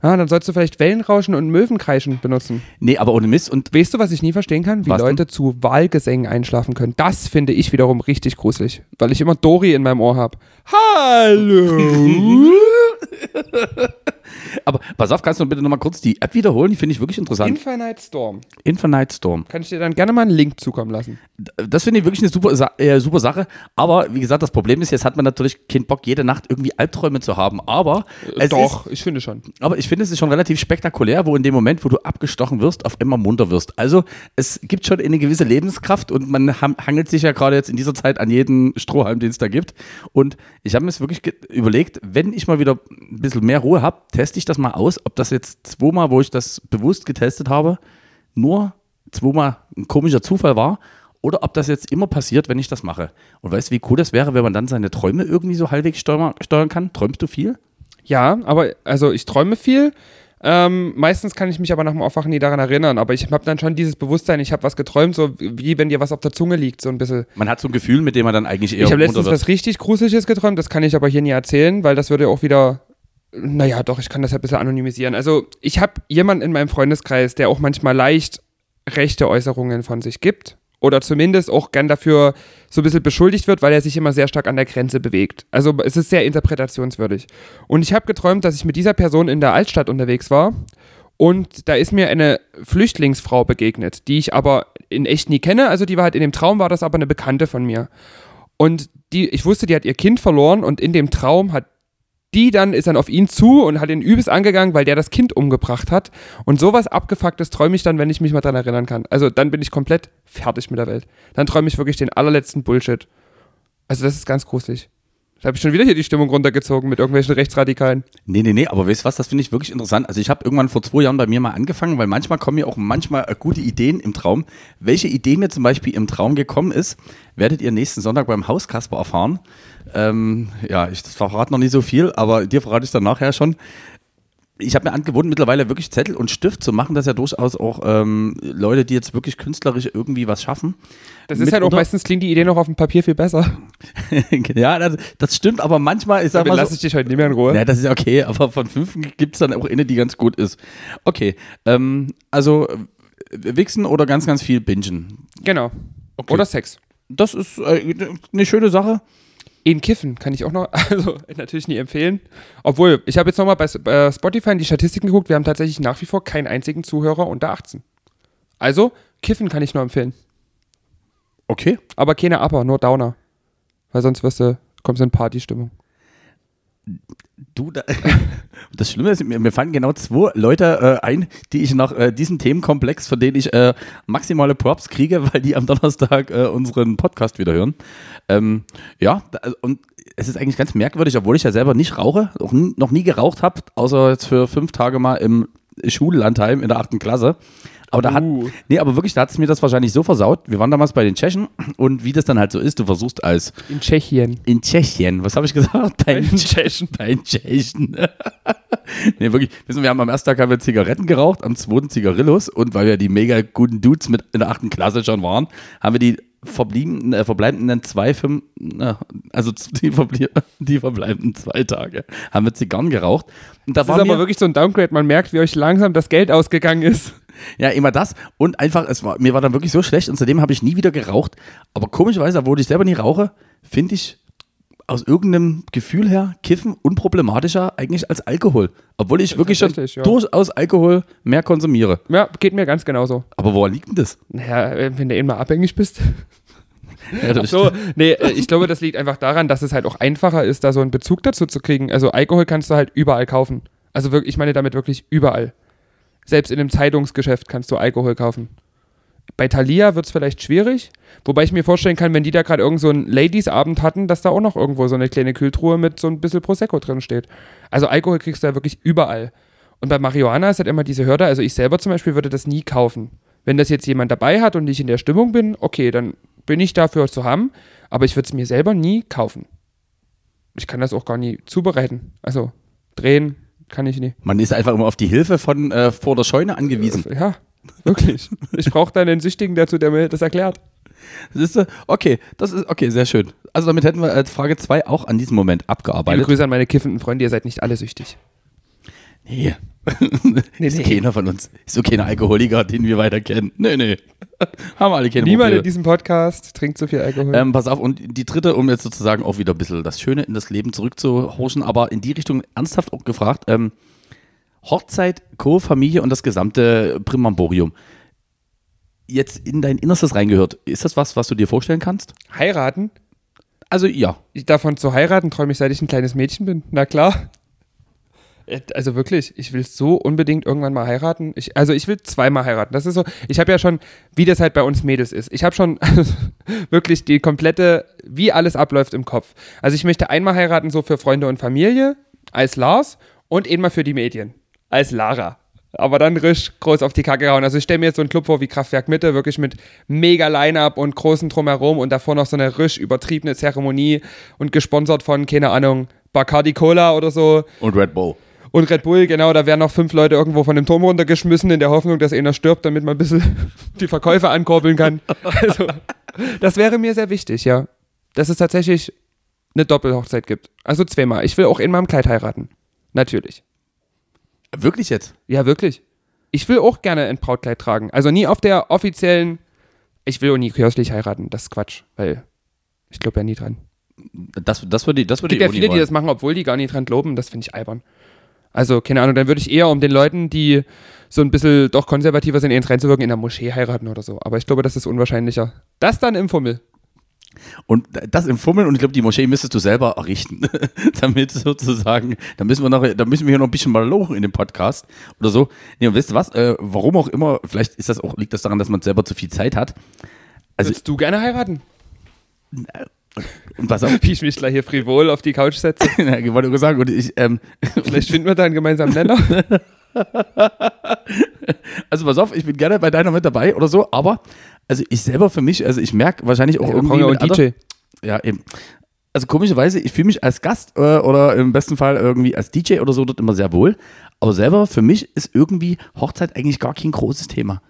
ja, dann sollst du vielleicht Wellenrauschen und Möwenkreischen benutzen. nee, aber ohne Mist und Weißt du, was ich nie verstehen kann? Wie Was denn? Leute zu Wahlgesängen einschlafen können. Das finde ich wiederum richtig gruselig, weil ich immer Dori in meinem Ohr habe. Hallo! [LAUGHS] aber pass auf, kannst du bitte nochmal kurz die App wiederholen? Die finde ich wirklich interessant. Infinite Storm. Infinite Storm. Kann ich dir dann gerne mal einen Link zukommen lassen. Das finde ich wirklich eine super, äh, super Sache. Aber wie gesagt, das Problem ist, jetzt hat man natürlich keinen Bock, jede Nacht irgendwie Albträume zu haben. Aber es Doch, ich finde schon. Ist, aber ich finde, es ist schon relativ spektakulär, wo in dem Moment, wo du abgestochen wirst, auf immer munter wirst. Also es gibt schon eine gewisse Lebenskraft und man hangelt sich ja gerade jetzt in dieser Zeit an jeden Strohhalm, den es da gibt. Und ich habe mir jetzt wirklich überlegt, wenn ich mal wieder ein bisschen mehr Ruhe habe, teste ich das mal aus, ob das jetzt zweimal, wo ich das bewusst getestet habe, nur zweimal ein komischer Zufall war oder ob das jetzt immer passiert, wenn ich das mache. Und weißt du, wie cool das wäre, wenn man dann seine Träume irgendwie so halbwegs steuern, kann? Träumst du viel? Ja, aber also ich träume viel. Ähm, meistens kann ich mich aber nach dem Aufwachen nie daran erinnern, aber ich habe dann schon dieses Bewusstsein, ich habe was geträumt, so wie wenn dir was auf der Zunge liegt, so ein bisschen. Man hat so ein Gefühl, mit dem man dann eigentlich eher Ich habe letztens was richtig Gruseliges geträumt, das kann ich aber hier nie erzählen, weil das würde auch wieder. Naja, doch, ich kann das ja ein bisschen anonymisieren. Also, ich habe jemanden in meinem Freundeskreis, der auch manchmal leicht rechte Äußerungen von sich gibt Oder zumindest auch gern dafür so ein bisschen beschuldigt wird, weil er sich immer sehr stark an der Grenze bewegt. Also es ist sehr interpretationswürdig. Und ich habe geträumt, dass ich mit dieser Person in der Altstadt unterwegs war. Und da ist mir eine Flüchtlingsfrau begegnet, die ich aber in echt nie kenne. Also die war halt in dem Traum, war das aber eine Bekannte von mir. Und die, ich wusste, die hat ihr Kind verloren und in dem Traum hat die dann ist dann auf ihn zu und hat ihn übelst angegangen, weil der das Kind umgebracht hat. Und sowas Abgefucktes träume ich dann, wenn ich mich mal dran erinnern kann. Also dann bin ich komplett fertig mit der Welt. Dann träume ich wirklich den allerletzten Bullshit. Also das ist ganz gruselig. Da habe ich schon wieder hier die Stimmung runtergezogen mit irgendwelchen Rechtsradikalen. Nee, nee, nee, aber weißt du was, das finde ich wirklich interessant. Also ich habe irgendwann vor zwei Jahren bei mir mal angefangen, weil manchmal kommen mir auch manchmal äh, gute Ideen im Traum. Welche Idee mir zum Beispiel im Traum gekommen ist, werdet ihr nächsten Sonntag beim Hauskasper erfahren. Ähm, ja, ich verrate noch nicht so viel, aber dir verrate ich dann nachher schon ich habe mir angeboten, mittlerweile wirklich Zettel und Stift zu machen. Das ist ja durchaus auch ähm, Leute, die jetzt wirklich künstlerisch irgendwie was schaffen. Das ist halt auch meistens klingt die Idee noch auf dem Papier viel besser. [LAUGHS] ja, das, das, stimmt, aber manchmal ist aber. So, lasse ich dich heute nicht mehr in Ruhe. Ja, das ist ja okay, aber von fünf gibt es dann auch eine, die ganz gut ist. Okay, ähm, also Wichsen oder ganz, ganz viel Bingen. Genau. Okay. Oder Sex. Das ist äh, eine schöne Sache. In Kiffen kann ich auch noch, [LAUGHS] also natürlich nie empfehlen. Obwohl, ich habe jetzt nochmal bei Spotify in die Statistiken geguckt, wir haben tatsächlich nach wie vor keinen einzigen Zuhörer unter 18. Also, Kiffen kann ich nur empfehlen. Okay. Aber keine Upper, nur Downer. Weil sonst wirst du, kommst du in Partystimmung. Du, da, [LAUGHS] das Schlimme ist, mir, mir fallen genau zwei Leute äh, ein, die ich nach äh, diesem Themenkomplex, von denen ich äh, maximale Props kriege, [LAUGHS] weil die am Donnerstag äh, unseren Podcast wieder hören. Ähm, ja, da, und es ist eigentlich ganz merkwürdig, obwohl ich ja selber nicht rauche, auch noch nie geraucht habe, außer jetzt für fünf Tage mal im Schullandheim in der achten Klasse. Aber da hat, uh. nee, aber wirklich, da hat es mir das wahrscheinlich so versaut. Wir waren damals bei den Tschechen und wie das dann halt so ist, du versuchst als. In Tschechien. In Tschechien. Was habe ich gesagt? Bei den Tschechen. Bei den Tschechen. [LAUGHS] nee, wirklich. Wissen wir haben am ersten Tag haben wir Zigaretten geraucht, am zweiten Zigarillos und weil wir die mega guten Dudes mit in der achten Klasse schon waren, haben wir die verbliebenen, äh, verbleibenden zwei, fünf, äh, also [LAUGHS] die, die, verbleibenden zwei Tage haben wir Zigarren geraucht. Und da das ist aber wirklich so ein Downgrade. Man merkt, wie euch langsam das Geld ausgegangen ist. Ja, immer das. Und einfach, es war, mir war dann wirklich so schlecht und seitdem habe ich nie wieder geraucht. Aber komischerweise, obwohl ich selber nie rauche, finde ich aus irgendeinem Gefühl her Kiffen unproblematischer eigentlich als Alkohol. Obwohl ich wirklich schon ja. durchaus Alkohol mehr konsumiere. Ja, geht mir ganz genauso. Aber woran liegt denn das? Naja, wenn du eben mal abhängig bist. [LAUGHS] Ja, so, nee, äh, ich glaube, das liegt einfach daran, dass es halt auch einfacher ist, da so einen Bezug dazu zu kriegen. Also Alkohol kannst du halt überall kaufen. Also wirklich, ich meine damit wirklich überall. Selbst in einem Zeitungsgeschäft kannst du Alkohol kaufen. Bei Thalia wird es vielleicht schwierig, wobei ich mir vorstellen kann, wenn die da gerade irgend so einen Ladies-Abend hatten, dass da auch noch irgendwo so eine kleine Kühltruhe mit so ein bisschen Prosecco drin steht. Also Alkohol kriegst du ja wirklich überall. Und bei Marihuana ist halt immer diese Hürde, also ich selber zum Beispiel würde das nie kaufen. Wenn das jetzt jemand dabei hat und ich in der Stimmung bin, okay, dann bin ich dafür zu haben, aber ich würde es mir selber nie kaufen. Ich kann das auch gar nie zubereiten. Also drehen kann ich nie. Man ist einfach immer auf die Hilfe von äh, vor der Scheune angewiesen. Ja, wirklich. ich brauche dann einen Süchtigen dazu, der mir das erklärt. Siehst du? Okay, das ist okay, sehr schön. Also damit hätten wir als Frage 2 auch an diesem Moment abgearbeitet. Liebe Grüße an meine kiffenden Freunde, ihr seid nicht alle süchtig. Nee. [LAUGHS] nee ist nee. keiner von uns. Ist so keiner Alkoholiker, den wir weiter kennen. Nee, nee. Haben alle keine Niemand Probleme. in diesem Podcast trinkt so viel Alkohol. Ähm, pass auf, und die dritte, um jetzt sozusagen auch wieder ein bisschen das Schöne in das Leben zurückzuhorchen, aber in die Richtung ernsthaft auch gefragt. Ähm, Hochzeit, Co., Familie und das gesamte Primamborium. Jetzt in dein Innerstes reingehört. Ist das was, was du dir vorstellen kannst? Heiraten? Also ja. Davon zu heiraten träume ich, seit ich ein kleines Mädchen bin. Na klar. Äh, also wirklich, ich will so unbedingt irgendwann mal heiraten. Ich, also ich will zweimal heiraten. Das ist so, ich habe ja schon, wie das halt bei uns Mädels ist, ich habe schon [LAUGHS] wirklich die komplette, wie alles abläuft im Kopf. Also ich möchte einmal heiraten, so für Freunde und Familie, als Lars und einmal für die Medien, als Lara. Aber dann risch groß auf die Kacke gehauen. Also ich stelle mir jetzt so einen Club vor wie Kraftwerk Mitte, wirklich mit mega Line-Up und großen Drumherum und davor noch so eine risch übertriebene Zeremonie und gesponsert von, keine Ahnung, Bacardi Cola oder so. Und Red Bull. Und Red Bull, genau, da werden noch fünf Leute irgendwo von dem Turm runtergeschmissen, in der Hoffnung, dass einer stirbt, damit man ein bisschen [LAUGHS] die Verkäufe ankurbeln kann. Also, das wäre mir sehr wichtig, ja. Dass es tatsächlich eine Doppelhochzeit gibt. Also zweimal. Ich will auch in meinem Kleid heiraten. Natürlich. Wirklich jetzt? Ja, wirklich. Ich will auch gerne ein Brautkleid tragen. Also nie auf der offiziellen Ich will auch nie kirchlich heiraten, das ist Quatsch, weil ich glaube ja nie dran. Das, das würde das Es würde gibt ich ja auch nie viele, die das machen, obwohl die gar nicht dran glauben, das finde ich albern. Also, keine Ahnung, dann würde ich eher um den Leuten, die so ein bisschen doch konservativer sind, ins reinzuwirken, in der Moschee heiraten oder so. Aber ich glaube, das ist unwahrscheinlicher. Das dann im Fummel. Und das im Fummeln und ich glaube, die Moschee müsstest du selber errichten, [LAUGHS] damit sozusagen, da müssen wir noch, da müssen wir hier noch ein bisschen mal lochen in dem Podcast oder so. Nee, und wisst ihr was, äh, warum auch immer, vielleicht ist das auch, liegt das daran, dass man selber zu viel Zeit hat. Also- Würdest du gerne heiraten? Und pass auf, Wie [LAUGHS] ich mich gleich hier frivol auf die Couch setze. [LAUGHS] ich wollte nur sagen, und ich, ähm, Vielleicht finden wir da einen gemeinsamen Nenner. also pass auf, ich bin gerne bei deiner mit dabei oder so, aber, also ich selber für mich, also ich merke wahrscheinlich auch Ja, irgendwie mit und DJ. Ja, eben. Also komischerweise, ich fühle mich als Gast äh, oder im besten Fall irgendwie als DJ oder so dort immer sehr wohl. Aber selber für mich ist irgendwie Hochzeit eigentlich gar kein großes Thema.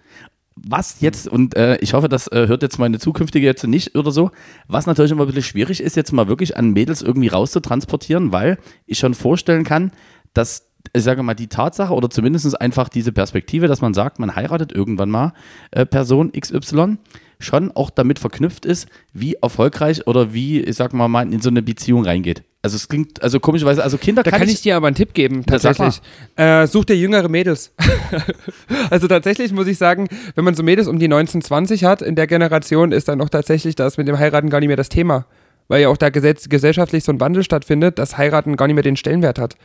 Was jetzt, und äh, ich hoffe, das äh, hört jetzt meine zukünftige jetzt nicht oder so, was natürlich immer ein bisschen schwierig ist, jetzt mal wirklich an Mädels irgendwie rauszutransportieren, weil ich schon vorstellen kann, dass, ich sage mal, die Tatsache oder zumindest einfach diese Perspektive, dass man sagt, man heiratet irgendwann mal äh, Person XY, schon auch damit verknüpft ist, wie erfolgreich oder wie, ich sag mal, man in so eine Beziehung reingeht. Also es klingt, also komischerweise, also Kinder Da kann, ich, dir aber einen Tipp geben, tatsächlich. Äh, such dir jüngere Mädels. [LAUGHS] also tatsächlich muss ich sagen, wenn man so Mädels um die 19, 20 hat, in der Generation ist dann auch tatsächlich das mit dem Heiraten gar nicht mehr das Thema. Weil ja auch da gesetz, gesellschaftlich so ein Wandel stattfindet, dass Heiraten gar nicht mehr den Stellenwert hat.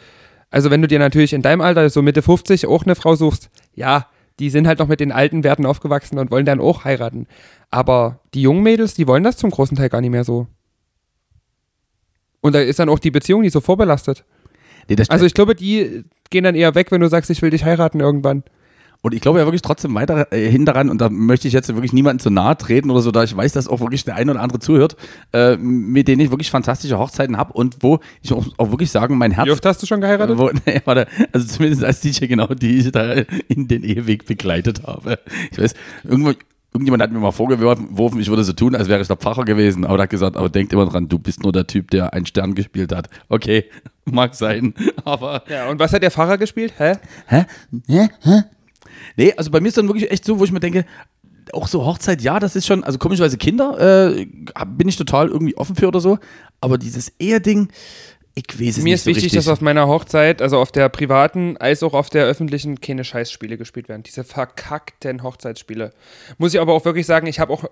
Also wenn du dir natürlich in deinem Alter, so Mitte 50, auch eine Frau suchst, ja, die sind halt noch mit den alten Werten aufgewachsen und wollen dann auch heiraten. Aber die jungen Mädels, die wollen das zum großen Teil gar nicht mehr so. Und da ist dann auch die Beziehung nicht so vorbelastet. nee, Also ich glaube, die gehen dann eher weg, wenn du sagst, ich will dich heiraten irgendwann. Und ich glaube ja wirklich trotzdem weiter äh, daran, und da möchte ich jetzt wirklich niemandem zu nahe treten oder so, da ich weiß, dass auch wirklich der eine oder andere zuhört, äh, mit denen ich wirklich fantastische Hochzeiten habe und wo ich auch, auch wirklich sagen, mein Herz. Wie oft hast du schon geheiratet? Wo, [LAUGHS] nee, warte, also zumindest als DJ genau, die ich da in den Eheweg begleitet habe. Ich weiß, irgendwo, irgendjemand hat mir mal vorgeworfen, ich würde so tun, als wäre ich der Pfarrer gewesen, aber er hat gesagt, aber denkt immer dran, du bist nur der Typ, der einen Stern gespielt hat. Okay, [LAUGHS] mag sein, [LAUGHS] aber Ja, und was hat der Pfarrer gespielt? Hä? Hä? Hä? Hä? Nee, also bei mir ist dann wirklich echt so, wo ich mir denke, auch so Hochzeit, ja, das ist schon, also komischerweise Kinder, äh, bin ich total irgendwie offen für oder so, aber dieses Eheding, ich weiß es Mir nicht ist so wichtig, richtig. dass auf meiner Hochzeit, also auf der privaten als auch auf der öffentlichen, keine Scheißspiele gespielt werden. Diese verkackten Hochzeitsspiele. Muss ich aber auch wirklich sagen, ich habe auch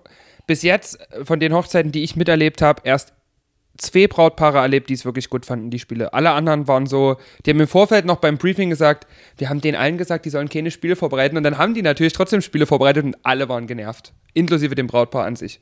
bis jetzt von den Hochzeiten, die ich miterlebt habe, erst zwei Brautpaare erlebt, die es wirklich gut fanden, die Spiele. Alle anderen waren so, die haben im Vorfeld noch beim Briefing gesagt, wir haben denen allen gesagt, die sollen keine Spiele vorbereiten und dann haben die natürlich trotzdem Spiele vorbereitet und alle waren genervt. Inklusive dem Brautpaar an sich.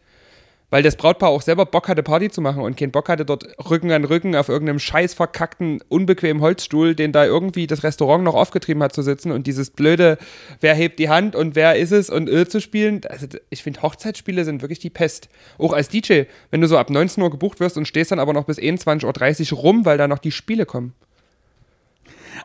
Weil das Brautpaar auch selber Bock hatte, Party zu machen und keinen Bock hatte, dort Rücken an Rücken auf irgendeinem scheiß verkackten, unbequemen Holzstuhl, den da irgendwie das Restaurant noch aufgetrieben hat, zu sitzen und dieses blöde, wer hebt die Hand und wer ist es und äh, zu spielen. Also ich finde, Hochzeitsspiele sind wirklich die Pest. Auch als DJ, wenn du so ab 19 Uhr gebucht wirst und stehst dann aber noch bis 21.30 Uhr rum, weil da noch die Spiele kommen.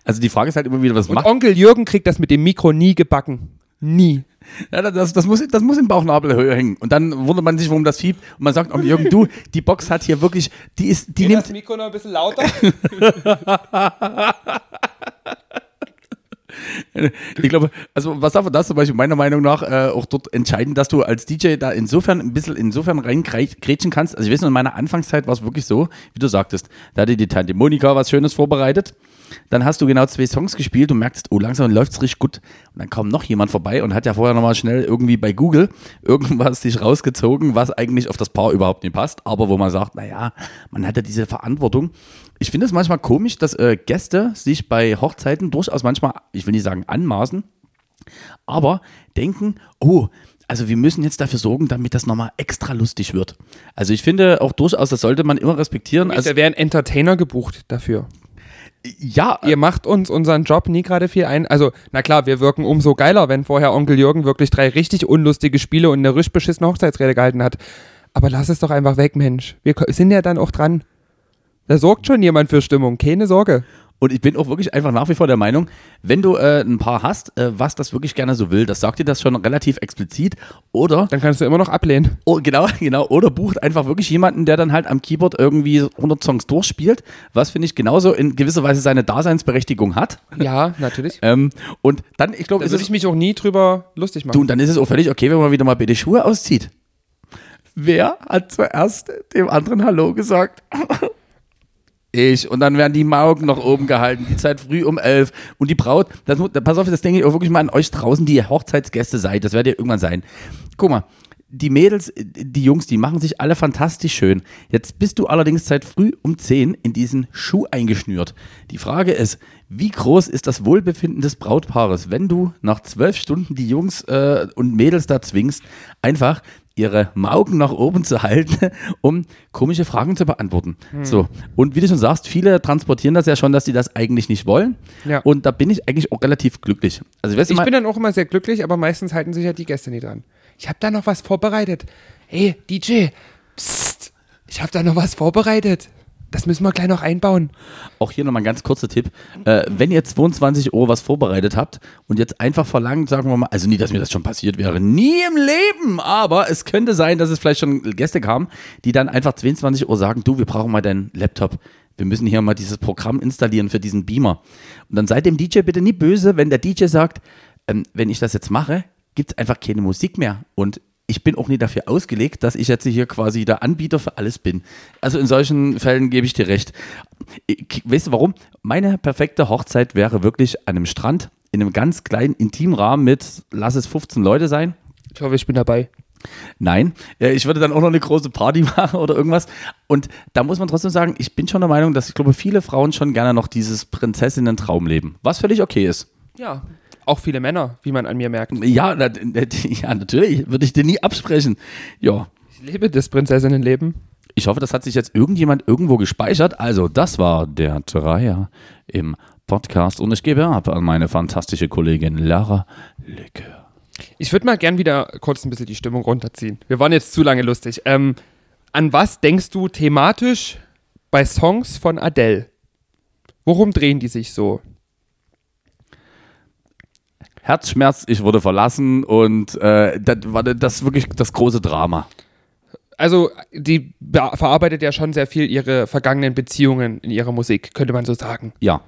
Also die Frage ist halt immer wieder, was Und macht. Onkel Jürgen kriegt das mit dem Mikro nie gebacken. Nie. Ja, das, das, muss, das muss im Bauchnabel hängen. Und dann wundert man sich, warum das fiebt. Und man sagt, oh, Jürgen, du, die Box hat hier wirklich, die ist, die nimmt, Mikro noch ein bisschen lauter? [LAUGHS] Ich glaube, also was davon das zum Beispiel meiner Meinung nach äh, auch dort entscheidend, dass du als DJ da insofern ein bisschen insofern reingrätschen kannst. Also ich weiß noch, in meiner Anfangszeit war es wirklich so, wie du sagtest, da hatte die Tante Monika was Schönes vorbereitet. Dann hast du genau zwei Songs gespielt und merkst, oh, langsam läuft es richtig gut. Und dann kam noch jemand vorbei und hat ja vorher nochmal schnell irgendwie bei Google irgendwas sich rausgezogen, was eigentlich auf das Paar überhaupt nicht passt, aber wo man sagt, naja, man hat ja diese Verantwortung. Ich finde es manchmal komisch, dass äh, Gäste sich bei Hochzeiten durchaus manchmal, ich will nicht sagen anmaßen, aber denken, oh, also wir müssen jetzt dafür sorgen, damit das nochmal extra lustig wird. Also ich finde auch durchaus, das sollte man immer respektieren. Also, Also, da wäre ein Entertainer gebucht dafür. Ja, Ihr macht uns unseren Job nie gerade viel ein. Also, na klar, wir wirken umso geiler, wenn vorher Onkel Jürgen wirklich drei richtig unlustige Spiele und eine richtig beschissene Hochzeitsrede gehalten hat. Aber lass es doch einfach weg, Mensch. Wir sind ja dann auch dran. Da sorgt schon jemand für Stimmung, keine Sorge. Und ich bin auch wirklich einfach nach wie vor der Meinung, wenn du äh, ein Paar hast, äh, was das wirklich gerne so will, das sagt dir das schon relativ explizit. Oder, Dann kannst du immer noch ablehnen. oh, genau, [LAUGHS] genau, oder bucht einfach wirklich jemanden, der dann halt am Keyboard irgendwie 100 Songs durchspielt, was finde ich genauso in gewisser Weise seine Daseinsberechtigung hat. Ja, natürlich. [LAUGHS] Ähm, und dann, ich glaube, Da würde ich mich auch nie drüber lustig machen. Du, und dann ist es auch völlig okay, wenn man wieder mal bitte Schuhe auszieht. wer hat zuerst dem anderen Hallo gesagt? [LAUGHS] Ich. Und dann werden die Maugen nach oben gehalten, die Zeit früh um elf. Und die Braut, das, pass auf, das denke ich auch wirklich mal an euch draußen, die ihr Hochzeitsgäste seid. Das werdet ihr irgendwann sein. Guck mal, die Mädels, die Jungs, die machen sich alle fantastisch schön. Jetzt bist du allerdings seit früh um 10 in diesen Schuh eingeschnürt. Die Frage ist, wie groß ist das Wohlbefinden des Brautpaares, wenn du nach zwölf Stunden die Jungs äh, und Mädels da zwingst, einfach ihre Maugen nach oben zu halten, [LAUGHS] um komische Fragen zu beantworten. So. Und wie du schon sagst, viele transportieren das ja schon, dass sie das eigentlich nicht wollen. Ja. Und da bin ich eigentlich auch relativ glücklich. Also, Ich mal, bin dann auch immer sehr glücklich, aber meistens halten sich ja die Gäste nie dran. Ich habe da noch was vorbereitet. Hey, DJ, psst, ich habe da noch was vorbereitet. Das müssen wir gleich noch einbauen. Auch hier nochmal ein ganz kurzer Tipp. Äh, wenn ihr 22 Uhr was vorbereitet habt und jetzt einfach verlangt, sagen wir mal, also nie, dass mir das schon passiert wäre, nie im Leben, aber es könnte sein, dass es vielleicht schon Gäste kamen, die dann einfach 22 Uhr sagen, du, wir brauchen mal deinen Laptop. Wir müssen hier mal dieses Programm installieren für diesen Beamer. Und dann seid dem DJ bitte nie böse, wenn der DJ sagt, ähm, wenn ich das jetzt mache, gibt es einfach keine Musik mehr. Und ich bin auch nie dafür ausgelegt, dass ich jetzt hier quasi der Anbieter für alles bin. Also in solchen Fällen gebe ich dir recht. Ich, weißt du warum? Meine perfekte Hochzeit wäre wirklich an einem Strand, in einem ganz kleinen Intimrahmen mit, lass es 15 Leute sein. Ich hoffe, ich bin dabei. Nein, ich würde dann auch noch eine große Party [LAUGHS] machen oder irgendwas. Und da muss man trotzdem sagen, ich bin schon der Meinung, dass ich glaube, viele Frauen schon gerne noch dieses Prinzessinnen-Traum leben. Was völlig okay ist. Ja. Auch viele Männer, wie man an mir merkt. Ja, na, [LAUGHS] ja natürlich, würde ich dir nie absprechen. Ja, Ich lebe das Prinzessinnenleben. ich hoffe, das hat sich jetzt irgendjemand irgendwo gespeichert. Also, das war der Dreier im Podcast und ich gebe ab an meine fantastische Kollegin Lara Lücke. Ich würde mal gern wieder kurz ein bisschen die Stimmung runterziehen. Wir waren jetzt zu lange lustig. Ähm, an was denkst du thematisch bei Songs von Adele? Worum drehen die sich so? Herzschmerz, ich wurde verlassen und äh, das war das wirklich das große Drama. Also, die be- verarbeitet ja schon sehr viel ihre vergangenen Beziehungen in ihrer Musik, könnte man so sagen. Ja,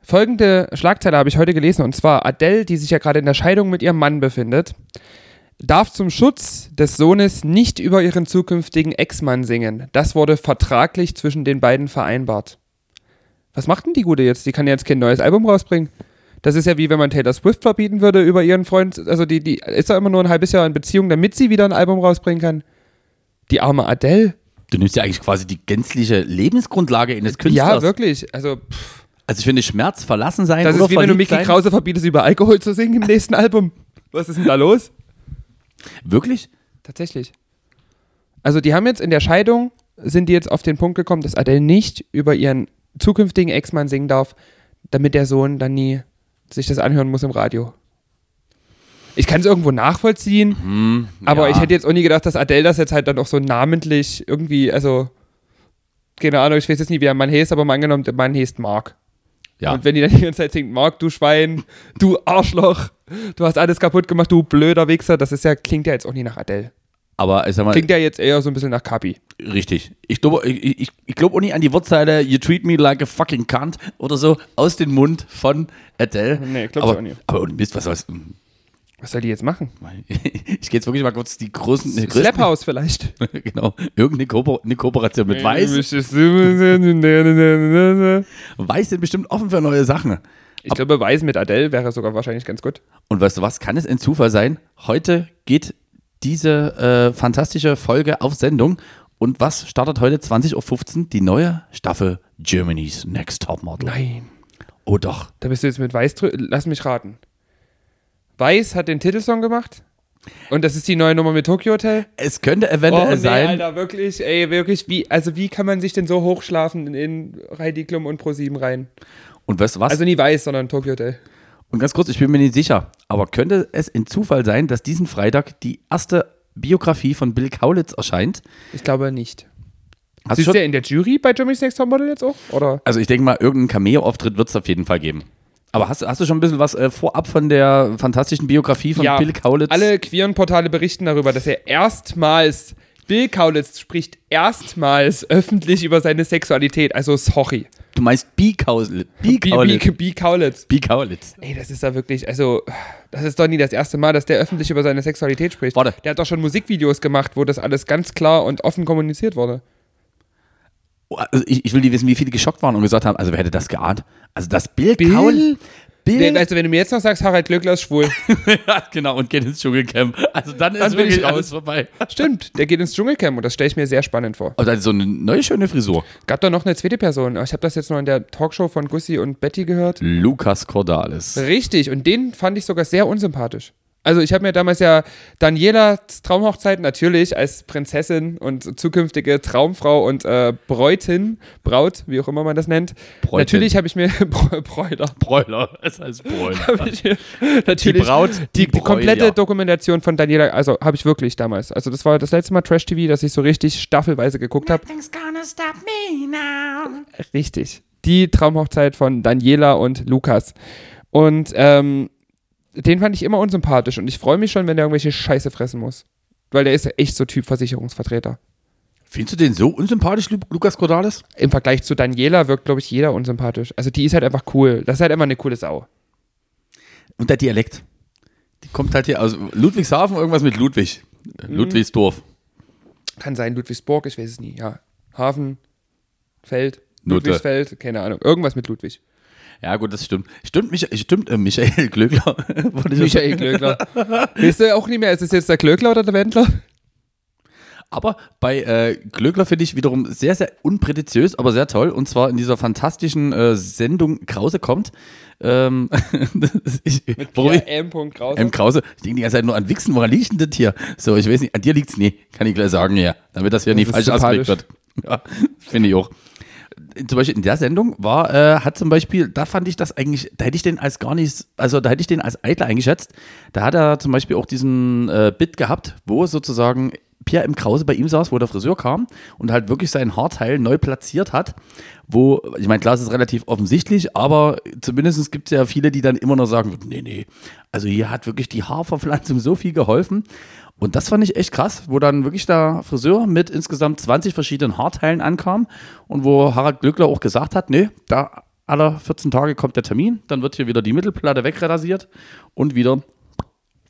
Folgende Schlagzeile habe ich heute gelesen und zwar Adele, die sich ja gerade in der Scheidung mit ihrem Mann befindet, darf zum Schutz des Sohnes nicht über ihren zukünftigen Ex-Mann singen. Das wurde vertraglich zwischen den beiden vereinbart. Was macht denn die Gute jetzt? Die kann ja jetzt kein neues Album rausbringen. Das ist ja wie wenn man Taylor Swift verbieten würde über ihren Freund. Also die, die ist ja immer nur ein halbes Jahr in Beziehung, damit sie wieder ein Album rausbringen kann. Die arme Adele. du nimmst ja eigentlich quasi die gänzliche Lebensgrundlage eines Künstlers. Ja, wirklich. Also pff. Also ich finde Schmerz, verlassen sein Das ist wie wenn du Mickey sein. Krause verbietest, über Alkohol zu singen im nächsten Album. Was ist denn da los? Wirklich? Tatsächlich. Also die haben jetzt in der Scheidung, sind die jetzt auf den Punkt gekommen, dass Adele nicht über ihren zukünftigen Ex-Mann singen darf, damit der Sohn dann nie sich das anhören muss im Radio. Ich kann es irgendwo nachvollziehen, aber ja. ich hätte jetzt auch nie gedacht, dass Adele das jetzt halt dann auch so namentlich irgendwie, also keine Ahnung, ich weiß jetzt nie, wie der Mann heißt, aber mal angenommen, der Mann heißt Mark. Ja. Und wenn die dann die ganze Zeit singt, Mark, du Schwein, du Arschloch, du hast alles kaputt gemacht, du blöder Wichser, das ist ja, klingt ja jetzt auch nie nach Adele. Aber ich sag mal, Klingt ja jetzt eher so ein bisschen nach Kapi. richtig. Ich glaube ich, ich, ich glaub auch nicht an die Wortzeile You treat me like a fucking cunt oder so aus dem Mund von Adele. Nee, glaub ich auch nicht. Aber ohne Mist, was soll's? Was soll die jetzt machen? [LAUGHS] Ich gehe jetzt wirklich mal kurz die großen. die größten- Slap House vielleicht. [LAUGHS] genau. Irgendeine Kooper eine Kooperation mit Weiß. Ich Weiß sind bestimmt offen für neue Sachen. glaube, Weiß mit Adele wäre sogar wahrscheinlich ganz gut. Und weißt du was? Kann es ein Zufall sein? Heute geht diese äh, fantastische Folge auf Sendung. Und was startet heute 20.15 Uhr? Die neue Staffel Germany's Next Top Model. Nein. Oh doch. Da bist du jetzt mit Weiß drü- Lass mich raten. Weiß hat den Titelsong gemacht. Und das ist die neue Nummer mit Tokyo Hotel. Es könnte Oh, eventuell nee, sein. Alter, wirklich, ey, wirklich, wie, also wie kann man sich denn so hochschlafen in, in Heidi Klum und Pro7 rein? Und weißt du was? Also nie Weiß, sondern Tokyo Hotel. Und ganz kurz, ich bin mir nicht sicher, aber könnte es ein Zufall sein, dass diesen Freitag die erste Biografie von Bill Kaulitz erscheint? Ich glaube nicht. Hast du Ist der in der Jury bei Germany's Next Top Model jetzt auch? Oder? also ich denke mal, irgendeinen Cameo-Auftritt wird es auf jeden Fall geben. Aber hast, du- hast du schon ein bisschen was äh, vorab von der fantastischen Biografie von Ja, Bill Kaulitz? Alle queeren Portale berichten darüber, dass er erstmals Bill Kaulitz spricht erstmals öffentlich über seine Sexualität. Also sorry. Du meinst B. Kaulitz. B. Kaulitz. B, B Kaulitz. B. Kaulitz. Ey, das ist da wirklich, also, das ist doch nie das erste Mal, dass der öffentlich über seine Sexualität spricht. Warte. Der hat doch schon Musikvideos gemacht, wo das alles ganz klar und offen kommuniziert wurde. Also ich, ich will nicht wissen, wie viele geschockt waren und gesagt haben, also wer hätte das geahnt? Also das Bill, Bill? Kaul. Bill. Also, wenn du mir jetzt noch sagst, Harald Glöckler ist schwul. [LAUGHS] ja, genau, und geht ins Dschungelcamp. Also dann ist Dann bin ich wirklich raus. alles vorbei. Stimmt, der geht ins Dschungelcamp und das stelle ich mir sehr spannend vor. Aber das ist so eine neue schöne Frisur. Gab da noch eine zweite Person. Ich habe das jetzt noch in der Talkshow von Gussi und Betty gehört. Lukas Cordalis. Richtig, und den fand ich sogar sehr unsympathisch. Also ich habe mir damals ja Danielas Traumhochzeit natürlich als Prinzessin und zukünftige Traumfrau und äh, Bräutin, Braut, wie auch immer man das nennt. Bräutin. Natürlich habe ich mir [LAUGHS] Br- Bräuter. Bräuler. Es heißt [LAUGHS] Bräuler. Habe ich mir natürlich Braut, die, die die komplette Bräuler. Dokumentation von Daniela, also habe ich wirklich damals. Also das war das letzte Mal Trash TV, dass ich so richtig staffelweise geguckt habe. Nothing's gonna stop me now. Richtig. Die Traumhochzeit von Daniela und Lukas. Und ähm, den fand ich immer unsympathisch und ich freue mich schon, wenn der irgendwelche Scheiße fressen muss. Weil der ist echt so Typ Versicherungsvertreter. Findest du den so unsympathisch, Lu Lukas Cordalis? Im Vergleich zu Daniela wirkt, glaube ich, jeder unsympathisch. Also die ist halt einfach cool. Das ist halt einfach eine coole Sau. Und der Dialekt. Die kommt halt hier aus Ludwigshafen, irgendwas mit Ludwig. Mhm. Ludwigsdorf. Kann sein Ludwigsburg, ich weiß es nie. Ja. Hafen, Feld. Ludwigsfeld, keine Ahnung. Irgendwas mit Ludwig. Ja, gut, das stimmt. Stimmt, Micha stimmt äh, Michael Glöckler. [LAUGHS] Michael Glöckler. Weißt du auch nicht mehr, ist es jetzt der Glöckler oder der Wendler? Aber bei äh, Glöckler finde ich wiederum sehr, sehr unprätentiös, aber sehr toll. Und zwar in dieser fantastischen äh, Sendung Krause kommt. Ähm, [LAUGHS] das- ich, warum ich, M. Krause. M. Krause, ich denke die ganze Zeit nur an Wichsen. Woran liegt denn das hier? So, ich weiß nicht, an dir liegt's? Nee, kann ich gleich sagen, ja. Damit das hier nicht ist falsch ausgelegt wird. Ja, finde ich auch. Zum Beispiel in der Sendung war, äh, hat zum Beispiel, da fand ich das eigentlich, da hätte ich den als gar nicht, also da hätte ich den als eitler eingeschätzt. Da hat er zum Beispiel auch diesen äh, Bit gehabt, wo sozusagen Pierre M. Krause bei ihm saß, wo der Friseur kam und halt wirklich sein Haarteil neu platziert hat. Wo, ich meine, klar, es ist relativ offensichtlich, aber zumindest gibt es ja viele, die dann immer noch sagen, nee, nee, also hier hat wirklich die Haarverpflanzung so viel geholfen. Und das fand ich echt krass, wo dann wirklich der Friseur mit insgesamt 20 verschiedenen Haarteilen ankam und wo Harald Glückler auch gesagt hat, nee, da aller 14 Tage kommt der Termin, dann wird hier wieder die Mittelplatte wegrasiert und wieder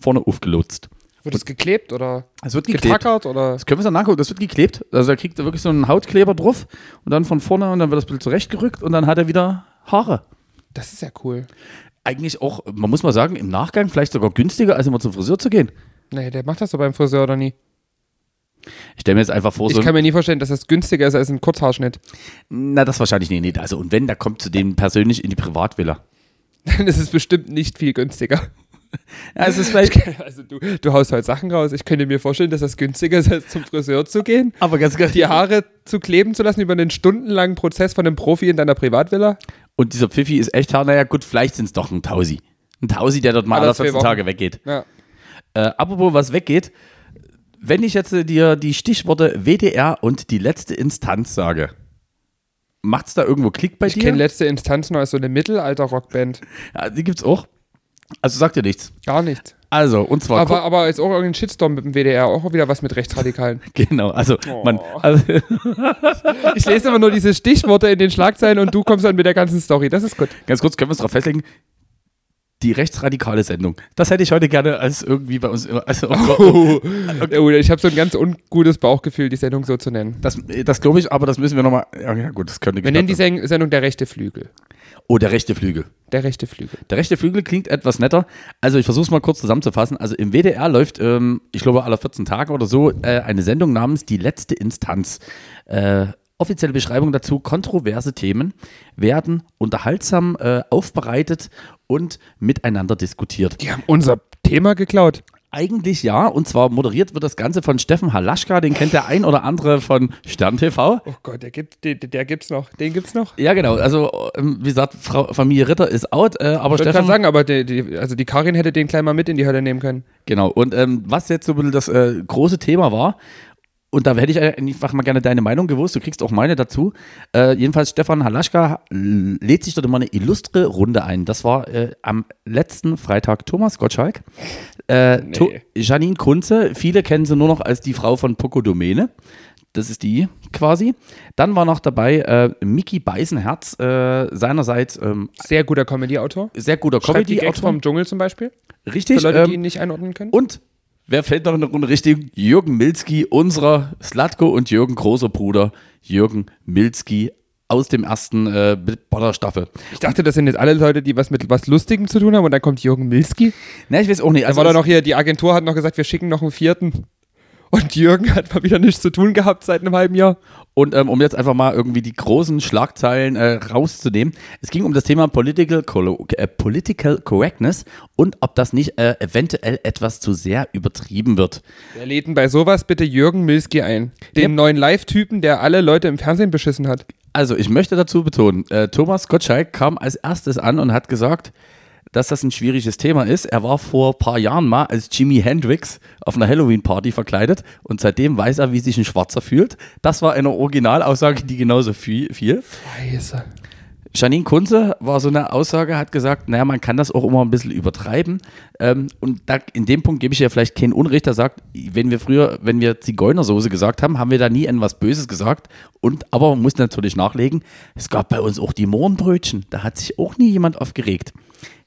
vorne aufgelutzt. Wird es geklebt oder Es wird geklebt. getackert oder? Das können wir uns dann nachgucken, das wird geklebt. Also da kriegt er wirklich so einen Hautkleber drauf und dann von vorne und dann wird das Bild zurechtgerückt und dann hat er wieder Haare. Das ist ja cool. Eigentlich auch, man muss mal sagen, im Nachgang vielleicht sogar günstiger, als immer zum Friseur zu gehen. Nee, der macht das so beim Friseur oder nie. Ich stelle mir jetzt einfach vor, so Ich kann mir nie vorstellen, dass das günstiger ist als ein Kurzhaarschnitt. Na, das wahrscheinlich nee, nicht. Also, und wenn, da kommt zu denen persönlich in die Privatvilla. Dann ist es bestimmt nicht viel günstiger. Ja, es ist vielleicht. [LAUGHS] Also du, du haust halt Sachen raus. Ich könnte mir vorstellen, dass das günstiger ist, als zum Friseur zu gehen. aber ganz, ganz Die Haare zu kleben zu lassen über einen stundenlangen Prozess von einem Profi in deiner Privatvilla. Und dieser Pfiffi ist echt hart. Naja, gut, vielleicht sind es doch ein Tausi. Ein Tausi, der dort mal Alle alle zwei 14 Wochen. Tage weggeht. Ja. Äh, apropos, was weggeht. Wenn ich jetzt äh, dir die Stichworte WDR und die letzte Instanz sage, macht's da irgendwo Klick bei Ich dir? kenne letzte Instanz noch als so eine Mittelalter-Rockband. ja, die gibt's auch. Also sagt dir nichts. Gar nicht. Also, und zwar. Aber, aber jetzt auch irgendein Shitstorm mit dem WDR. Auch wieder was mit Rechtsradikalen. [LAUGHS] genau, also, Oh. man. Also, [LAUGHS] Ich lese immer nur diese Stichworte in den Schlagzeilen und du kommst dann mit der ganzen Story. Das ist gut. ganz kurz, können wir uns darauf festlegen. Die rechtsradikale Sendung. Das hätte ich heute gerne als irgendwie bei uns. Also, [LAUGHS] Oh, oh, ich habe so ein ganz ungutes Bauchgefühl, die Sendung so zu nennen. Das, das glaube ich, aber das müssen wir nochmal. Ja, ja, gut, das könnte Wir nennen die Sen- Sendung der rechte Flügel. Oh, der rechte Flügel. Der rechte Flügel. Der rechte Flügel klingt etwas netter. Also, ich versuche es mal kurz zusammenzufassen. Also, im WDR läuft, ähm, ich glaube, alle 14 Tage oder so, äh, eine Sendung namens Die letzte Instanz. Äh, offizielle Beschreibung dazu: kontroverse Themen werden unterhaltsam äh, aufbereitet und miteinander diskutiert. Die haben unser Thema geklaut. Eigentlich ja, und zwar moderiert wird das Ganze von Steffen Halaschka, den kennt der ein oder andere von Stern TV. Oh Gott, der, gibt, der, der gibt's noch. Den gibt's noch. Ja, genau. Also, ähm, wie gesagt, Frau, Familie Ritter ist out, äh, aber Ich wollte Stefan. gerade sagen, aber die, die, also die Karin hätte den gleich mal mit in die Hölle nehmen können. Genau. Und ähm, was jetzt so ein bisschen das äh, große Thema war, und da hätte ich einfach mal gerne deine Meinung gewusst, du kriegst auch meine dazu. Äh, jedenfalls, Stefan Halaschka lädt sich dort immer eine illustre Runde ein. Das war äh, am letzten Freitag Thomas Gottschalk Äh, Nee. To- Janine Kunze, viele kennen sie nur noch als die Frau von Poco Domene. Das ist die quasi. Dann war noch dabei äh, Mickey Beisenherz, äh, seinerseits ähm, Sehr guter Comedy-Autor. sehr guter Comedy-Autor. vom Dschungel zum Beispiel. Richtig. Für Leute, die ihn Ähm, nicht einordnen können. und wer fällt noch in der Runde richtig? Jürgen Milzki, unserer Slatko und Jürgen großer Bruder, Jürgen Milzki aus dem ersten äh, Big Brother Staffel. Ich dachte, das sind jetzt alle Leute, die was mit was Lustigem zu tun haben und dann kommt Jürgen Milski. Ne, ich weiß auch nicht. Da Also war doch noch hier, die Agentur hat noch gesagt, wir schicken noch einen vierten. Und Jürgen hat mal wieder nichts zu tun gehabt seit einem halben Jahr. Und ähm, um jetzt einfach mal irgendwie die großen Schlagzeilen äh, rauszunehmen, es ging um das Thema Political, äh, Political Correctness und ob das nicht äh, eventuell etwas zu sehr übertrieben wird. Wir läden bei sowas bitte Jürgen Milski ein. Den Ja. neuen Live-Typen, der alle Leute im Fernsehen beschissen hat. Also ich möchte dazu betonen, äh, Thomas Gottschalk kam als erstes an und hat gesagt, dass das ein schwieriges Thema ist. Er war vor ein paar Jahren mal als Jimi Hendrix auf einer Halloween-Party verkleidet und seitdem weiß er, wie sich ein Schwarzer fühlt. Das war eine Originalaussage, die genauso viel. viel. Scheiße. Janine Kunze war so eine Aussage, hat gesagt, naja, man kann das auch immer ein bisschen übertreiben. Ähm, und da, in dem Punkt gebe ich ja vielleicht keinen Unrecht, der sagt, wenn wir früher, wenn wir Zigeunersoße gesagt haben, haben wir da nie etwas Böses gesagt. Und aber man muss natürlich nachlegen, es gab bei uns auch die Mohrenbrötchen. Da hat sich auch nie jemand aufgeregt.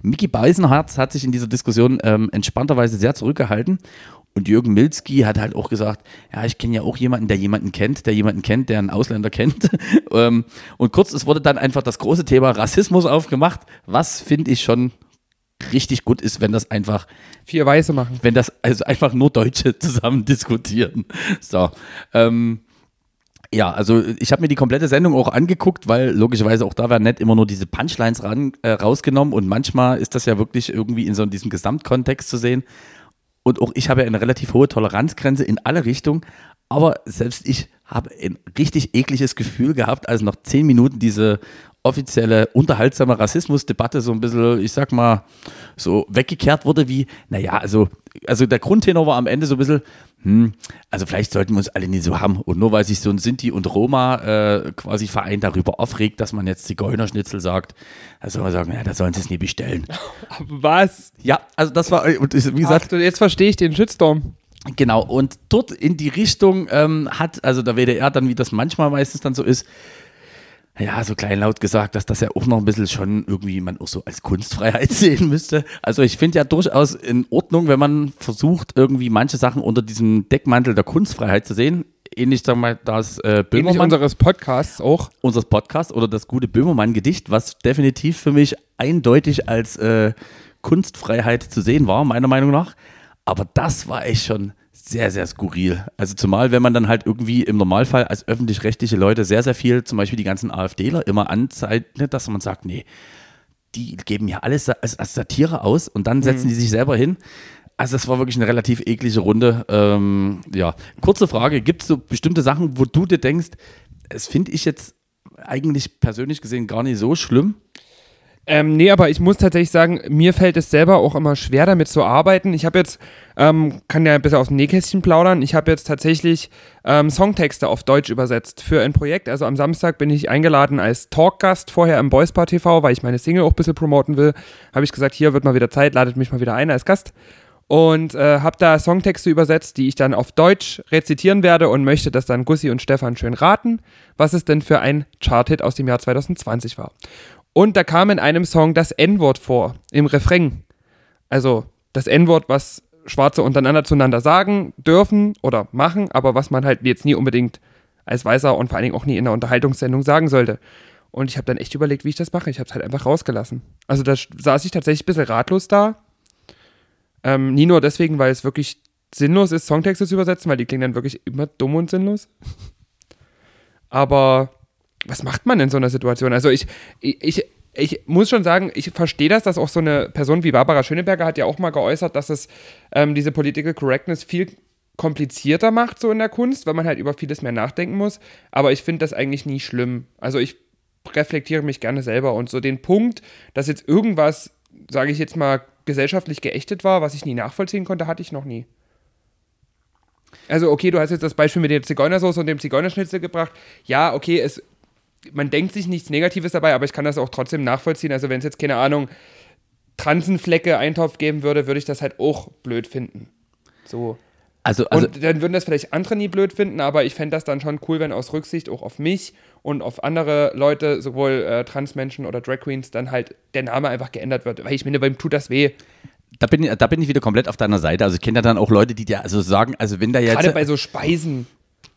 Mickey Beisenherz hat sich in dieser Diskussion ähm, entspannterweise sehr zurückgehalten. Und Jürgen Milzki hat halt auch gesagt, ja, ich kenne ja auch jemanden, der jemanden kennt, der jemanden kennt, der einen Ausländer kennt. [LAUGHS] ähm, und kurz, es wurde dann einfach das große Thema Rassismus aufgemacht, was finde ich schon richtig gut ist, wenn das einfach, Vier Weiße machen. wenn das also einfach nur Deutsche [LAUGHS] zusammen diskutieren. So. Ähm, ja, also ich habe mir die komplette Sendung auch angeguckt, weil logischerweise auch da werden nicht immer nur diese Punchlines ran, äh, rausgenommen und manchmal ist das ja wirklich irgendwie in so diesem Gesamtkontext zu sehen. Und auch ich habe ja eine relativ hohe Toleranzgrenze in alle Richtungen, aber selbst ich habe ein richtig ekliges Gefühl gehabt, als nach zehn Minuten diese offizielle, unterhaltsame Rassismusdebatte so ein bisschen, ich sag mal, so weggekehrt wurde wie, naja, also, also der Grundtenor war am Ende so ein bisschen, hm, also vielleicht sollten wir uns alle nicht so haben. Und nur weil sich so ein Sinti und Roma äh, quasi Verein darüber aufregt, dass man jetzt Zigeunerschnitzel sagt, da soll man sagen, ja, da sollen sie es nie bestellen. [LAUGHS] Was? Ja, also das war, und wie Ach, gesagt, du, jetzt verstehe ich den Shitstorm. Genau, und dort in die Richtung ähm, hat, also der WDR dann, wie das manchmal meistens dann so ist, ja, so kleinlaut gesagt, dass das ja auch noch ein bisschen schon irgendwie man auch so als Kunstfreiheit [LAUGHS] sehen müsste. Also ich finde ja durchaus in Ordnung, wenn man versucht, irgendwie manche Sachen unter diesem Deckmantel der Kunstfreiheit zu sehen. Ähnlich, sagen wir mal, das äh, Ähnlich Böhmermann, unseres Podcasts auch. unseres Podcasts oder das gute Böhmermann-Gedicht, was definitiv für mich eindeutig als äh, Kunstfreiheit zu sehen war, meiner Meinung nach. Aber das war echt schon sehr, sehr skurril. Also zumal, wenn man dann halt irgendwie im Normalfall als öffentlich-rechtliche Leute sehr, sehr viel, zum Beispiel die ganzen AfDler, immer anzeichnet, dass man sagt, nee, die geben ja alles als, als Satire aus und dann setzen die sich selber hin. Also das war wirklich eine relativ eklige Runde. Ähm, ja, kurze Frage, gibt es so bestimmte Sachen, wo du dir denkst, es finde ich jetzt eigentlich persönlich gesehen gar nicht so schlimm? Ähm, nee, aber ich muss tatsächlich sagen, mir fällt es selber auch immer schwer, damit zu arbeiten. Ich habe jetzt, ähm, kann ja ein bisschen aus dem Nähkästchen plaudern, ich habe jetzt tatsächlich ähm, Songtexte auf Deutsch übersetzt für ein Projekt. Also am Samstag bin ich eingeladen als Talkgast vorher im Boysbar TV, weil ich meine Single auch ein bisschen promoten will. Habe ich gesagt, hier wird mal wieder Zeit, ladet mich mal wieder ein als Gast. Und äh, habe da Songtexte übersetzt, die ich dann auf Deutsch rezitieren werde und möchte, dass dann Gussi und Stefan schön raten, was es denn für ein Charthit aus dem Jahr 2020 war. Und da kam in einem Song das N-Wort vor, im Refrain. Also das N-Wort, was Schwarze untereinander zueinander sagen dürfen oder machen, aber was man halt jetzt nie unbedingt als Weißer und vor allen Dingen auch nie in einer Unterhaltungssendung sagen sollte. Und ich habe dann echt überlegt, wie ich das mache. Ich habe es halt einfach rausgelassen. Also da saß ich tatsächlich ein bisschen ratlos da. Ähm, nie nur deswegen, weil es wirklich sinnlos ist, Songtexte zu übersetzen, weil die klingen dann wirklich immer dumm und sinnlos. [LAUGHS] Aber was macht man in so einer Situation? Also ich, ich, ich, muss schon sagen, ich verstehe das, dass auch so eine Person wie Barbara Schöneberger hat ja auch mal geäußert, dass es ähm, diese Political Correctness viel komplizierter macht, so in der Kunst, weil man halt über vieles mehr nachdenken muss. Aber ich finde das eigentlich nie schlimm. Also ich reflektiere mich gerne selber und so den Punkt, dass jetzt irgendwas, sage ich jetzt mal, gesellschaftlich geächtet war, was ich nie nachvollziehen konnte, hatte ich noch nie. Also, okay, du hast jetzt das Beispiel mit der Zigeunersoße und dem Zigeunerschnitzel gebracht. Ja, okay, es, man denkt sich nichts Negatives dabei, aber ich kann das auch trotzdem nachvollziehen. Also, wenn es jetzt, keine Ahnung, Transenflecke Eintopf geben würde, würde ich das halt auch blöd finden. So. Also, also und dann würden das vielleicht andere nie blöd finden, aber ich fände das dann schon cool, wenn aus Rücksicht auch auf mich und auf andere Leute, sowohl äh, Transmenschen oder Drag Queens, dann halt der Name einfach geändert wird. Weil ich meine, wem tut das weh? da bin, ich- da bin ich wieder komplett auf deiner Seite. Also ich kenne ja dann auch Leute, die dir also sagen, also wenn da jetzt. Gerade bei so Speisen.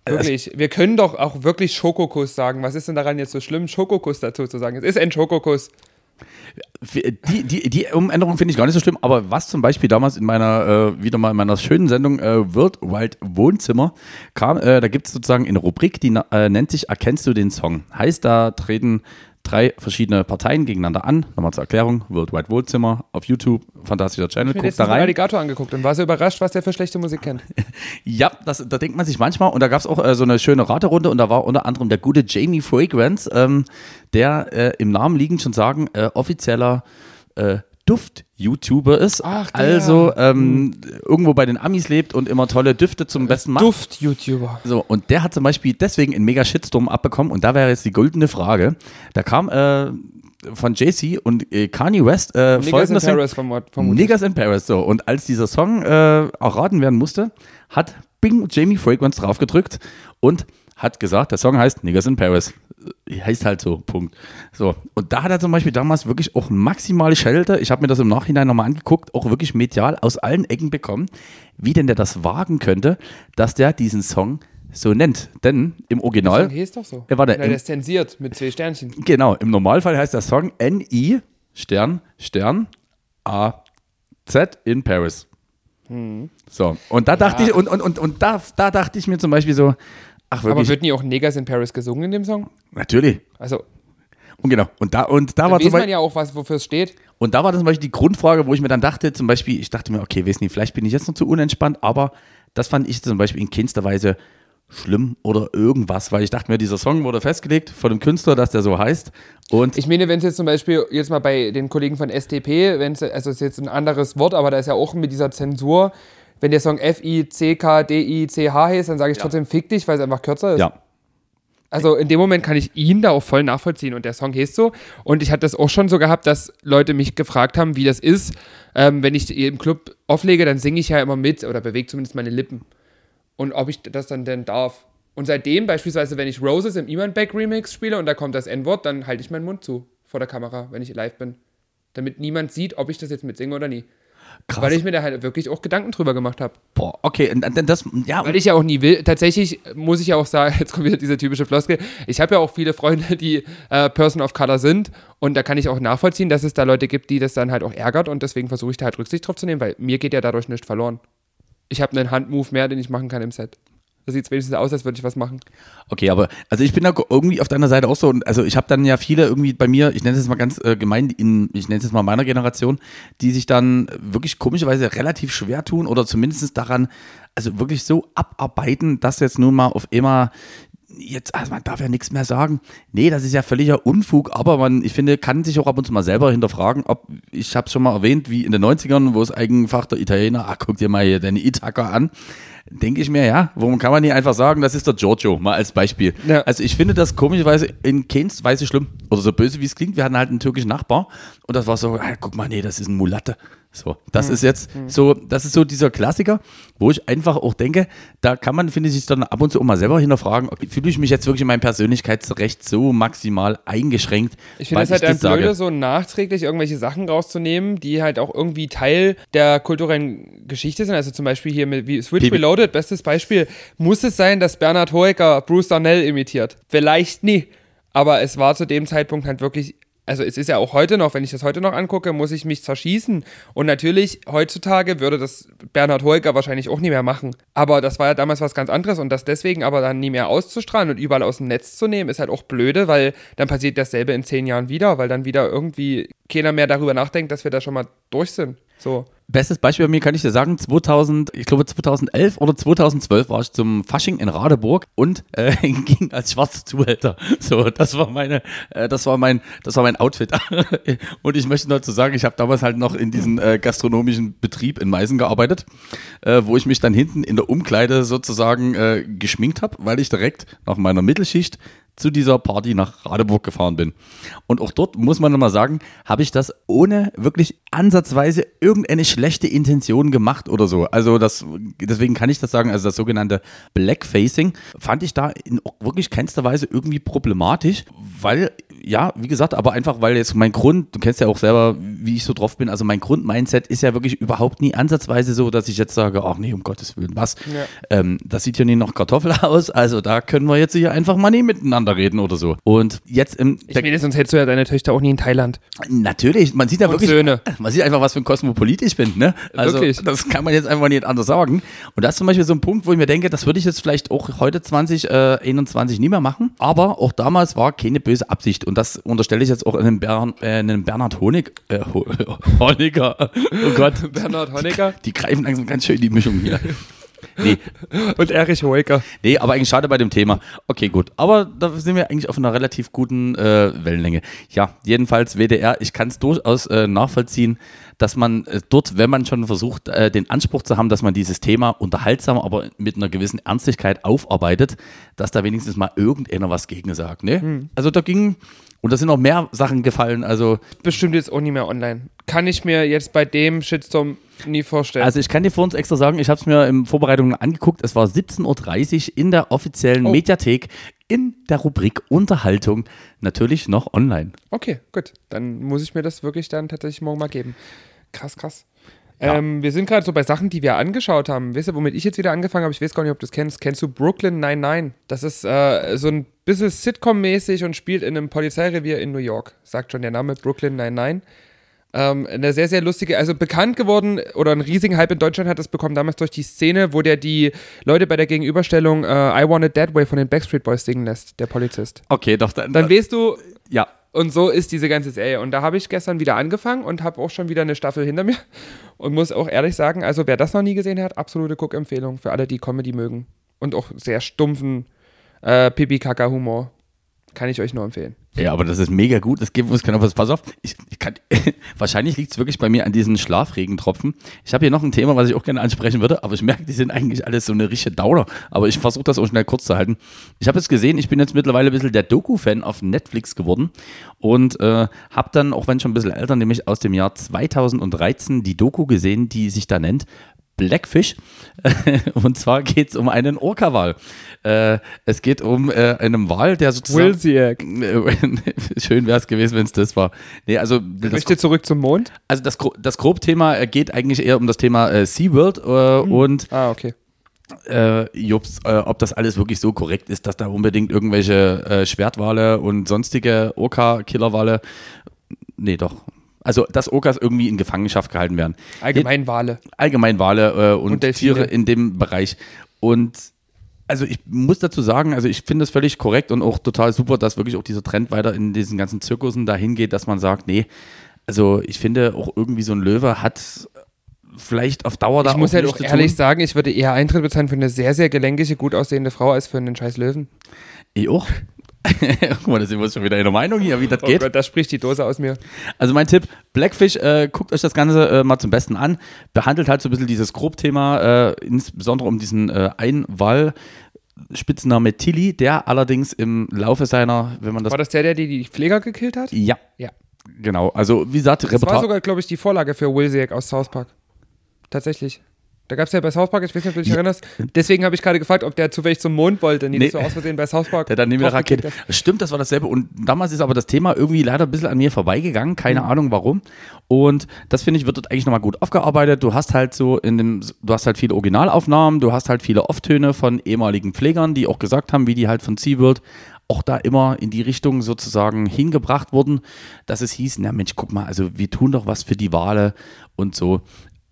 Wirklich. Wir können doch auch wirklich Schokokuss sagen. Was ist denn daran jetzt so schlimm, Schokokuss dazu zu sagen? Es ist ein Schokokuss. Die, die, die Umänderung finde ich gar nicht so schlimm, aber was zum Beispiel damals in meiner, äh, wieder mal in meiner schönen Sendung äh, World Wild Wohnzimmer kam, äh, da gibt es sozusagen eine Rubrik, die äh, nennt sich Erkennst du den Song? Heißt, da treten drei verschiedene Parteien gegeneinander an. Nochmal zur Erklärung, World Wide Wohnzimmer auf YouTube, fantastischer Channel, Ich mir da einen rein. Alligator angeguckt und war so überrascht, was der für schlechte Musik kennt. [LAUGHS] Ja, das, da denkt man sich manchmal, und da gab es auch äh, so eine schöne Raterunde und da war unter anderem der gute Jamie Fragrance, ähm, der äh, im Namen liegend schon sagen, äh, offizieller äh, Duft-YouTuber ist. Ach, der. also ähm, irgendwo bei den Amis lebt und immer tolle Düfte zum besten macht. Duft-YouTuber. So, und der hat zum Beispiel deswegen einen mega Shitstorm abbekommen und da wäre jetzt die goldene Frage. Da kam äh, von JC und äh, Kanye West äh, Niggas in folgendes Paris vom vermutlich. Niggas in Paris, so. Und als dieser Song äh, erraten werden musste, hat Bing Jamie Fragrance draufgedrückt und hat gesagt, der Song heißt Niggas in Paris. Äh, Heißt halt so, Punkt. So, und da hat er zum Beispiel damals wirklich auch maximale Schelte, ich habe mir das im Nachhinein nochmal angeguckt, auch wirklich medial aus allen Ecken bekommen, wie denn der das wagen könnte, dass der diesen Song so nennt. Denn im Original, Hier ist doch so. Ja, warte, Na, im- der ist zensiert mit zwei Sternchen. genau, im Normalfall heißt der Song N-I Stern Stern A-Z in Paris. So, und da dachte ich, und, und, und, und da, da dachte ich mir zum Beispiel so, ach Aber wirklich, wird nie auch Niggas in Paris gesungen in dem Song? Natürlich. Also, Und genau, und da, und da war zum weiß man Beispiel, ja auch, was, wofür es steht. und da war zum Beispiel die Grundfrage, wo ich mir dann dachte, zum Beispiel, ich dachte mir, okay, weiß nicht, vielleicht bin ich jetzt noch zu unentspannt, aber das fand ich zum Beispiel in keinster Weise schlimm oder irgendwas, weil ich dachte mir, dieser Song wurde festgelegt von dem Künstler, dass der so heißt. Und Ich meine, wenn es jetzt zum Beispiel jetzt mal bei den Kollegen von STP, wenn es, also es ist jetzt ein anderes Wort, aber da ist ja auch mit dieser Zensur, wenn der Song F-I-C-K-D-I-C-H heißt, dann sage ich trotzdem fick dich, weil es einfach kürzer ist. ja, Also in dem Moment kann ich ihn da auch voll nachvollziehen und der Song heißt so. Und ich hatte das auch schon so gehabt, dass Leute mich gefragt haben, wie das ist. Ähm, wenn ich im Club auflege, dann singe ich ja immer mit oder bewege zumindest meine Lippen. Und ob ich das dann denn darf. Und seitdem beispielsweise, wenn ich Roses im Iman Beck Remix spiele und da kommt das N-Wort, dann halte ich meinen Mund zu vor der Kamera, wenn ich live bin. Damit niemand sieht, ob ich das jetzt mitsinge oder nie. Krass. Weil ich mir da halt wirklich auch Gedanken drüber gemacht habe. Boah, okay, und, und das, ja, Weil ich ja auch nie will. Tatsächlich muss ich ja auch sagen, [LAUGHS] jetzt kommt wieder diese typische Floskel. Ich habe ja auch viele Freunde, die äh, Person of Color sind. Und da kann ich auch nachvollziehen, dass es da Leute gibt, die das dann halt auch ärgert. Und deswegen versuche ich da halt Rücksicht drauf zu nehmen, weil mir geht ja dadurch nichts verloren. Ich habe einen Handmove mehr, den ich machen kann im Set. Da sieht wenigstens aus, als würde ich was machen. Okay, aber also ich bin da irgendwie auf deiner Seite auch so und also ich habe dann ja viele irgendwie bei mir, ich nenne es jetzt mal ganz äh, gemein, in, ich nenne es jetzt mal meiner Generation, die sich dann wirklich komischerweise relativ schwer tun oder zumindest daran, also wirklich so abarbeiten, dass jetzt nun mal auf immer jetzt, also man darf ja nichts mehr sagen. Nee, das ist ja völliger Unfug, aber man, ich finde, kann sich auch ab und zu mal selber hinterfragen, ob, ich habe es schon mal erwähnt, wie in den 90ern, wo es einfach der Italiener, ah, guck dir mal hier deine Ithaka an, denke ich mir, ja, warum kann man nicht einfach sagen, das ist der Giorgio, mal als Beispiel. Ja. Also ich finde das komischerweise in keins Weise schlimm, oder so böse wie es klingt, wir hatten halt einen türkischen Nachbar und das war so, ah, guck mal, nee, das ist ein Mulatte. So, das ist jetzt so, das ist so dieser Klassiker, wo ich einfach auch denke, da kann man, finde ich, sich dann ab und zu auch mal selber hinterfragen, okay, fühle ich mich jetzt wirklich in meinem Persönlichkeitsrecht so maximal eingeschränkt, Ich finde es halt sage. Blöde, so nachträglich irgendwelche Sachen rauszunehmen, die halt auch irgendwie Teil der kulturellen Geschichte sind. Also zum Beispiel hier mit wie Switch Pipi. Reloaded, bestes Beispiel. Muss es sein, dass Bernhard Hoeker Bruce Darnell imitiert? Vielleicht nie. Aber es war zu dem Zeitpunkt halt wirklich. Also es ist ja auch heute noch, wenn ich das heute noch angucke, muss ich mich zerschießen. Und natürlich, heutzutage würde das Bernhard Hoeker wahrscheinlich auch nie mehr machen. Aber das war ja damals was ganz anderes und das deswegen aber dann nie mehr auszustrahlen und überall aus dem Netz zu nehmen, ist halt auch blöde, weil dann passiert dasselbe in zehn Jahren wieder, weil dann wieder irgendwie keiner mehr darüber nachdenkt, dass wir da schon mal durch sind. So. Bestes Beispiel bei mir kann ich dir sagen, 2000, ich glaube 2011 oder 2012 war ich zum Fasching in Radeburg und äh, [LAUGHS] ging als schwarzer Zuhälter. So, das war meine, äh, das war mein, das war mein Outfit. [LAUGHS] und ich möchte dazu sagen, ich habe damals halt noch in diesem äh, gastronomischen Betrieb in Meißen gearbeitet, äh, wo ich mich dann hinten in der Umkleide sozusagen äh, geschminkt habe, weil ich direkt nach meiner Mittelschicht zu dieser Party nach Radeburg gefahren bin. Und auch dort muss man nochmal sagen, habe ich das ohne wirklich ansatzweise irgendeine schlechte Intention gemacht oder so. Also das, deswegen kann ich das sagen, also das sogenannte Blackfacing fand ich da in wirklich keinster Weise irgendwie problematisch, weil, ja, wie gesagt, aber einfach, weil jetzt mein Grund, du kennst ja auch selber, wie ich so drauf bin, also mein Grundmindset ist ja wirklich überhaupt nie ansatzweise so, dass ich jetzt sage, ach nee, um Gottes Willen, was? Ja. Ähm, das sieht ja nie noch Kartoffel [LAUGHS] aus, also da können wir jetzt hier einfach mal nie miteinander reden oder so. Und jetzt im Ich meine, sonst hättest du ja deine Töchter auch nie in Thailand. Natürlich, man sieht ja Und wirklich, Söhne. [LAUGHS] man sieht einfach, was für ein Kosmopolit ich bin, ne? Also, Wirklich. das kann man jetzt einfach nicht anders sagen. Und das ist zum Beispiel so ein Punkt, wo ich mir denke, das würde ich jetzt vielleicht auch heute 2021 nie mehr machen. Aber auch damals war keine böse Absicht. Und das unterstelle ich jetzt auch einem, Bern, äh, einem Bernhard Honig, äh, Ho- [LAUGHS] Honecker. Oh Gott. Bernhard Honecker Die greifen langsam ganz schön die Mischung hier. [LAUGHS] Nee, [LAUGHS] und Erich Honecker. Nee, aber eigentlich schade bei dem Thema. Okay, gut. Aber da sind wir eigentlich auf einer relativ guten äh, Wellenlänge. Ja, jedenfalls WDR, ich kann es durchaus äh, nachvollziehen, dass man äh, dort, wenn man schon versucht, äh, den Anspruch zu haben, dass man dieses Thema unterhaltsam, aber mit einer gewissen Ernstlichkeit aufarbeitet, dass da wenigstens mal irgendeiner was gegen sagt. Ne? Also da ging, und da sind noch mehr Sachen gefallen. Also Bestimmt jetzt auch nie mehr online. Kann ich mir jetzt bei dem Shitstorm nie vorstellen. Also ich kann dir vor uns extra sagen, ich habe es mir in Vorbereitung angeguckt, es war 17.30 Uhr in der offiziellen Oh. Mediathek in der Rubrik Unterhaltung, natürlich noch online. Okay, gut. Dann muss ich mir das wirklich dann tatsächlich morgen mal geben. Krass, krass. Ja. Ähm, wir sind gerade so bei Sachen, die wir angeschaut haben. Weißt du, womit ich jetzt wieder angefangen habe? Ich weiß gar nicht, ob du das kennst. Kennst du Brooklyn 99? Das ist äh, so ein bisschen Sitcom-mäßig und spielt in einem Polizeirevier in New York. Sagt schon der Name Brooklyn 99. Ähm, eine sehr, sehr lustige, also bekannt geworden oder einen riesigen Hype in Deutschland hat es bekommen damals durch die Szene, wo der die Leute bei der Gegenüberstellung äh, I Want It That Way von den Backstreet Boys singen lässt, der Polizist. Okay, doch, dann, Dann weißt du, ja. und so ist diese ganze Serie. Und da habe ich gestern wieder angefangen und habe auch schon wieder eine Staffel hinter mir. Und muss auch ehrlich sagen, also wer das noch nie gesehen hat, absolute Guckempfehlung für alle, die Comedy mögen. Und auch sehr stumpfen äh, Pipi-Kaka-Humor. Kann ich euch nur empfehlen. Ja, aber das ist mega gut. Das gibt uns keiner was. Pass auf, ich, ich kann, [LAUGHS] wahrscheinlich liegt es wirklich bei mir an diesen Schlafregentropfen. Ich habe hier noch ein Thema, was ich auch gerne ansprechen würde, aber ich merke, die sind eigentlich alles so eine richtige Dauer. Aber ich versuche das auch schnell kurz zu halten. Ich habe jetzt gesehen, ich bin jetzt mittlerweile ein bisschen der Doku-Fan auf Netflix geworden und äh, habe dann, auch wenn schon ein bisschen älter, nämlich aus dem Jahr 2013 die Doku gesehen, die sich da nennt Blackfish. [LAUGHS] Und zwar geht es um einen Orca-Wal. Äh, es geht um äh, einen Wal, der sozusagen. Wilsiak. [LAUGHS] Schön wäre es gewesen, wenn es das war. Nee, also das, Möchte zurück zum Mond? also das, das Grobthema äh, geht eigentlich eher um das Thema äh, SeaWorld äh, und Ah, okay. äh, Jobs, äh, ob das alles wirklich so korrekt ist, dass da unbedingt irgendwelche äh, Schwertwale und sonstige Orca-Killerwale, nee, doch. Also, dass Orcas irgendwie in Gefangenschaft gehalten werden. Allgemein Wale. Allgemein Wale äh, und, Und. Tiere in dem Bereich. Und also ich muss dazu sagen, also ich finde es völlig korrekt und auch total super, dass wirklich auch dieser Trend weiter in diesen ganzen Zirkussen dahin geht, dass man sagt, nee, also ich finde auch irgendwie so ein Löwe hat vielleicht auf Dauer da Ich muss halt auch ehrlich tun. sagen, ich würde eher Eintritt bezahlen für eine sehr, sehr gelenkige, gut aussehende Frau als für einen scheiß Löwen. Ich auch. [LAUGHS] Guck mal, da sind wir uns schon wieder in der Meinung hier, wie das Oh geht. Gott, da spricht die Dose aus mir. Also mein Tipp, Blackfish, äh, guckt euch das Ganze äh, mal zum Besten an. Behandelt halt so ein bisschen dieses Grobthema, äh, insbesondere um diesen äh, Einwall. Spitzname Tilly, der allerdings im Laufe seiner, wenn man das. War das der, der die, die Pfleger gekillt hat? ja, Ja. genau. Also, wie gesagt, Das war Reportage. sogar, glaube ich, die Vorlage für Wilsiak aus South Park. Tatsächlich. Da gab es ja bei South Park, ich weiß nicht, ob du dich Ja. erinnerst. Deswegen habe ich gerade gefragt, ob der zufällig zum Mond wollte. Nee, Nee. so aus Versehen bei South Park. Der dann neben der Rakete. Stimmt, das war dasselbe. Und damals ist aber das Thema irgendwie leider ein bisschen an mir vorbeigegangen. Keine Mhm. Ahnung warum. Und das finde ich, wird dort eigentlich nochmal gut aufgearbeitet. Du hast halt so in dem, du hast halt viele Originalaufnahmen, du hast halt viele Off-Töne von ehemaligen Pflegern, die auch gesagt haben, wie die halt von SeaWorld auch da immer in die Richtung sozusagen hingebracht wurden, dass es hieß, na Mensch, guck mal, also wir tun doch was für die Wale und so.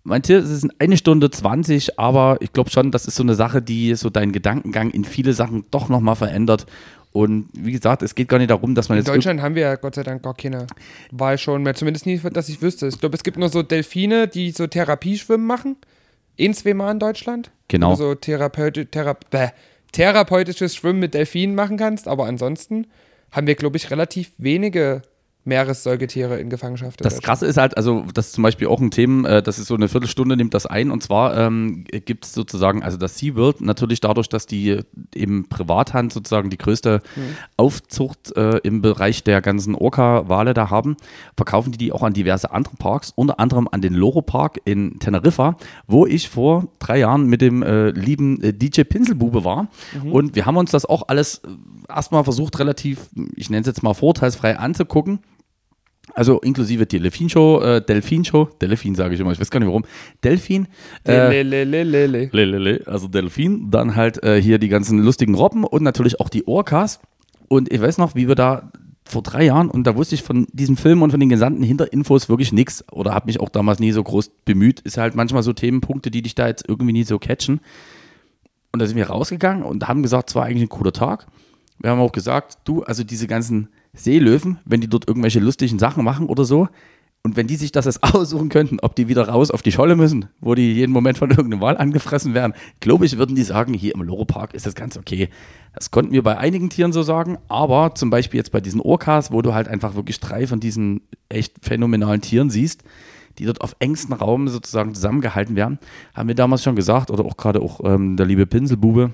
Manche, es ist eine Stunde 20, aber ich glaube schon, das ist so eine Sache, die so deinen Gedankengang in viele Sachen doch nochmal verändert. Und wie gesagt, es geht gar nicht darum, dass man In jetzt. Deutschland haben wir ja Gott sei Dank gar keine Wahl schon mehr. Zumindest nie, dass ich wüsste. Ich glaube, es gibt nur so Delfine, die so Therapieschwimmen machen. In zweimal in Deutschland. Genau. Wo du so Therapeut, Thera bäh, therapeutisches Schwimmen mit Delfinen machen kannst. Aber ansonsten haben wir, glaube ich, relativ wenige Meeressäugetiere in Gefangenschaft. Das. Krasse ist halt, also das ist zum Beispiel auch ein Thema, äh, das ist so eine Viertelstunde, nimmt das ein. Und zwar ähm, gibt es sozusagen, also das SeaWorld natürlich dadurch, dass die im Privathand sozusagen die größte Aufzucht äh, im Bereich der ganzen Orca-Wale da haben, verkaufen die die auch an diverse andere Parks, unter anderem an den Loro Park in Teneriffa, wo ich vor drei Jahren mit dem äh, lieben äh, DJ Pinselbube war. Und wir haben uns das auch alles äh, erstmal versucht, relativ, ich nenne es jetzt mal vorteilsfrei anzugucken. Also inklusive Delfin-Show, äh, Delfin-Show, Delfin sage ich immer, ich weiß gar nicht warum. Delfin, äh, Lelelelele. Lelele, also Delfin, dann halt äh, hier die ganzen lustigen Robben und natürlich auch die Orcas. Und ich weiß noch, wie wir da vor drei Jahren, und da wusste ich von diesem Film und von den gesamten Hinterinfos wirklich nichts oder habe mich auch damals nie so groß bemüht. Ist halt manchmal so Themenpunkte, die dich da jetzt irgendwie nie so catchen. Und da sind wir rausgegangen und haben gesagt, es war eigentlich ein cooler Tag. Wir haben auch gesagt, du, also diese ganzen Seelöwen, wenn die dort irgendwelche lustigen Sachen machen oder so, und wenn die sich das jetzt [LAUGHS] aussuchen könnten, ob die wieder raus auf die Scholle müssen, wo die jeden Moment von irgendeinem Wal angefressen werden, glaube ich, würden die sagen, hier im Loro-Park ist das ganz okay. Das konnten wir bei einigen Tieren so sagen, aber zum Beispiel jetzt bei diesen Orcas, wo du halt einfach wirklich drei von diesen echt phänomenalen Tieren siehst, die dort auf engstem Raum sozusagen zusammengehalten werden, haben wir damals schon gesagt, oder auch gerade auch ähm, der liebe Pinselbube,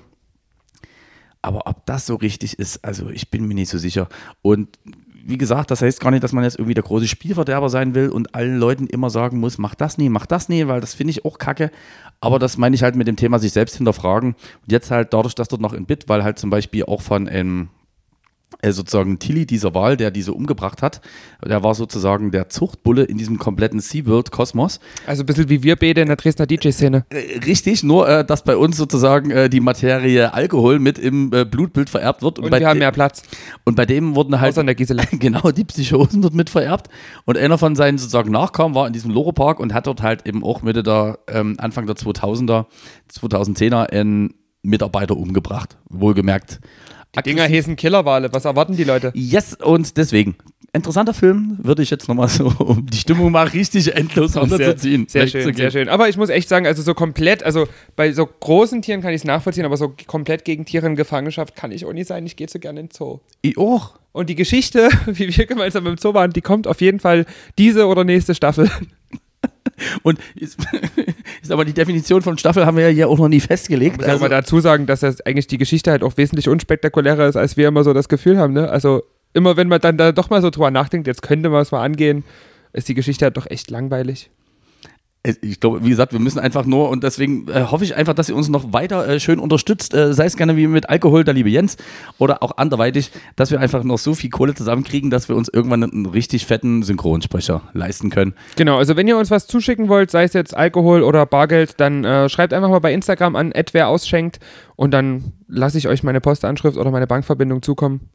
aber ob das so richtig ist, also ich bin mir nicht so sicher. Und wie gesagt, das heißt gar nicht, dass man jetzt irgendwie der große Spielverderber sein will und allen Leuten immer sagen muss, mach das nie, mach das nie, weil das finde ich auch kacke. Aber das meine ich halt mit dem Thema sich selbst hinterfragen. Und jetzt halt dadurch, dass dort noch in Bit, weil halt zum Beispiel auch von ähm, äh, sozusagen Tilly, dieser Wal, der diese umgebracht hat, der war sozusagen der Zuchtbulle in diesem kompletten SeaWorld-Kosmos. Also ein bisschen wie wir beide in der Dresdner DJ-Szene. Äh, Richtig, nur äh, dass bei uns sozusagen äh, die Materie Alkohol mit im äh, Blutbild vererbt wird. Und bei wir haben mehr Platz. und bei dem wurden halt Außer in der Gisela. [LAUGHS] genau die Psychosen dort mit vererbt. Und einer von seinen sozusagen Nachkommen war in diesem Loro-Park und hat dort halt eben auch Mitte der, ähm, Anfang der 2000er, 2010er einen Mitarbeiter umgebracht. Wohlgemerkt. Die Dinger hießen Killerwale. Was erwarten die Leute? Yes, und deswegen. Interessanter Film, würde ich jetzt nochmal so, um die Stimmung mal richtig endlos runterzuziehen. Sehr wegzugehen. schön, sehr schön. Aber ich muss echt sagen, also so komplett, also bei so großen Tieren kann ich es nachvollziehen, aber so komplett gegen Tiere in Gefangenschaft kann ich auch nicht sein. Ich gehe so gerne in den Zoo. Ich auch. Und die Geschichte, [LAUGHS] wie wir gemeinsam im Zoo waren, die kommt auf jeden Fall diese oder nächste Staffel. Und ist, [LAUGHS] ist aber die Definition von Staffel haben wir ja hier auch noch nie festgelegt. Muss also, mal dazu sagen, dass das eigentlich die Geschichte halt auch wesentlich unspektakulärer ist, als wir immer so das Gefühl haben. Ne? Also immer wenn man dann da doch mal so drüber nachdenkt, jetzt könnte man es mal angehen, ist die Geschichte halt doch echt langweilig. Ich glaube, wie gesagt, wir müssen einfach nur und deswegen äh, hoffe ich einfach, dass ihr uns noch weiter äh, schön unterstützt, äh, sei es gerne wie mit Alkohol, der liebe Jens, oder auch anderweitig, dass wir einfach noch so viel Kohle zusammenkriegen, dass wir uns irgendwann einen richtig fetten Synchronsprecher leisten können. Genau, also wenn ihr uns was zuschicken wollt, sei es jetzt Alkohol oder Bargeld, dann äh, schreibt einfach mal bei Instagram an, wer ausschenkt und dann lasse ich euch meine Postanschrift oder meine Bankverbindung zukommen.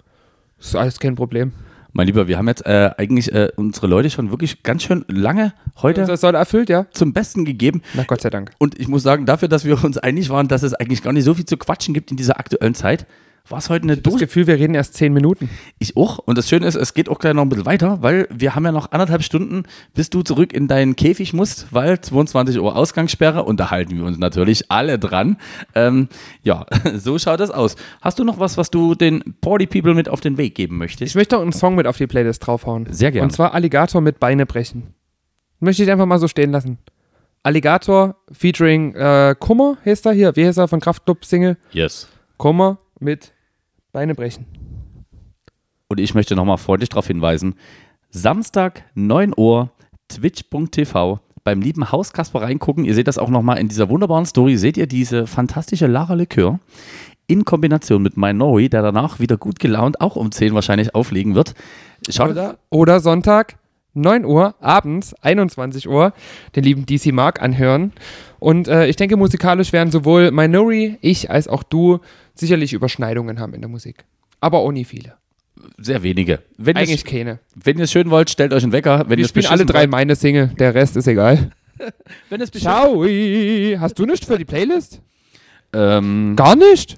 Das ist alles kein Problem. Mein Lieber, wir haben jetzt äh, eigentlich äh, unsere Leute schon wirklich ganz schön lange heute Das soll erfüllt, ja? zum Besten gegeben. Na Gott sei Dank. Und ich muss sagen, dafür, dass wir uns einig waren, dass es eigentlich gar nicht so viel zu quatschen gibt in dieser aktuellen Zeit, war es heute eine Das durch Gefühl, wir reden erst zehn Minuten. Ich auch. Und das Schöne ist, es geht auch gleich noch ein bisschen weiter, weil wir haben ja noch anderthalb Stunden, bis du zurück in deinen Käfig musst, weil 22 Uhr Ausgangssperre und da halten wir uns natürlich alle dran. Ähm, ja, [LAUGHS] so schaut es aus. Hast du noch was, was du den Party People mit auf den Weg geben Ich möchtest? möchte auch einen Song mit auf die Playlist draufhauen. Sehr gerne. Und zwar Alligator mit Beine brechen. Möchte ich einfach mal so stehen lassen. Alligator featuring äh, Kummer, heißt er hier. Wie heißt er von Kraftclub Single? Yes. Kummer mit Beine brechen. Und ich möchte nochmal freundlich darauf hinweisen, Samstag 9 Uhr, twitch.tv, beim lieben Hauskasper reingucken. Ihr seht das auch nochmal in dieser wunderbaren Story. Seht ihr diese fantastische Lara Likör in Kombination mit Minori, der danach wieder gut gelaunt auch um 10 wahrscheinlich auflegen wird. Schaut, Oder, oder Sonntag, 9 Uhr, abends, 21 Uhr, den lieben DC Mark anhören. Und äh, ich denke, musikalisch werden sowohl Minori, ich als auch du sicherlich Überschneidungen haben in der Musik. Aber auch nie viele. sehr wenige. Wenn Eigentlich keine. wenn ihr es schön wollt, stellt euch einen Wecker. Wenn Wir es spielen alle drei wollt- meine Single, der Rest ist egal. [LAUGHS] Wenn es Ciao. Hast du nichts für die Playlist? Ähm, Gar nicht?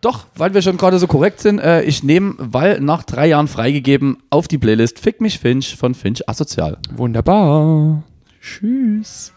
Doch, weil wir schon gerade so korrekt sind. Äh, ich nehme, weil nach drei Jahren freigegeben, auf die Playlist Fick mich Finch von Finch Asozial. Wunderbar. Tschüss.